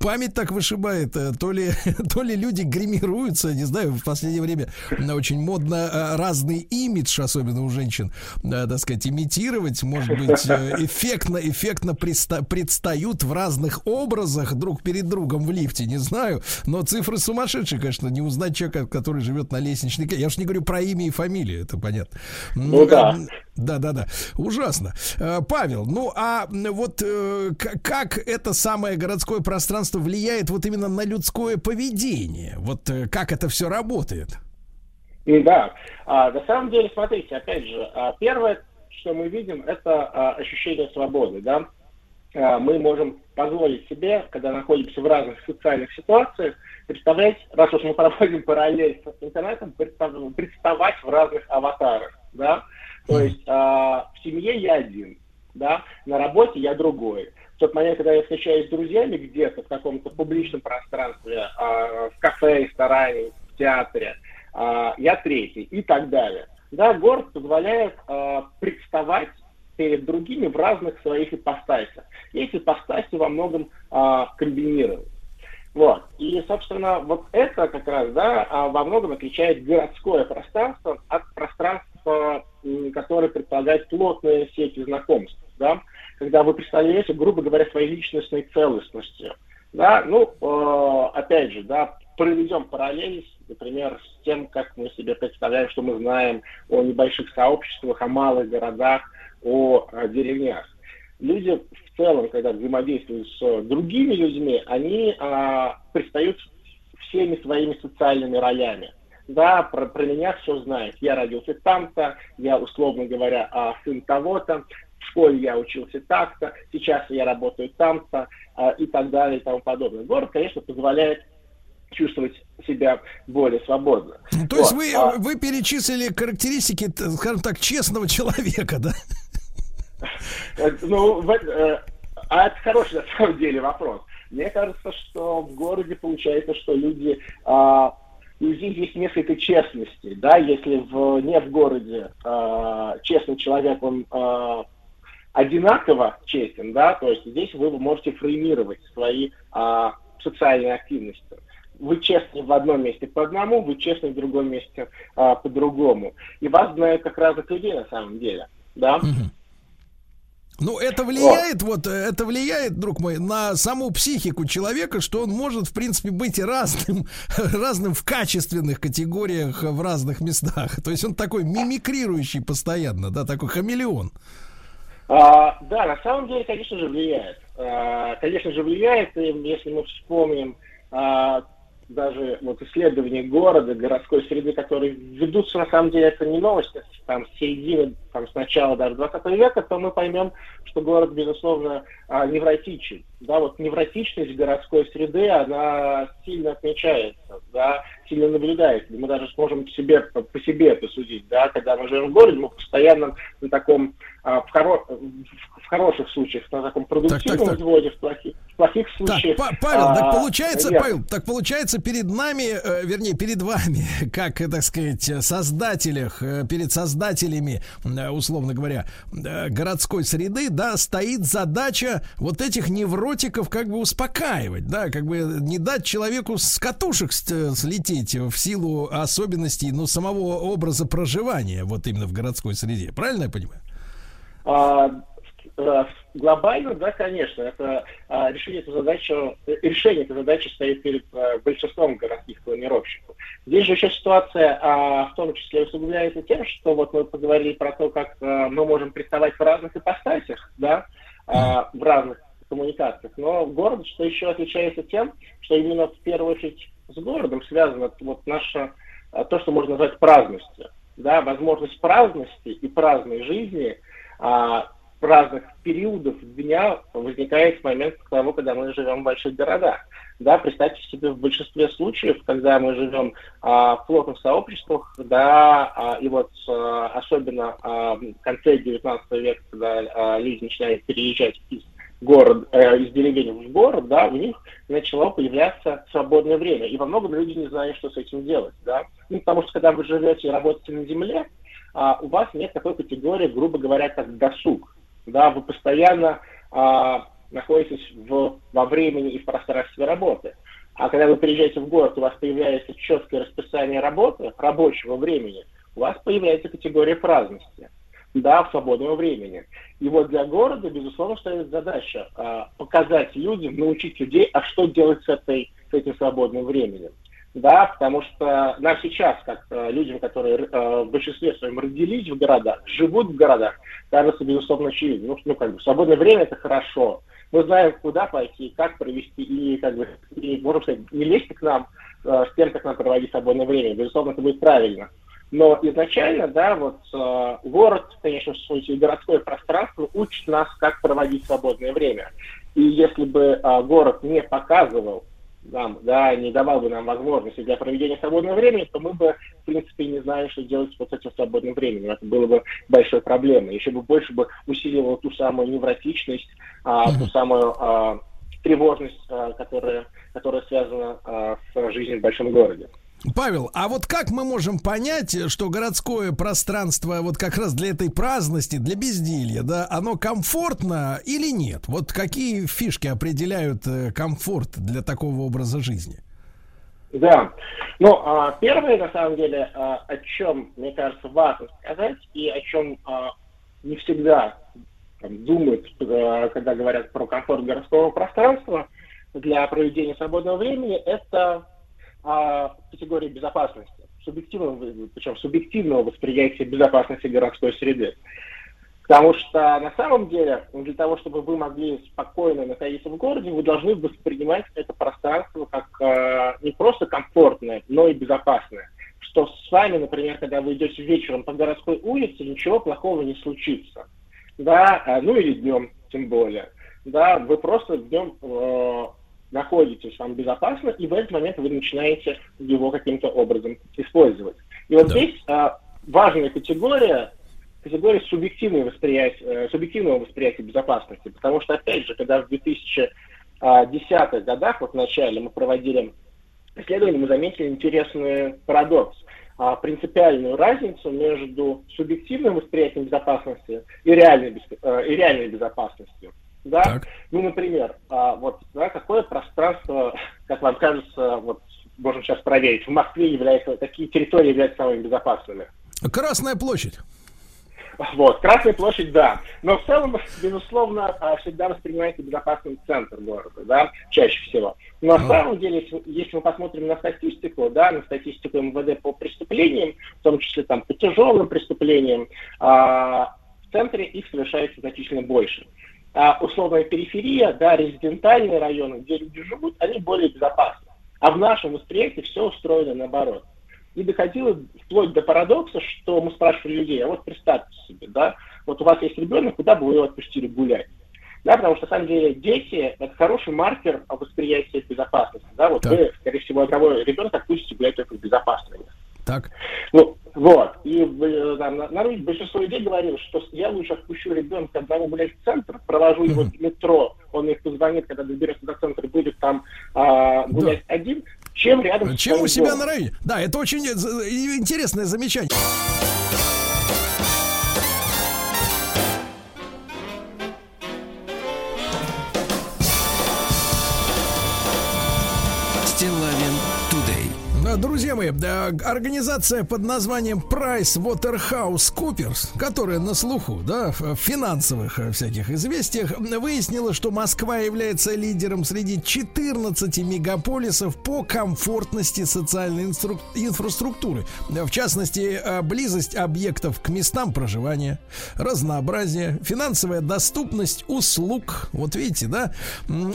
B: память так вышибает, э, то ли, то ли люди гримируются, не знаю, в последнее время очень модно э, разный имидж, особенно у женщин, э, так сказать, имитировать, может быть, эффектно, эффектно приста- предстают в разных образах друг перед другом в лифте, не знаю, но цифры сумасшедшие, конечно, не узнать человека, который живет на лестничной. Я уж не говорю про имя и фамилию, это понятно.
J: Ну да.
B: Да, да, да. Ужасно. Э, Павел, ну а вот э, как это самое городское пространство влияет вот именно на людское поведение? Вот э, как это все работает?
J: Да, А, на самом деле, смотрите, опять же, а, первое, что мы видим, это а, ощущение свободы, да. А, Мы можем позволить себе, когда находимся в разных социальных ситуациях, представлять, раз уж мы проводим параллель с интернетом, представ- представать в разных аватарах, да. То есть а, в семье я один, да, на работе я другой. В тот момент, когда я встречаюсь с друзьями где-то в каком-то публичном пространстве, а, в кафе, ресторане, в театре, а, я третий и так далее. Да, город позволяет а, представать перед другими в разных своих ипостасях. Эти ипостаси во многом а, комбинируют. Вот. И, собственно, вот это как раз, да, а, во многом отличает городское пространство от пространства, которое предполагает плотные сети знакомств, да, когда вы представляете, грубо говоря, своей личностной целостностью. Да, ну, э, опять же, да, проведем параллель, например, с тем, как мы себе представляем, что мы знаем о небольших сообществах, о малых городах, о, э, деревнях. Люди в целом, когда взаимодействуют с другими людьми, они а, предстают всеми своими социальными ролями. Да, про, про меня все знают. Я родился там-то, я, условно говоря, а, сын того-то, в школе я учился так-то, сейчас я работаю там-то а, и так далее и тому подобное. Город, конечно, позволяет чувствовать себя более свободно.
B: То есть
J: Вот,
B: вы,
J: а-
B: вы перечислили характеристики, скажем так, честного человека, да?
J: Э, Ну, э, а это хороший на самом деле вопрос. Мне кажется, что в городе получается, что люди а, у них есть несколько честности, да, если в, не в городе а, честный человек, он а, одинаково честен, да, то есть здесь вы можете фреймировать свои а, социальные активности. Вы честны в одном месте по одному, вы честны в другом месте а, по другому. И вас знают как разных людей на самом деле, да.
B: Ну, это влияет, вот, э, это влияет, друг мой, на саму психику человека, что он может, в принципе, быть разным, разным в качественных категориях в разных местах. То есть он такой мимикрирующий постоянно, да, такой хамелеон.
J: А, да, на самом деле, конечно же, влияет. А, конечно же, влияет, если мы вспомним а, даже вот исследования города, городской среды, которые ведутся, на самом деле, это не новости, там, с середины, там, с начала даже 20 века, то мы поймем, что город, безусловно, а, невротичен. Да, вот невротичность городской среды, она сильно отмечается, да, сильно наблюдается. Мы даже сможем себе, по себе это судить, да, когда мы живем в городе, мы постоянно на таком, а, в, хоро- в хороших случаях, на таком продуктивном
B: так.
J: взводе, в плохих, в плохих
B: Так,
J: случаях.
B: Па- Павел,
J: а,
B: так получается,
J: нет.
B: Павел, так получается перед нами, э, вернее, перед вами, как, э, так сказать, создателях, э, перед создателями, условно говоря, городской среды, да, стоит задача вот этих невротиков как бы успокаивать, да, как бы не дать человеку с катушек слететь в силу особенностей, ну, самого образа проживания вот именно в городской среде. Правильно я понимаю?
J: А, глобально, да, конечно, это а, решение этой задачи, э, решение этой задачи стоит перед э, большинством городских планировщиков. Здесь же еще ситуация, а, в том числе усугубляется тем, что вот мы поговорили про то, как э, мы можем приставать в разных ипостасях, да, а, в разных коммуникациях. Но город, что еще отличается тем, что именно в первую очередь с городом связано вот наше то, что можно назвать праздностью. Да, возможность праздности и праздной жизни а, разных периодов дня возникает в момент того, когда мы живем в больших городах. Да, представьте себе в большинстве случаев, когда мы живем а, в плотных сообществах, да, а, и вот а, особенно а, в конце 19 века, когда а, люди начинают переезжать из город, э, из деревень в город, да, у них начало появляться свободное время. И во многом люди не знают, что с этим делать, да. Ну, потому что когда вы живете и работаете на земле, а, у вас нет такой категории, грубо говоря, как досуг. Да, вы постоянно а, находитесь в, во времени и в пространстве работы. А когда вы приезжаете в город, у вас появляется четкое расписание работы, рабочего времени, у вас появляется категория праздности, да, в свободного времени. И вот для города, безусловно, стоит задача э, показать людям, научить людей, а что делать с, этой, с этим свободным временем. Да, потому что нам сейчас, как э, людям, которые э, в большинстве своем родились в городах, живут в городах, кажется, безусловно, очевидно. Ну, ну, как бы, свободное время – это хорошо, мы знаем, куда пойти, как провести, и, как бы, и, можем сказать, не лезьте к нам э, с тем, как нам проводить свободное время. Безусловно, это будет правильно. Но изначально, да, вот э, город, конечно, в случае городское пространство учит нас, как проводить свободное время. И если бы э, город не показывал нам, да, не давал бы нам возможности для проведения свободного времени, то мы бы, в принципе, не знали, что делать вот с этим свободным временем. Это было бы большой проблемой. Еще бы больше бы усиливало ту самую невротичность, а, ту самую а, тревожность, а, которая, которая связана а, с жизнью в большом городе.
B: Павел, а вот как мы можем понять, что городское пространство вот как раз для этой праздности, для безделья, да, оно комфортно или нет? Вот какие фишки определяют э, комфорт для такого образа жизни?
J: Да. Ну, а, первое, на самом деле, а, о чем, мне кажется, важно сказать, и о чем а, не всегда там, думают, когда говорят про комфорт городского пространства для проведения свободного времени, это а, категории безопасности, субъективного, причем субъективного восприятия безопасности городской среды. Потому что на самом деле, для того, чтобы вы могли спокойно находиться в городе, вы должны воспринимать это пространство как э, не просто комфортное, но и безопасное. Что с вами, например, когда вы идете вечером по городской улице, ничего плохого не случится. Да, а, ну или днем, тем более. Да, вы просто днем э, находитесь, вам безопасно, и в этот момент вы начинаете его каким-то образом использовать. И вот да. здесь а, важная категория, категория субъективного восприятия, э, субъективного восприятия безопасности, потому что, опять же, когда в 2010-х годах, вот в начале, мы проводили исследование, мы заметили интересный парадокс а, принципиальную разницу между субъективным восприятием безопасности и реальной, э, и реальной безопасностью. Да? Так. Ну, например, а, вот да, какое пространство, как вам кажется, вот можем сейчас проверить, в Москве является, какие территории являются самыми безопасными?
B: Красная площадь.
J: Вот, Красная площадь, да. Но в целом, безусловно, а, всегда воспринимается безопасным центр города, да, чаще всего. Но на самом деле, если, если мы посмотрим на статистику, да, на статистику МВД по преступлениям, в том числе там по тяжелым преступлениям, а, в центре их совершается значительно больше а, условная периферия, да, резидентальные районы, где люди живут, они более безопасны. А в нашем восприятии все устроено наоборот. И доходило вплоть до парадокса, что мы спрашивали людей, а вот представьте себе, да, вот у вас есть ребенок, куда бы вы его отпустили гулять? Да, потому что, на самом деле, дети – это хороший маркер восприятия безопасности. Да, вот так. вы, скорее всего, одного ребенка отпустите гулять только в безопасное место.
B: Так.
J: Ну, вот. И э, там, на, на большинство людей говорило, что я лучше отпущу ребенка одного гулять в центр, провожу его в метро, он их позвонит, когда доберется до центра, будет там а, гулять да. один, чем рядом
B: Чем у себя домом. на районе. Да, это очень э, интересное замечание. Друзья мои, организация под названием Price Waterhouse Coopers, которая на слуху, да, в финансовых э, всяких известиях, выяснила, что Москва является лидером среди 14 мегаполисов по комфортности социальной инстру... инфраструктуры. В частности, э, близость объектов к местам проживания, разнообразие, финансовая доступность услуг. Вот видите, да?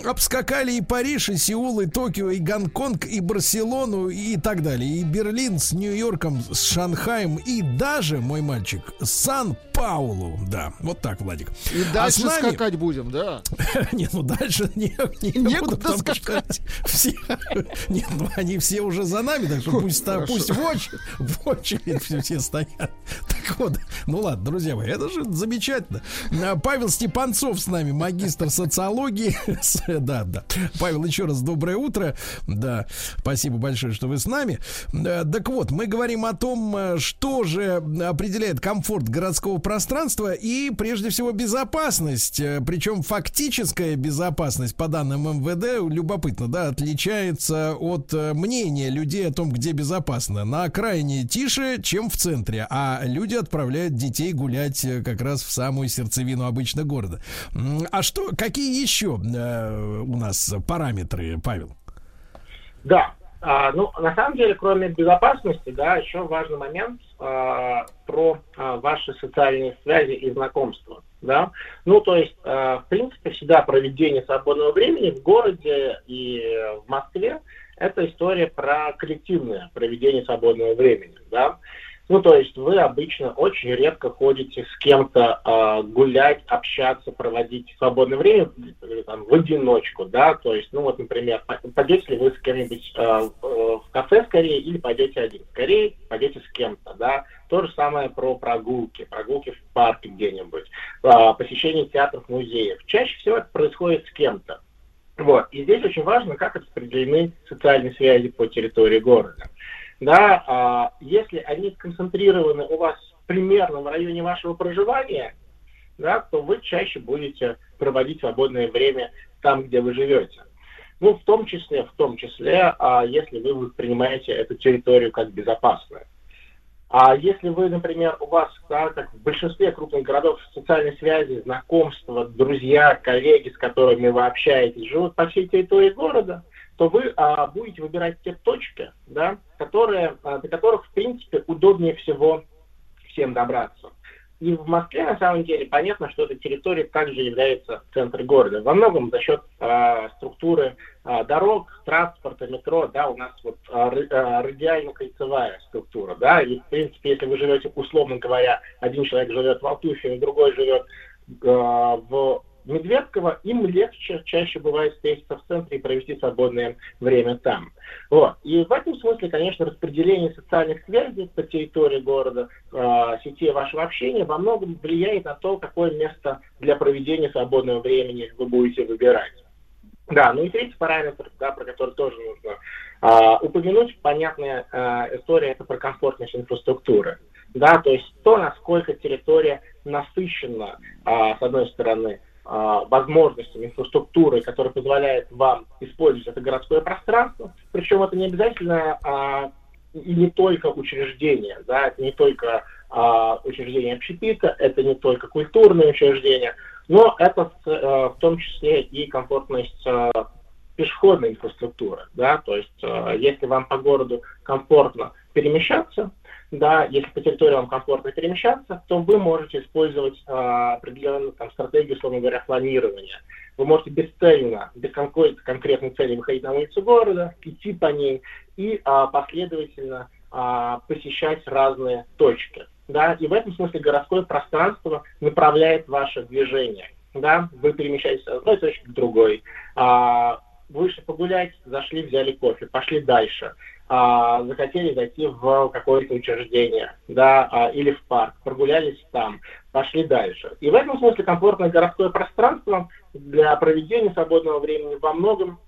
B: Обскакали и Париж, и Сеул, и Токио, и Гонконг, и Барселону, и так так далее. И Берлин с Нью-Йорком, с Шанхаем и даже, мой мальчик, Сан-Паулу. Да, вот так, Владик.
C: И а дальше нами... скакать будем, да?
B: Нет, ну дальше не, не
C: Некуда буду, скакать.
B: Все, нет, ну они все уже за нами, так что пусть, пусть в, очередь, в очередь все, стоят. Так вот, Ну ладно, друзья мои, это же замечательно. А, Павел Степанцов с нами, магистр социологии. Да, да. Павел, еще раз доброе утро. Да, спасибо большое, что вы с нами. Э, Так вот, мы говорим о том, э, что же определяет комфорт городского пространства и, прежде всего, безопасность. Э, Причем фактическая безопасность, по данным МВД, любопытно, да, отличается от мнения людей о том, где безопасно. На окраине тише, чем в центре, а люди отправляют детей гулять как раз в самую сердцевину обычно города. А что, какие еще у нас параметры, Павел?
J: Да. А, ну, на самом деле, кроме безопасности, да, еще важный момент а, про а, ваши социальные связи и знакомства. Да? Ну, то есть, а, в принципе, всегда проведение свободного времени в городе и в Москве это история про коллективное проведение свободного времени. Да? Ну, то есть вы обычно очень редко ходите с кем-то а, гулять, общаться, проводить свободное время э, там, в одиночку, да, то есть, ну вот, например, по- пойдете ли вы с кем-нибудь а, э, в кафе скорее или пойдете один? Скорее пойдете с кем-то, да. То же самое про прогулки, прогулки в парке где-нибудь, а, посещение театров, музеев. Чаще всего это происходит с кем-то. Вот. И здесь очень важно, как распределены социальные связи по территории города. Да, а, если они сконцентрированы у вас примерно в районе вашего проживания, да, то вы чаще будете проводить свободное время там, где вы живете. Ну, в том числе, в том числе, а, если вы воспринимаете эту территорию как безопасную. А если вы, например, у вас, да, как в большинстве крупных городов, социальные связи, знакомства, друзья, коллеги, с которыми вы общаетесь, живут по всей территории города, то вы а, будете выбирать те точки, да, которые, а, до которых, в принципе, удобнее всего всем добраться. И в Москве, на самом деле, понятно, что эта территория также является центром города. Во многом за счет а, структуры а, дорог, транспорта, метро, да, у нас вот а, радиально-кольцевая структура, да, и, в принципе, если вы живете, условно говоря, один человек живет в Алтуфе, другой живет а, в Медведково, им легче чаще бывает встретиться в центре и провести свободное время там. Вот. И в этом смысле, конечно, распределение социальных связей по территории города, э, сетей вашего общения во многом влияет на то, какое место для проведения свободного времени вы будете выбирать. Да, ну и третий параметр, да, про который тоже нужно а, упомянуть, понятная а, история, это про комфортность инфраструктуры. Да, то есть то, насколько территория насыщена, а, с одной стороны, а, возможностями инфраструктуры, которая позволяет вам использовать это городское пространство. Причем это не обязательно а, и не только учреждения, да, это не только а, учреждения общепита, это не только культурные учреждения, но это э, в том числе и комфортность э, пешеходной инфраструктуры, да, то есть э, если вам по городу комфортно перемещаться, да, если по территории вам комфортно перемещаться, то вы можете использовать э, определенную там, стратегию, условно говоря, планирования. Вы можете бесцельно, без какой-то конкретной цели выходить на улицу города, идти по ней и а, последовательно а, посещать разные точки. Да? И в этом смысле городское пространство направляет ваше движение. Да? Вы перемещаетесь с одной точки к другой. А, вышли погулять, зашли, взяли кофе, пошли дальше. А, захотели зайти в какое-то учреждение, да, а, или в парк, прогулялись там, пошли дальше. И в этом смысле комфортное городское пространство для проведения свободного времени во многом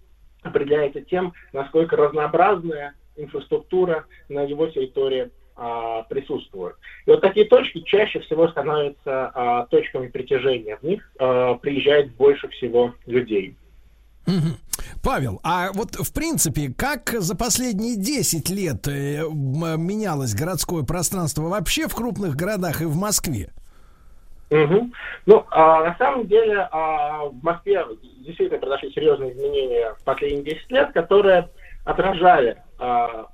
J: определяется тем, насколько разнообразная инфраструктура на его территории а, присутствует. И вот такие точки чаще всего становятся а, точками притяжения. В них а, приезжает больше всего людей.
B: Павел, а вот в принципе, как за последние 10 лет э, менялось городское пространство вообще в крупных городах и в Москве?
J: Мгм. Ну, а, на самом деле, а, в Москве действительно произошли серьезные изменения в последние 10 лет, которые отражали а,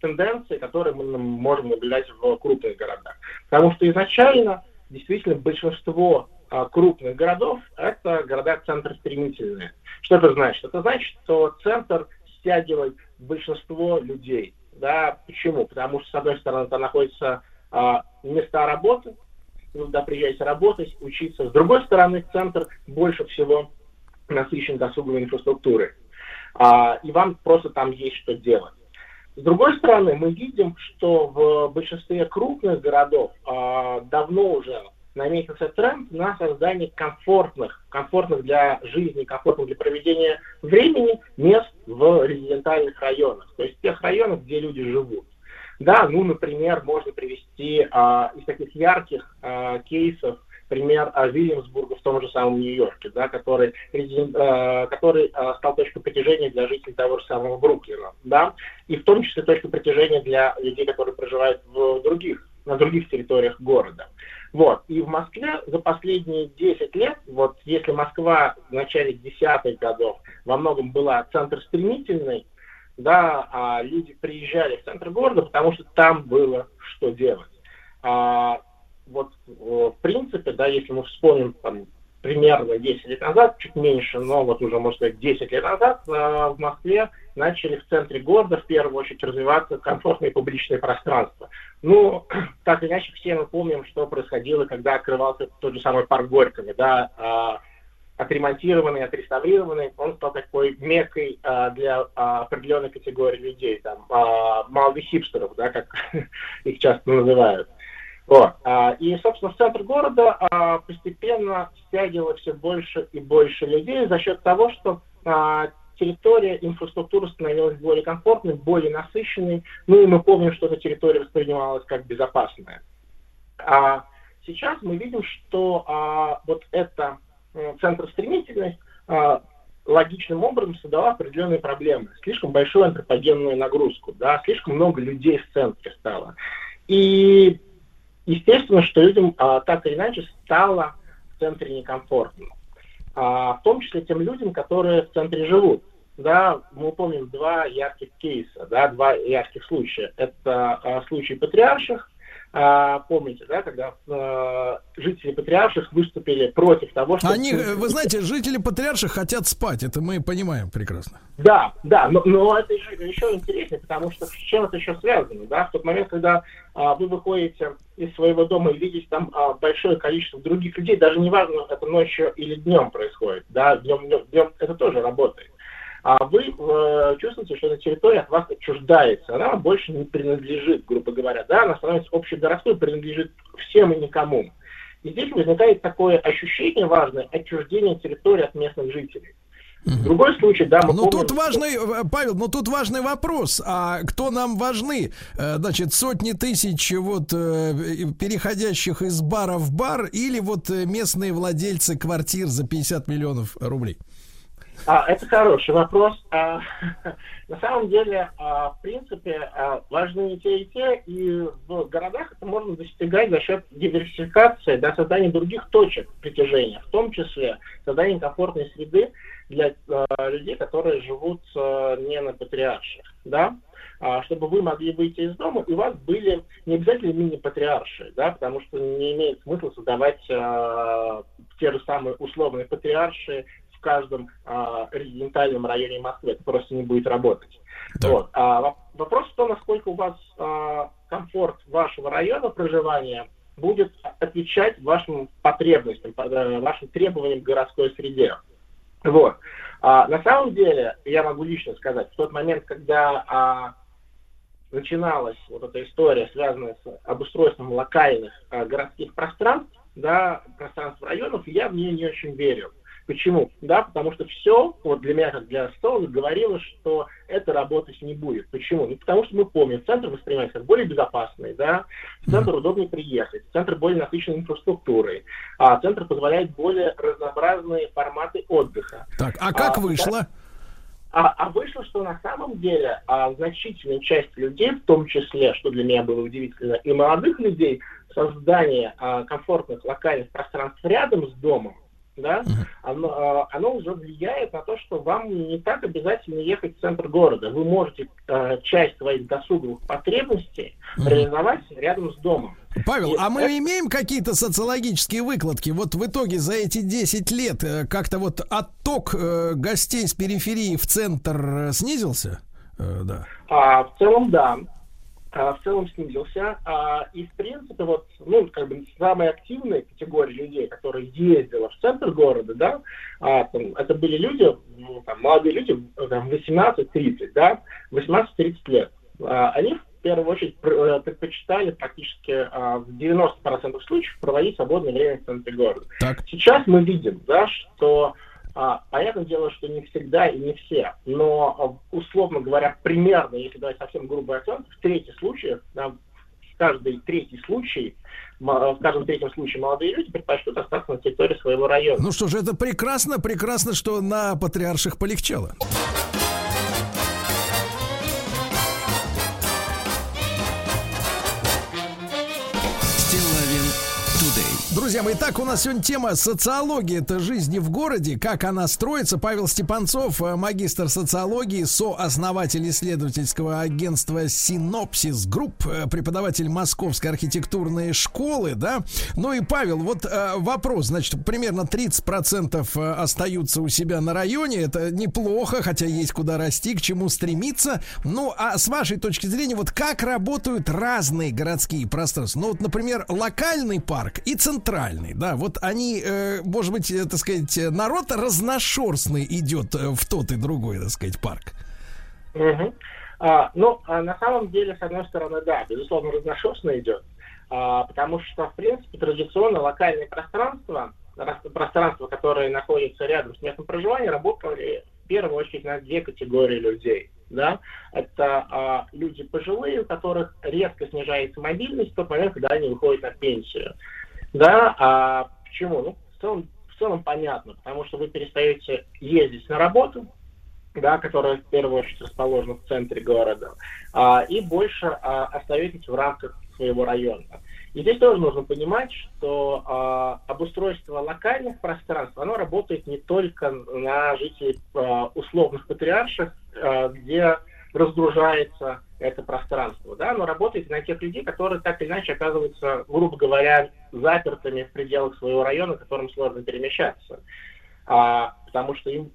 J: тенденции, которые мы можем наблюдать в крупных городах. Потому что изначально действительно большинство а, крупных городов это города центростремительные. Что это значит? Это значит, что центр стягивает большинство людей. Да? Почему? Потому что, с одной стороны, там находятся а, места работы, туда приезжаете работать, учиться. С другой стороны, центр больше всего насыщен досуговой инфраструктурой. А, и вам просто там есть что делать. С другой стороны, мы видим, что в большинстве крупных городов а, давно уже наметился тренд на создание комфортных, комфортных для жизни, комфортных для проведения времени мест в резидентальных районах, то есть тех районах, где люди живут. Да, ну, например, можно привести а, из таких ярких а, кейсов пример а, Вильямсбурга в том же самом Нью-Йорке, да, который, э, который э, стал точкой притяжения для жителей того же самого Бруклина, да, и в том числе точкой притяжения для людей, которые проживают в других, на других территориях города. Вот. И в Москве за последние 10 лет, вот если Москва в начале десятых годов во многом была центр стремительный, да, а люди приезжали в центр города, потому что там было что делать. А, вот э, в принципе, да, если мы вспомним там, примерно 10 лет назад, чуть меньше, но вот уже, можно сказать, 10 лет назад э, в Москве начали в центре города в первую очередь развиваться комфортные публичные пространства. Ну, так или иначе, все мы помним, что происходило, когда открывался тот же самый парк Горького, да, э, отремонтированный, отреставрированный, он стал такой мекой а, для а, определенной категории людей, там, а, молодых хипстеров, да, как их часто называют. Вот. А, и, собственно, в центр города а, постепенно стягивало все больше и больше людей за счет того, что а, территория, инфраструктура становилась более комфортной, более насыщенной. Ну и мы помним, что эта территория воспринималась как безопасная. А сейчас мы видим, что а, вот эта э, центр стремительность а, логичным образом создала определенные проблемы. Слишком большую антропогенную нагрузку, да, слишком много людей в центре стало. И Естественно, что людям а, так или иначе стало в центре некомфортно. А, в том числе тем людям, которые в центре живут. Да, мы помним два ярких кейса, да, два ярких случая. Это а, случай патриарших, помните, да, когда а, жители патриарших выступили против того, что...
B: Они, вы знаете, жители патриарших хотят спать, это мы понимаем прекрасно.
J: Да, да, но, но это еще, интереснее, потому что с чем это еще связано, да, в тот момент, когда а, вы выходите из своего дома и видите там а, большое количество других людей, даже неважно, это ночью или днем происходит, да, днем, днем, днем это тоже работает а вы э, чувствуете, что эта территория от вас отчуждается, она вам больше не принадлежит, грубо говоря, да, она становится общегородской, принадлежит всем и никому. И здесь возникает такое ощущение важное отчуждения территории от местных жителей. Другой случай, да, мы
B: Ну тут важный, э, Павел, ну тут важный вопрос. А кто нам важны? Э, значит, сотни тысяч вот э, переходящих из бара в бар или вот местные владельцы квартир за 50 миллионов рублей?
J: А, это хороший вопрос. А, на самом деле, а, в принципе, а, важны и те, и те, и в городах это можно достигать за счет диверсификации, да, создания других точек притяжения, в том числе создания комфортной среды для а, людей, которые живут а, не на патриарших, да, а, чтобы вы могли выйти из дома, и у вас были не обязательно мини-патриарши, да, потому что не имеет смысла создавать а, те же самые условные патриарши в каждом а, резидентальном районе Москвы. Это просто не будет работать. Да. Вот. А, вопрос в том, насколько у вас а, комфорт вашего района проживания будет отвечать вашим потребностям, э, вашим требованиям к городской среде. Вот. А, на самом деле, я могу лично сказать, в тот момент, когда а, начиналась вот эта история, связанная с обустройством локальных а, городских пространств, да, пространств районов, я в нее не очень верил. Почему? Да, потому что все, вот для меня, как для Стоуна, говорило, что это работать не будет. Почему? Ну, потому что мы помним, центр воспринимается как более безопасный, да, в центр удобнее приехать, центр более насыщенной инфраструктурой, а центр позволяет более разнообразные форматы отдыха.
B: Так, а как а, вышло?
J: А, а вышло, что на самом деле а, значительная часть людей, в том числе, что для меня было удивительно, и молодых людей, создание а, комфортных локальных пространств рядом с домом, да, оно, а, оно уже влияет на то, что вам не так обязательно ехать в центр города. Вы можете э, часть своих досуговых потребностей реализовать рядом с домом.
B: Павел, И а мы это... имеем какие-то социологические выкладки? Вот в итоге за эти 10 лет э, как-то вот отток э, гостей с периферии в центр снизился?
J: Да. А, в целом, да. А, в целом снизился. А, и, в принципе, вот, ну, как бы самая активная категория людей, которые ездила в центр города, да, а, там, это были люди, ну, там, молодые люди, там, 18-30, да, 18-30 лет. а, они в первую очередь э, предпочитали практически а, в 90% случаев проводить свободное время в центре города.
B: Так.
J: Сейчас мы видим, да, что а, понятное дело, что не всегда и не все, но а, условно говоря, примерно, если давать совсем грубую оценку, в трети случаев, да, в каждый третий случай, в каждом третьем случае молодые люди предпочтут остаться на территории своего района.
B: Ну что ж, это прекрасно, прекрасно, что на патриарших полегчало. Друзья мои, так у нас сегодня тема социология это жизни в городе, как она строится. Павел Степанцов, э, магистр социологии, сооснователь исследовательского агентства Synopsis Group, э, преподаватель Московской архитектурной школы, да. Ну и Павел, вот э, вопрос, значит, примерно 30% э, остаются у себя на районе, это неплохо, хотя есть куда расти, к чему стремиться. Ну, а с вашей точки зрения, вот как работают разные городские пространства? Ну, вот, например, локальный парк и центральный, да, вот они, э, может быть, э, так сказать, э, народ разношерстный идет э, в тот и другой, так сказать, парк.
J: Мгм. А, ну, а на самом деле, с одной стороны, да, безусловно, разношерстно идет, а, потому что, в принципе, традиционно локальные пространства, пространства, которые находятся рядом с местом проживания, работали в первую очередь на две категории людей. Да? Это а, люди пожилые, у которых резко снижается мобильность в тот момент, когда они выходят на пенсию. Да, а почему? Ну, в целом, в целом понятно, потому что вы перестаете ездить на работу, да, которая в первую очередь расположена в центре города, а, и больше а, остаетесь в рамках своего района. И здесь тоже нужно понимать, что а, обустройство локальных пространств, оно работает не только на жителей а, условных патриарших, а, где разгружается это пространство, да, оно работает на тех людей, которые так или иначе оказываются, грубо говоря, запертыми в пределах своего района, которым сложно перемещаться, А, потому что им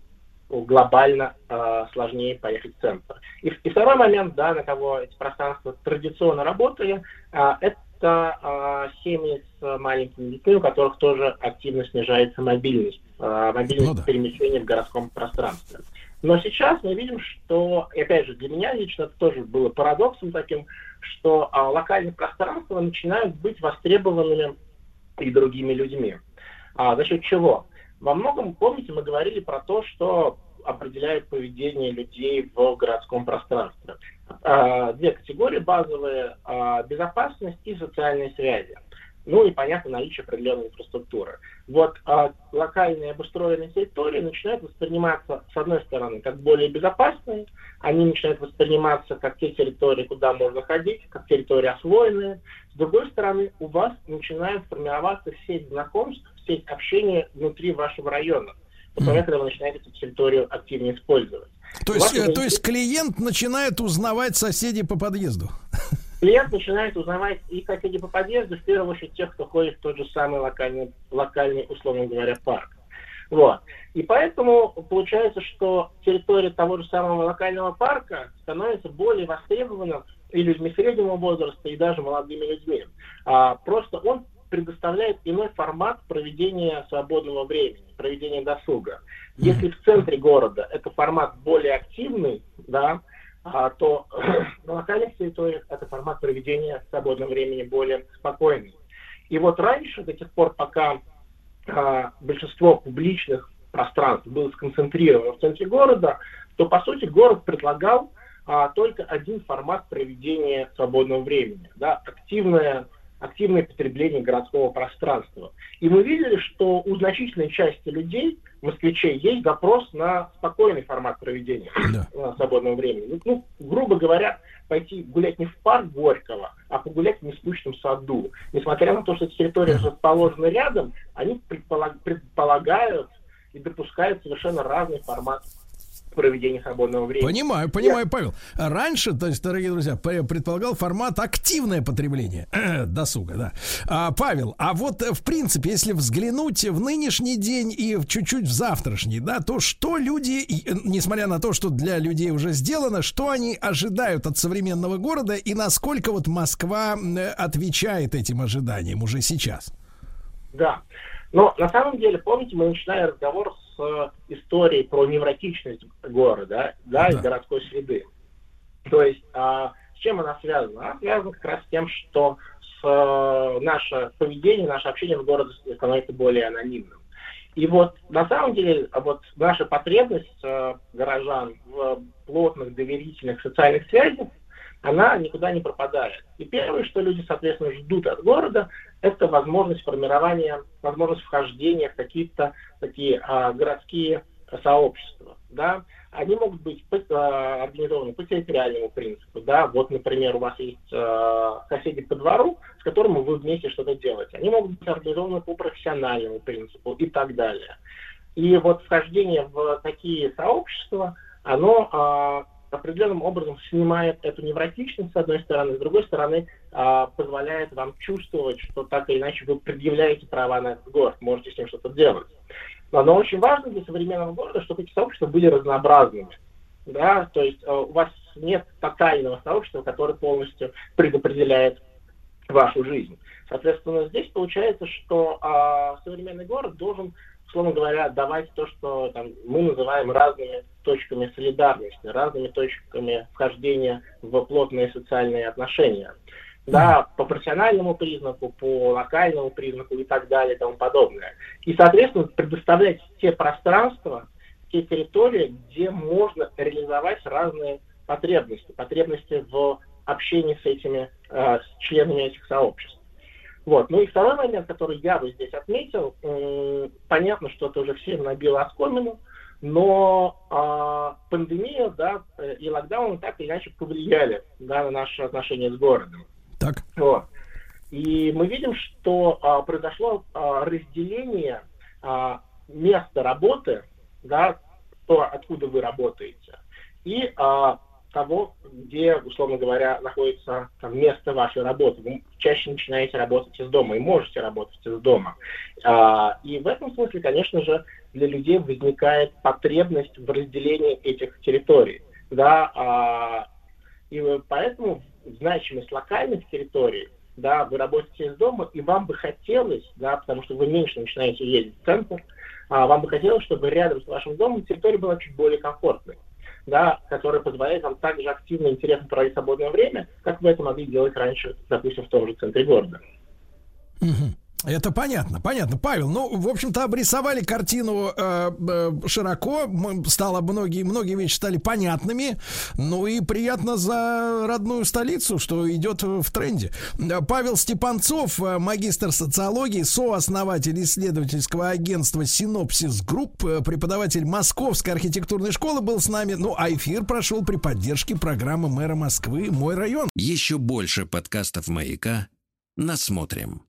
J: глобально э, сложнее поехать в центр. И, и второй момент, да, на кого эти пространства традиционно работали, э, это э, семьи с маленькими детьми, у которых тоже активно снижается мобильность, э, мобильность
B: Ну да.
J: перемещения в городском пространстве. Но сейчас мы видим, что, и опять же, для меня лично это тоже было парадоксом таким, что а, локальные пространства начинают быть востребованными и другими людьми. А, за счет чего? Во многом, помните, мы говорили про то, что определяет поведение людей в городском пространстве. А, Две категории базовые а, – безопасность и социальные связи. Ну и, понятно, наличие определенной инфраструктуры. Вот а, локальные обустроенные территории начинают восприниматься, с одной стороны, как более безопасные, они начинают восприниматься как те территории, куда можно ходить, как территории освоенные. С другой стороны, у вас начинает формироваться сеть знакомств, сеть общения внутри вашего района. Вот
B: Мгм.
J: когда вы начинаете эту территорию активнее использовать.
B: То есть, э, то есть клиент начинает узнавать соседей по подъезду.
J: Клиент начинает узнавать и соседей по подъезду, в первую очередь тех, кто ходит в тот же самый локальный, локальный условно говоря, парк. Вот. И поэтому получается, что территория того же самого локального парка становится более востребована и людьми среднего возраста, и даже молодыми людьми. А, просто он предоставляет иной формат проведения свободного времени, проведения досуга. Если в центре города это формат более активный, да, а, то на локальных территориях это формат проведения свободного времени более спокойный. И вот раньше, до тех пор, пока а, большинство публичных пространств было сконцентрировано в центре города, то, по сути, город предлагал а, только один формат проведения свободного времени, да, активное, активное потребление городского пространства. И мы видели, что у значительной части людей, москвичей, есть запрос на спокойный формат проведения
B: Да.
J: свободного времени. Ну, грубо говоря, пойти гулять не в парк Горького, а погулять в нескучном саду. Несмотря на то, что эти территории расположены рядом, они предполаг- предполагают и допускают совершенно разный формат проведения свободного времени.
B: Понимаю, понимаю, Павел. Раньше, то есть, дорогие друзья, пре- предполагал формат активное потребление досуга, да. А, Павел, а вот э, в принципе, если взглянуть в нынешний день и чуть-чуть в завтрашний, да, то что люди, э, несмотря на то, что для людей уже сделано, что они ожидают от современного города и насколько вот Москва э, отвечает этим ожиданиям уже сейчас?
J: Да. Но на самом деле, помните, мы начинали разговор с историей про невротичность города, да, и
B: Да.
J: городской среды. То есть а, С чем она связана? Она связана как раз с тем, что с, э, наше поведение, наше общение в городе становится более анонимным. И вот на самом деле а вот наша потребность э, горожан в плотных доверительных социальных связях, она никуда не пропадает. И первое, что люди, соответственно, ждут от города, это возможность формирования, возможность вхождения в какие-то такие а, городские сообщества. Да? Они могут быть по, а, организованы по территориальному принципу. Да? Вот, например, у вас есть а, соседи по двору, с которыми вы вместе что-то делаете. Они могут быть организованы по профессиональному принципу и так далее. И вот вхождение в такие сообщества, оно а, определенным образом снимает эту невротичность, с одной стороны, с другой стороны, позволяет вам чувствовать, что так или иначе вы предъявляете права на этот город, можете с ним что-то делать. Но очень важно для современного города, чтобы эти сообщества были разнообразными. Да? То есть а, у вас нет тотального сообщества, которое полностью предопределяет вашу жизнь. Соответственно, здесь получается, что а, современный город должен условно говоря, давать то, что там, мы называем разными точками солидарности, разными точками вхождения в плотные социальные отношения. Да, по профессиональному признаку, по локальному признаку и так далее и тому подобное. И, соответственно, предоставлять те пространства, те территории, где можно реализовать разные потребности, потребности в общении с этими э, с членами этих сообществ. Вот. Ну и второй момент, который я бы здесь отметил, э, понятно, что это уже всем набило оскомину, но э, пандемия да, и локдаун так или иначе повлияли да, на наши отношения с городом.
B: Так.
J: И мы видим, что э, произошло э, разделение э, места работы, да, то, откуда вы работаете, и э, того, где, условно говоря, находится там, место вашей работы. Вы чаще начинаете работать из дома и можете работать из дома. А, и в этом смысле, конечно же, для людей возникает потребность в разделении этих территорий. Да, а, и поэтому значимость локальных территорий, да, вы работаете из дома, и вам бы хотелось, да, потому что вы меньше начинаете ездить в центр, а, вам бы хотелось, чтобы рядом с вашим домом территория была чуть более комфортной да, который позволяет вам также активно и интересно проводить свободное время, как вы это могли делать раньше, допустим, в том же центре города.
B: Угу. Это понятно, понятно. Павел, ну, в общем-то, обрисовали картину э, э, широко, стало многие, многие вещи стали понятными, ну и приятно за родную столицу, что идет в тренде. Павел Степанцов, э, магистр социологии, сооснователь исследовательского агентства «Synopsis Group», э, преподаватель Московской архитектурной школы был с нами, ну, а эфир прошел при поддержке программы мэра Москвы «Мой район».
A: Еще больше подкастов «Маяка» насмотрим.